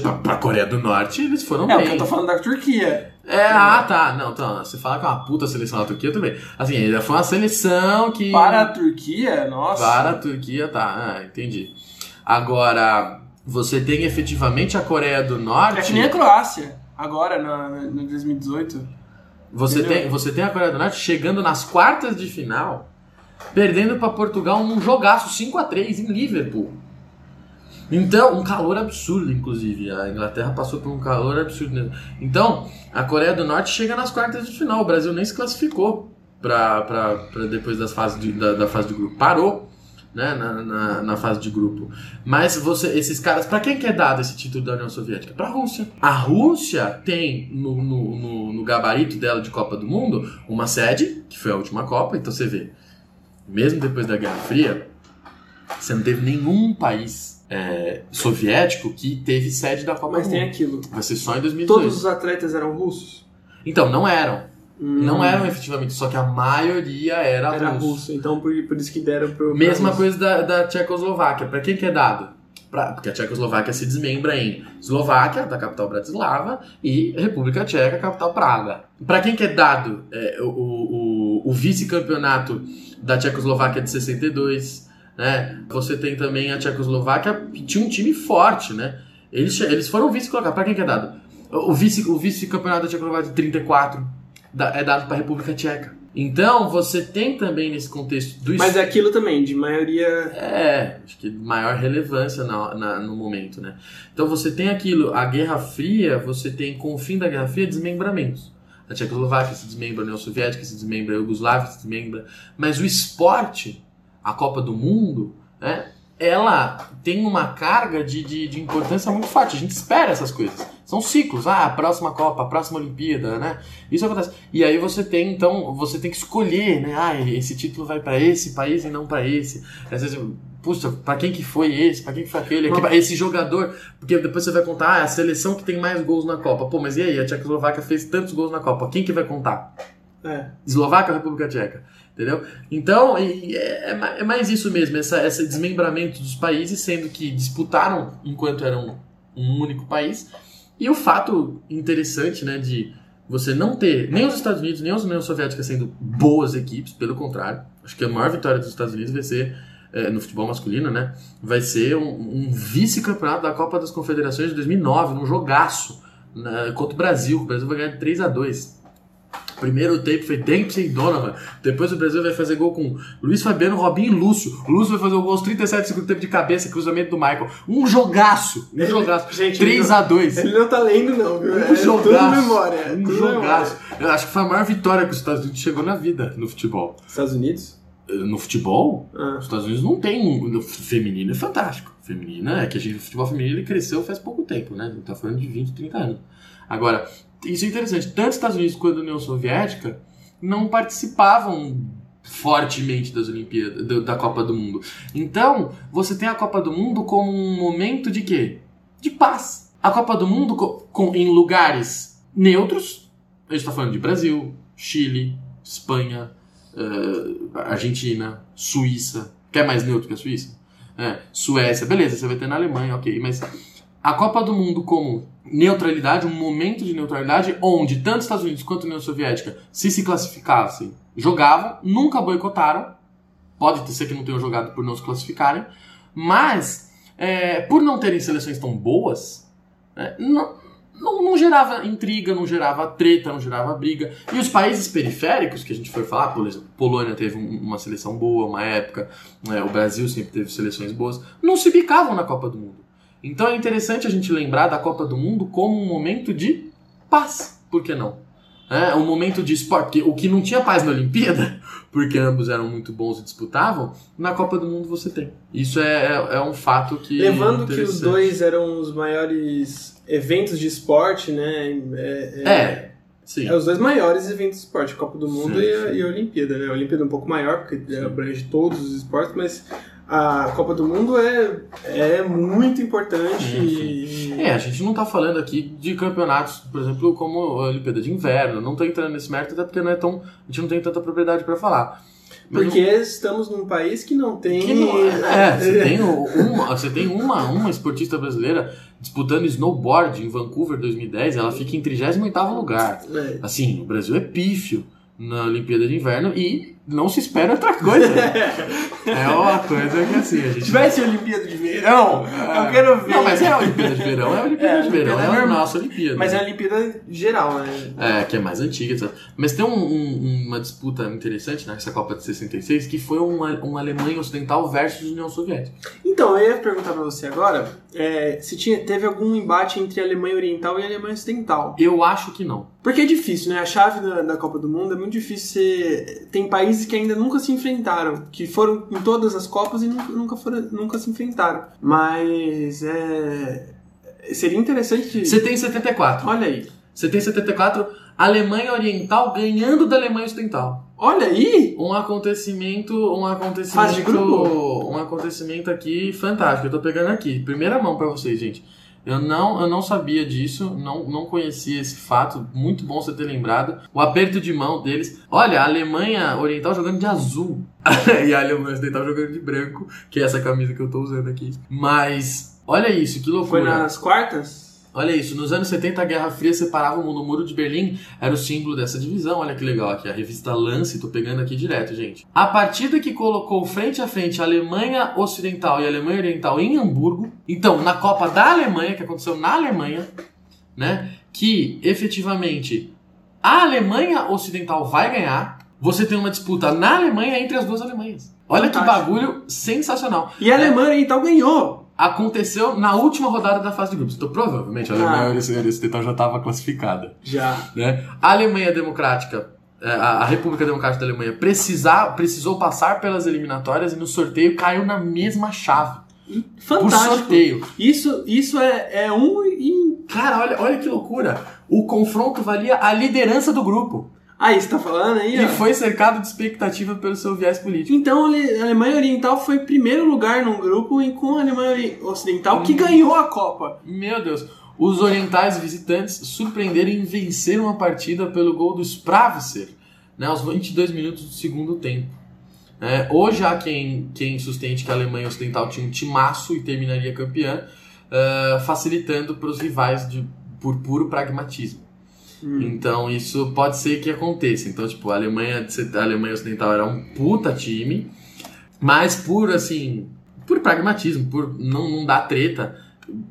Pra, pra Coreia do Norte, eles foram É, o bem. que eu tô falando da Turquia. É, ah, tá. Não, então, você fala que é uma puta seleção da Turquia, tudo bem. Assim, foi uma seleção que. Para a Turquia, nossa. Para a Turquia, tá. Ah, entendi. Agora, você tem efetivamente a Coreia do Norte. É que nem a Croácia, agora, no, no 2018. Você Entendeu? tem, você tem a Coreia do Norte chegando nas quartas de final, perdendo para Portugal num jogaço 5 a 3 em Liverpool. Então, um calor absurdo, inclusive. A Inglaterra passou por um calor absurdo. mesmo. Então, a Coreia do Norte chega nas quartas de final. O Brasil nem se classificou para depois das fases de- da, da fase de grupo. Parou né, na, na, na fase de grupo. Mas você, esses caras, para quem que é dado esse título da União Soviética? Para a Rússia. A Rússia tem no, no, no, no gabarito dela de Copa do Mundo uma sede, que foi a última Copa. Então você vê, mesmo depois da Guerra Fria, você não teve nenhum país é, soviético que teve sede da Copa Mas do tem Mundo. aquilo. Vai ser só em 2018. Todos os atletas eram russos? Então, não eram. Hum, Não eram efetivamente, só que a maioria era, Era russo. russo, então por, por isso que deram pro. Mesma pra coisa da, da Tchecoslováquia. Pra quem que é dado? Pra, porque a Tchecoslováquia se desmembra em Eslováquia, da capital Bratislava, e República Tcheca, capital Praga. Pra quem que é dado é, o, o, o vice-campeonato da Tchecoslováquia de 62, né? Você tem também a Tchecoslováquia, que tinha um time forte, né? Eles, eles foram vice-colocados. Pra quem que é dado? O vice- o vice-campeonato da Tchecoslováquia de 34 da- é dado pra República Tcheca. Então, você tem também nesse contexto do Mas é aquilo também, de maioria. é, acho que maior relevância na, na- no momento, né? Então você tem aquilo, a Guerra Fria, você tem com o fim da Guerra Fria desmembramentos. A Tchecoslováquia se desmembra, a União Soviética se desmembra, a Iugoslávia se desmembra. Mas o esporte, a Copa do Mundo, né? ela tem uma carga de, de, de, importância muito forte. A gente espera essas coisas. São ciclos. Ah, a próxima Copa, a próxima Olimpíada, né? Isso acontece. E aí você tem, então, você tem que escolher, né? Ah, esse título vai para esse país e não para esse. Às vezes, puxa, para quem que foi esse? Para quem que foi aquele? Esse jogador. Porque depois você vai contar, ah, a seleção que tem mais gols na Copa. Pô, mas e aí? A Tchecoslováquia fez tantos gols na Copa. Quem que vai contar? É. Eslováquia ou República Tcheca? Entendeu? Então, é, é mais isso mesmo, essa, esse desmembramento dos países, sendo que disputaram enquanto eram um único país. E o fato interessante, né, de você não ter nem os Estados Unidos, nem a União Soviética sendo boas equipes, pelo contrário. Acho que a maior vitória dos Estados Unidos vai ser, é, no futebol masculino, né, vai ser um, um vice-campeonato da Copa das Confederações de 2009, num jogaço né, contra o Brasil. O Brasil vai ganhar de 3 a 2 Primeiro tempo foi Dempsey e Donovan. Depois o Brasil vai fazer gol com Luiz Fabiano, Robinho e Lúcio. O Lúcio vai fazer o gol aos 37 segundo tempo de cabeça, cruzamento do Michael. Um jogaço. Um jogaço. Gente, 3 a 2 Ele não tá lendo, não, viu? Um é jogaço. Memória. É um jogaço. Eu acho que foi a maior vitória que os Estados Unidos chegou na vida no futebol. Estados Unidos? No futebol, Ah. os Estados Unidos não tem. No feminino é fantástico. Feminina é que a gente, o futebol feminino ele cresceu faz pouco tempo, né? A gente tá falando de 20, 30 anos. Agora, isso é interessante. Tanto os Estados Unidos quanto a União Soviética não participavam fortemente das Olimpíadas, da Copa do Mundo. Então, você tem a Copa do Mundo como um momento de quê? De paz. A Copa do Mundo co- com, em lugares neutros. A gente está falando de Brasil, Chile, Espanha, eh, Argentina, Suíça. Quer mais neutro que a Suíça? É, Suécia, beleza, você vai ter na Alemanha, ok, mas a Copa do Mundo como neutralidade, um momento de neutralidade onde tanto os Estados Unidos quanto a União Soviética se se classificassem, jogavam, nunca boicotaram, pode ser que não tenham jogado por não se classificarem, mas é, por não terem seleções tão boas, né, não, não, não gerava intriga, não gerava treta, não gerava briga. E os países periféricos, que a gente foi falar, por exemplo, Polônia teve um- uma seleção boa, uma época, né, o Brasil sempre teve seleções boas, não se bicavam na Copa do Mundo. Então é interessante a gente lembrar da Copa do Mundo como um momento de paz, por que não? É um momento de esporte, porque o que não tinha paz na Olimpíada, porque ambos eram muito bons e disputavam, na Copa do Mundo você tem. Isso é, é, é um fato que. Levando que os dois eram os maiores eventos de esporte, né? É, É, sim. É os dois maiores eventos de esporte, Copa do Mundo Sim, e, a, sim. e a Olimpíada, né? A Olimpíada é um pouco maior, porque abrange todos os esportes, mas a Copa do Mundo é, é muito importante Sim, e... É, a gente não tá falando aqui de campeonatos, por exemplo, como a Olimpíada de Inverno. Não tô entrando nesse mérito, até porque não é tão, a gente não tem tanta propriedade para falar. Mas Porque estamos num país que não tem... Que não- é, você tem, uma, você tem uma, uma esportista brasileira disputando snowboard em Vancouver 2010, ela fica em 38º lugar. É. Assim, o Brasil é pífio na Olimpíada de Inverno e não se espera outra coisa. é uma coisa que assim, a gente... Se tivesse Olimpíada de Verão, eu quero ver. Não, mas é a Olimpíada de Verão, é a Olimpíada É, de Verão, Olimpíada é a normal. nossa Olimpíada. Mas é a Olimpíada geral, né? É, que é mais antiga, etc. Mas tem um- um- uma disputa interessante nessa Copa de 66, que foi uma, uma Alemanha Ocidental versus União Soviética. Então, eu ia perguntar pra você agora é, se tinha, teve algum embate entre a Alemanha Oriental e a Alemanha Ocidental. Eu acho que não. Porque é difícil, né? A chave da, da Copa do Mundo é muito difícil ser... Tem países que ainda nunca se enfrentaram, que foram em todas as Copas e nunca, nunca, foram, nunca se enfrentaram. Mas é... Seria interessante... Você tem 74. Olha aí. Você tem 74, Alemanha Oriental ganhando da Alemanha Ocidental. Olha aí! Um acontecimento, um acontecimento, Fase de grupo? um acontecimento aqui fantástico. Eu tô pegando aqui, primeira mão pra vocês, gente. Eu não, eu não sabia disso, não, não conhecia esse fato. Muito bom você ter lembrado. O aperto de mão deles. Olha, a Alemanha Oriental jogando de azul. e a Alemanha Ocidental jogando de branco, que é essa camisa que eu tô usando aqui. Mas, olha isso, que loucura. Foi nas quartas? Olha isso, nos anos 70 a Guerra Fria separava o mundo. O Muro de Berlim era o símbolo dessa divisão. Olha que legal aqui, a revista Lance, tô pegando aqui direto, gente. A partida que colocou frente a frente a Alemanha Ocidental e a Alemanha Oriental em Hamburgo. Então, na Copa da Alemanha, que aconteceu na Alemanha, né? Que efetivamente a Alemanha Ocidental vai ganhar. Você tem uma disputa na Alemanha entre as duas Alemanhas. Olha que Fantástico. bagulho sensacional E a Alemanha Oriental ganhou! Aconteceu na última rodada da fase de grupos. Então, provavelmente, a Ah. Alemanha Ocidental já estava classificada. Já. Né? A Alemanha Democrática, é, a República Democrática da Alemanha, precisar, precisou passar pelas eliminatórias e no sorteio caiu na mesma chave. Fantástico. por sorteio. Isso, isso é, é um. Cara, olha, olha que loucura. O confronto valia a liderança do grupo. Aí, você tá falando aí, E ó. foi cercado de expectativa pelo seu viés político. Então a Ale- a Alemanha Oriental foi primeiro lugar num grupo e com a Alemanha Ocidental que ganhou a Copa. Meu Deus. Os orientais visitantes surpreenderam e venceram a partida pelo gol do Spravser, né, aos 22 minutos do segundo tempo. É, hoje há quem, quem sustente que a Alemanha Ocidental tinha um timaço e terminaria campeã, eh, facilitando para os rivais de, por puro pragmatismo. Então isso pode ser que aconteça. Então, tipo, a Alemanha, a Alemanha Ocidental era um puta time, mas por assim, por pragmatismo, por não, não dar treta,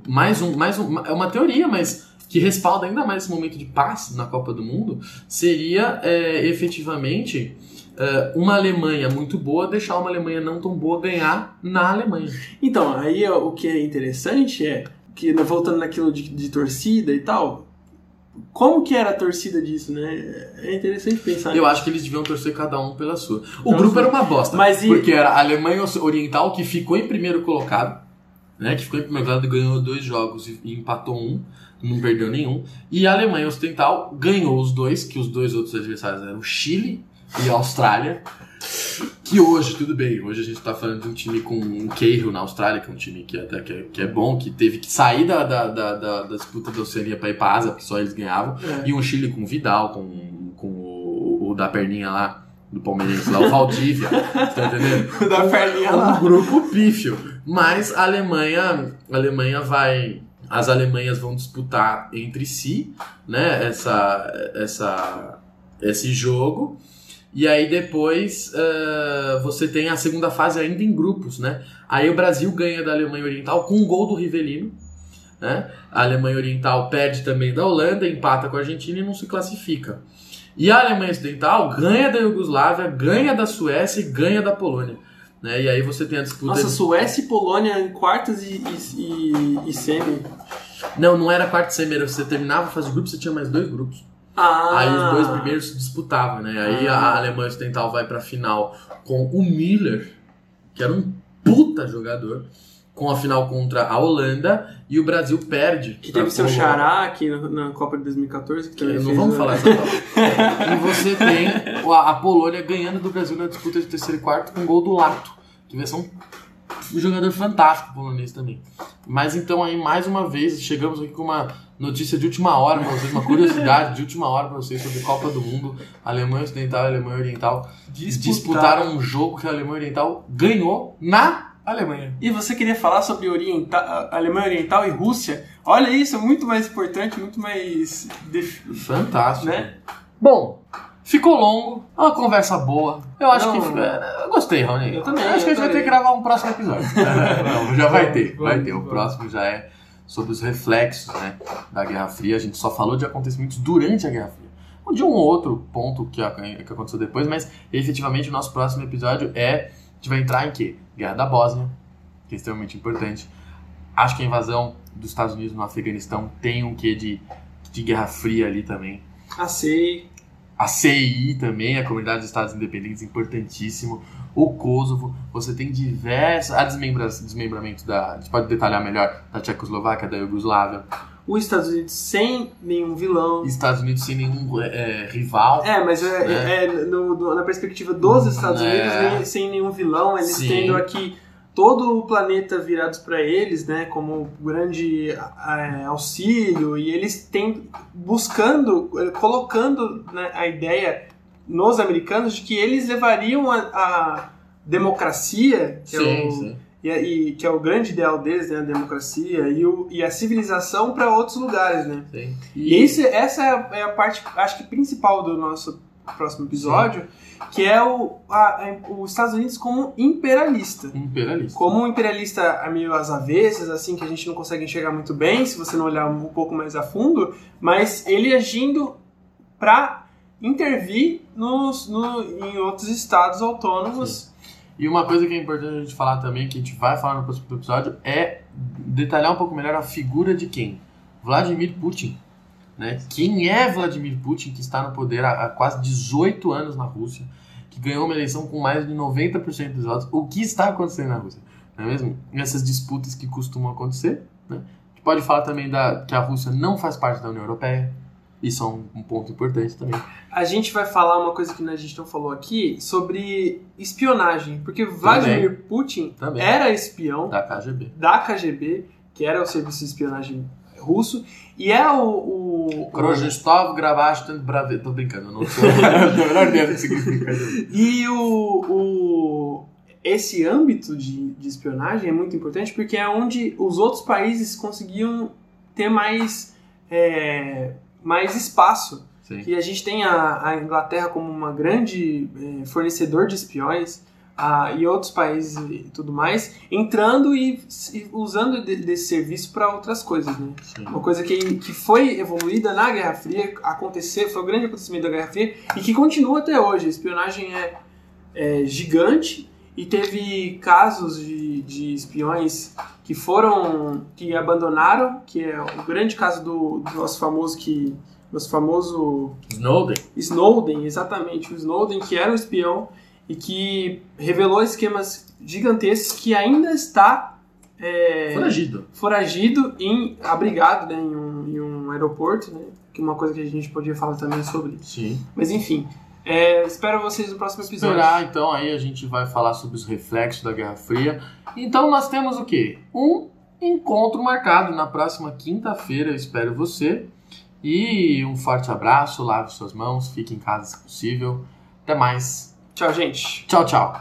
mais um, mais um, é uma teoria, mas que respalda ainda mais esse momento de paz na Copa do Mundo, seria é, efetivamente é, uma Alemanha muito boa deixar uma Alemanha não tão boa ganhar na Alemanha. Então, aí ó, o que é interessante é que, né, voltando naquilo de, de torcida e tal, como que era a torcida disso, né? É interessante pensar Eu acho que eles deviam torcer cada um pela sua. O Então, grupo era uma bosta. Mas e- Porque era a Alemanha Oriental que ficou em primeiro colocado, né? Que ficou em primeiro colocado e ganhou dois jogos e, e empatou um, não perdeu nenhum. E a Alemanha Ocidental ganhou os dois, que os dois outros adversários eram o Chile e a Austrália. Que hoje, tudo bem, hoje a gente tá falando de um time com um Cahill na Austrália, que é um time que até que é, que é bom, que teve que sair da, da, da, da- da disputa da Oceania pra ir pra Ásia, porque só eles ganhavam. É. E um Chile com Vidal, com, com o, o da perninha lá, do Palmeirense lá, o Valdívia. tá entendendo? da perninha É um lá. grupo pífio. Mas a Alemanha, a Alemanha vai. As Alemanhas vão disputar entre si, né? Essa, essa, esse jogo. E aí depois eh, você tem a segunda fase ainda em grupos, né? Aí o Brasil ganha da Alemanha Oriental com um gol do Rivelino. Né? A Alemanha Oriental perde também da Holanda, empata com a Argentina e não se classifica. E a Alemanha Ocidental ganha da Iugoslávia, ganha da Suécia e ganha da Polônia. Né? E aí você tem a disputa. Nossa, Suécia e Polônia em quartas e, e, e, e semi. Não, não era quarto semestre. Você terminava a fase de grupo, você tinha mais dois grupos. Ah, Aí os dois primeiros se disputavam, né? Aí Ah. a Alemanha Ocidental vai pra final com o Miller, que era um puta jogador, com a final contra a Holanda, e o Brasil perde. Que teve seu xará aqui na, Copa de 2014. Que também Não vamos falar essa palavra. E você tem a, Polônia ganhando do Brasil na disputa de terceiro e quarto com gol do Lato. Que vai ser um, um jogador fantástico polonês também. Mas então aí, mais uma vez, chegamos aqui com uma notícia de última hora pra vocês, uma curiosidade de última hora pra vocês sobre Copa do Mundo. Alemanha Ocidental e Alemanha Oriental Disputaram. disputaram um jogo que a Alemanha Oriental ganhou na Alemanha. E você queria falar sobre orienta Alemanha Oriental e Rússia? Olha isso, é muito mais importante, muito mais. Fantástico. Né? Bom, ficou longo, é uma conversa boa. Eu acho Não. que. é, Eu gostei, Raoni. Eu também, Acho que a eu gente vai ter que gravar um próximo episódio. Não, já vai ter, vai ter. O próximo já é sobre os reflexos né, da Guerra Fria. A gente só falou de acontecimentos durante a Guerra Fria. De um ou outro ponto que, a- que aconteceu depois, mas efetivamente o nosso próximo episódio é. A gente vai entrar em quê? Guerra da Bósnia, que é extremamente importante. Acho que a invasão dos Estados Unidos no Afeganistão tem um quê de, de Guerra Fria ali também. Acei. A CI também, a Comunidade dos Estados Independentes, importantíssimo. O Kosovo, você tem diversas. A desmembra, desmembramento da. A gente pode detalhar melhor da Tchecoslováquia, da Iugoslávia. Os Estados Unidos sem nenhum vilão. Estados Unidos sem nenhum é, rival. É, mas é, Né? é no- no- na perspectiva dos Estados É. Unidos, nem- sem nenhum vilão, eles Sim. tendo aqui todo o planeta virados para eles, né, como grande é, auxílio, e eles têm buscando, colocando né, a ideia nos americanos de que eles levariam a, a democracia, que é sim, o, sim. e, e- que é o grande ideal deles, né, a democracia e, o, e a civilização para outros lugares, né? sim. E esse, essa é a, é a parte, acho que principal do nosso próximo episódio, que é o, a- a- os Estados Unidos como imperialista. Imperialista. Como um imperialista meio às avessas, assim, que a gente não consegue enxergar muito bem, se você não olhar um pouco mais a fundo, mas ele agindo para intervir nos, no, em outros estados autônomos. E uma coisa que é importante a gente falar também, que a gente vai falar no próximo episódio, é detalhar um pouco melhor a figura de quem? Vladimir Putin. Né? Quem é Vladimir Putin, que está no poder há, há quase 18 anos na Rússia, que ganhou uma eleição com mais de 90% dos votos? O que está acontecendo na Rússia? não é mesmo? Nessas disputas que costumam acontecer. Né? A gente pode falar também da, que a Rússia não faz parte da União Europeia. Isso é um, um ponto importante também. A gente vai falar uma coisa que a gente não falou aqui sobre espionagem, porque Vladimir Putin Também. era espião Da KGB. da KGB, que era o serviço de espionagem russo, e é o. o, Krojestov Gravashtan Brave. Tô brincando, eu não sou. E o, o, esse âmbito de, de espionagem é muito importante porque é onde os outros países conseguiam ter mais, é, mais espaço. Sim. E a gente tem a, a Inglaterra como uma grande é, fornecedor de espiões a, e outros países e tudo mais, entrando e, e usando de- desse serviço para outras coisas, né? Sim. Uma coisa que, que foi evoluída na Guerra Fria, acontecer, foi o grande acontecimento da Guerra Fria e que continua até hoje. A espionagem é, é gigante e teve casos de, de espiões que foram, que abandonaram, que é o grande caso do, do nosso famoso que nosso famoso Snowden. Snowden, exatamente, o Snowden que era um espião e que revelou esquemas gigantescos que ainda está é, Foragido. foragido em abrigado né, em, um, em um aeroporto, né? Que é uma coisa que a gente podia falar também sobre. Sim. Mas enfim, é, espero vocês no próximo episódio. Esperar, então, aí a gente vai falar sobre os reflexos da Guerra Fria. Então nós temos o quê? Um encontro marcado na próxima quinta-feira, eu espero você. E um forte abraço, lave suas mãos, fique em casa se possível. Até mais. Tchau, gente. Tchau, tchau.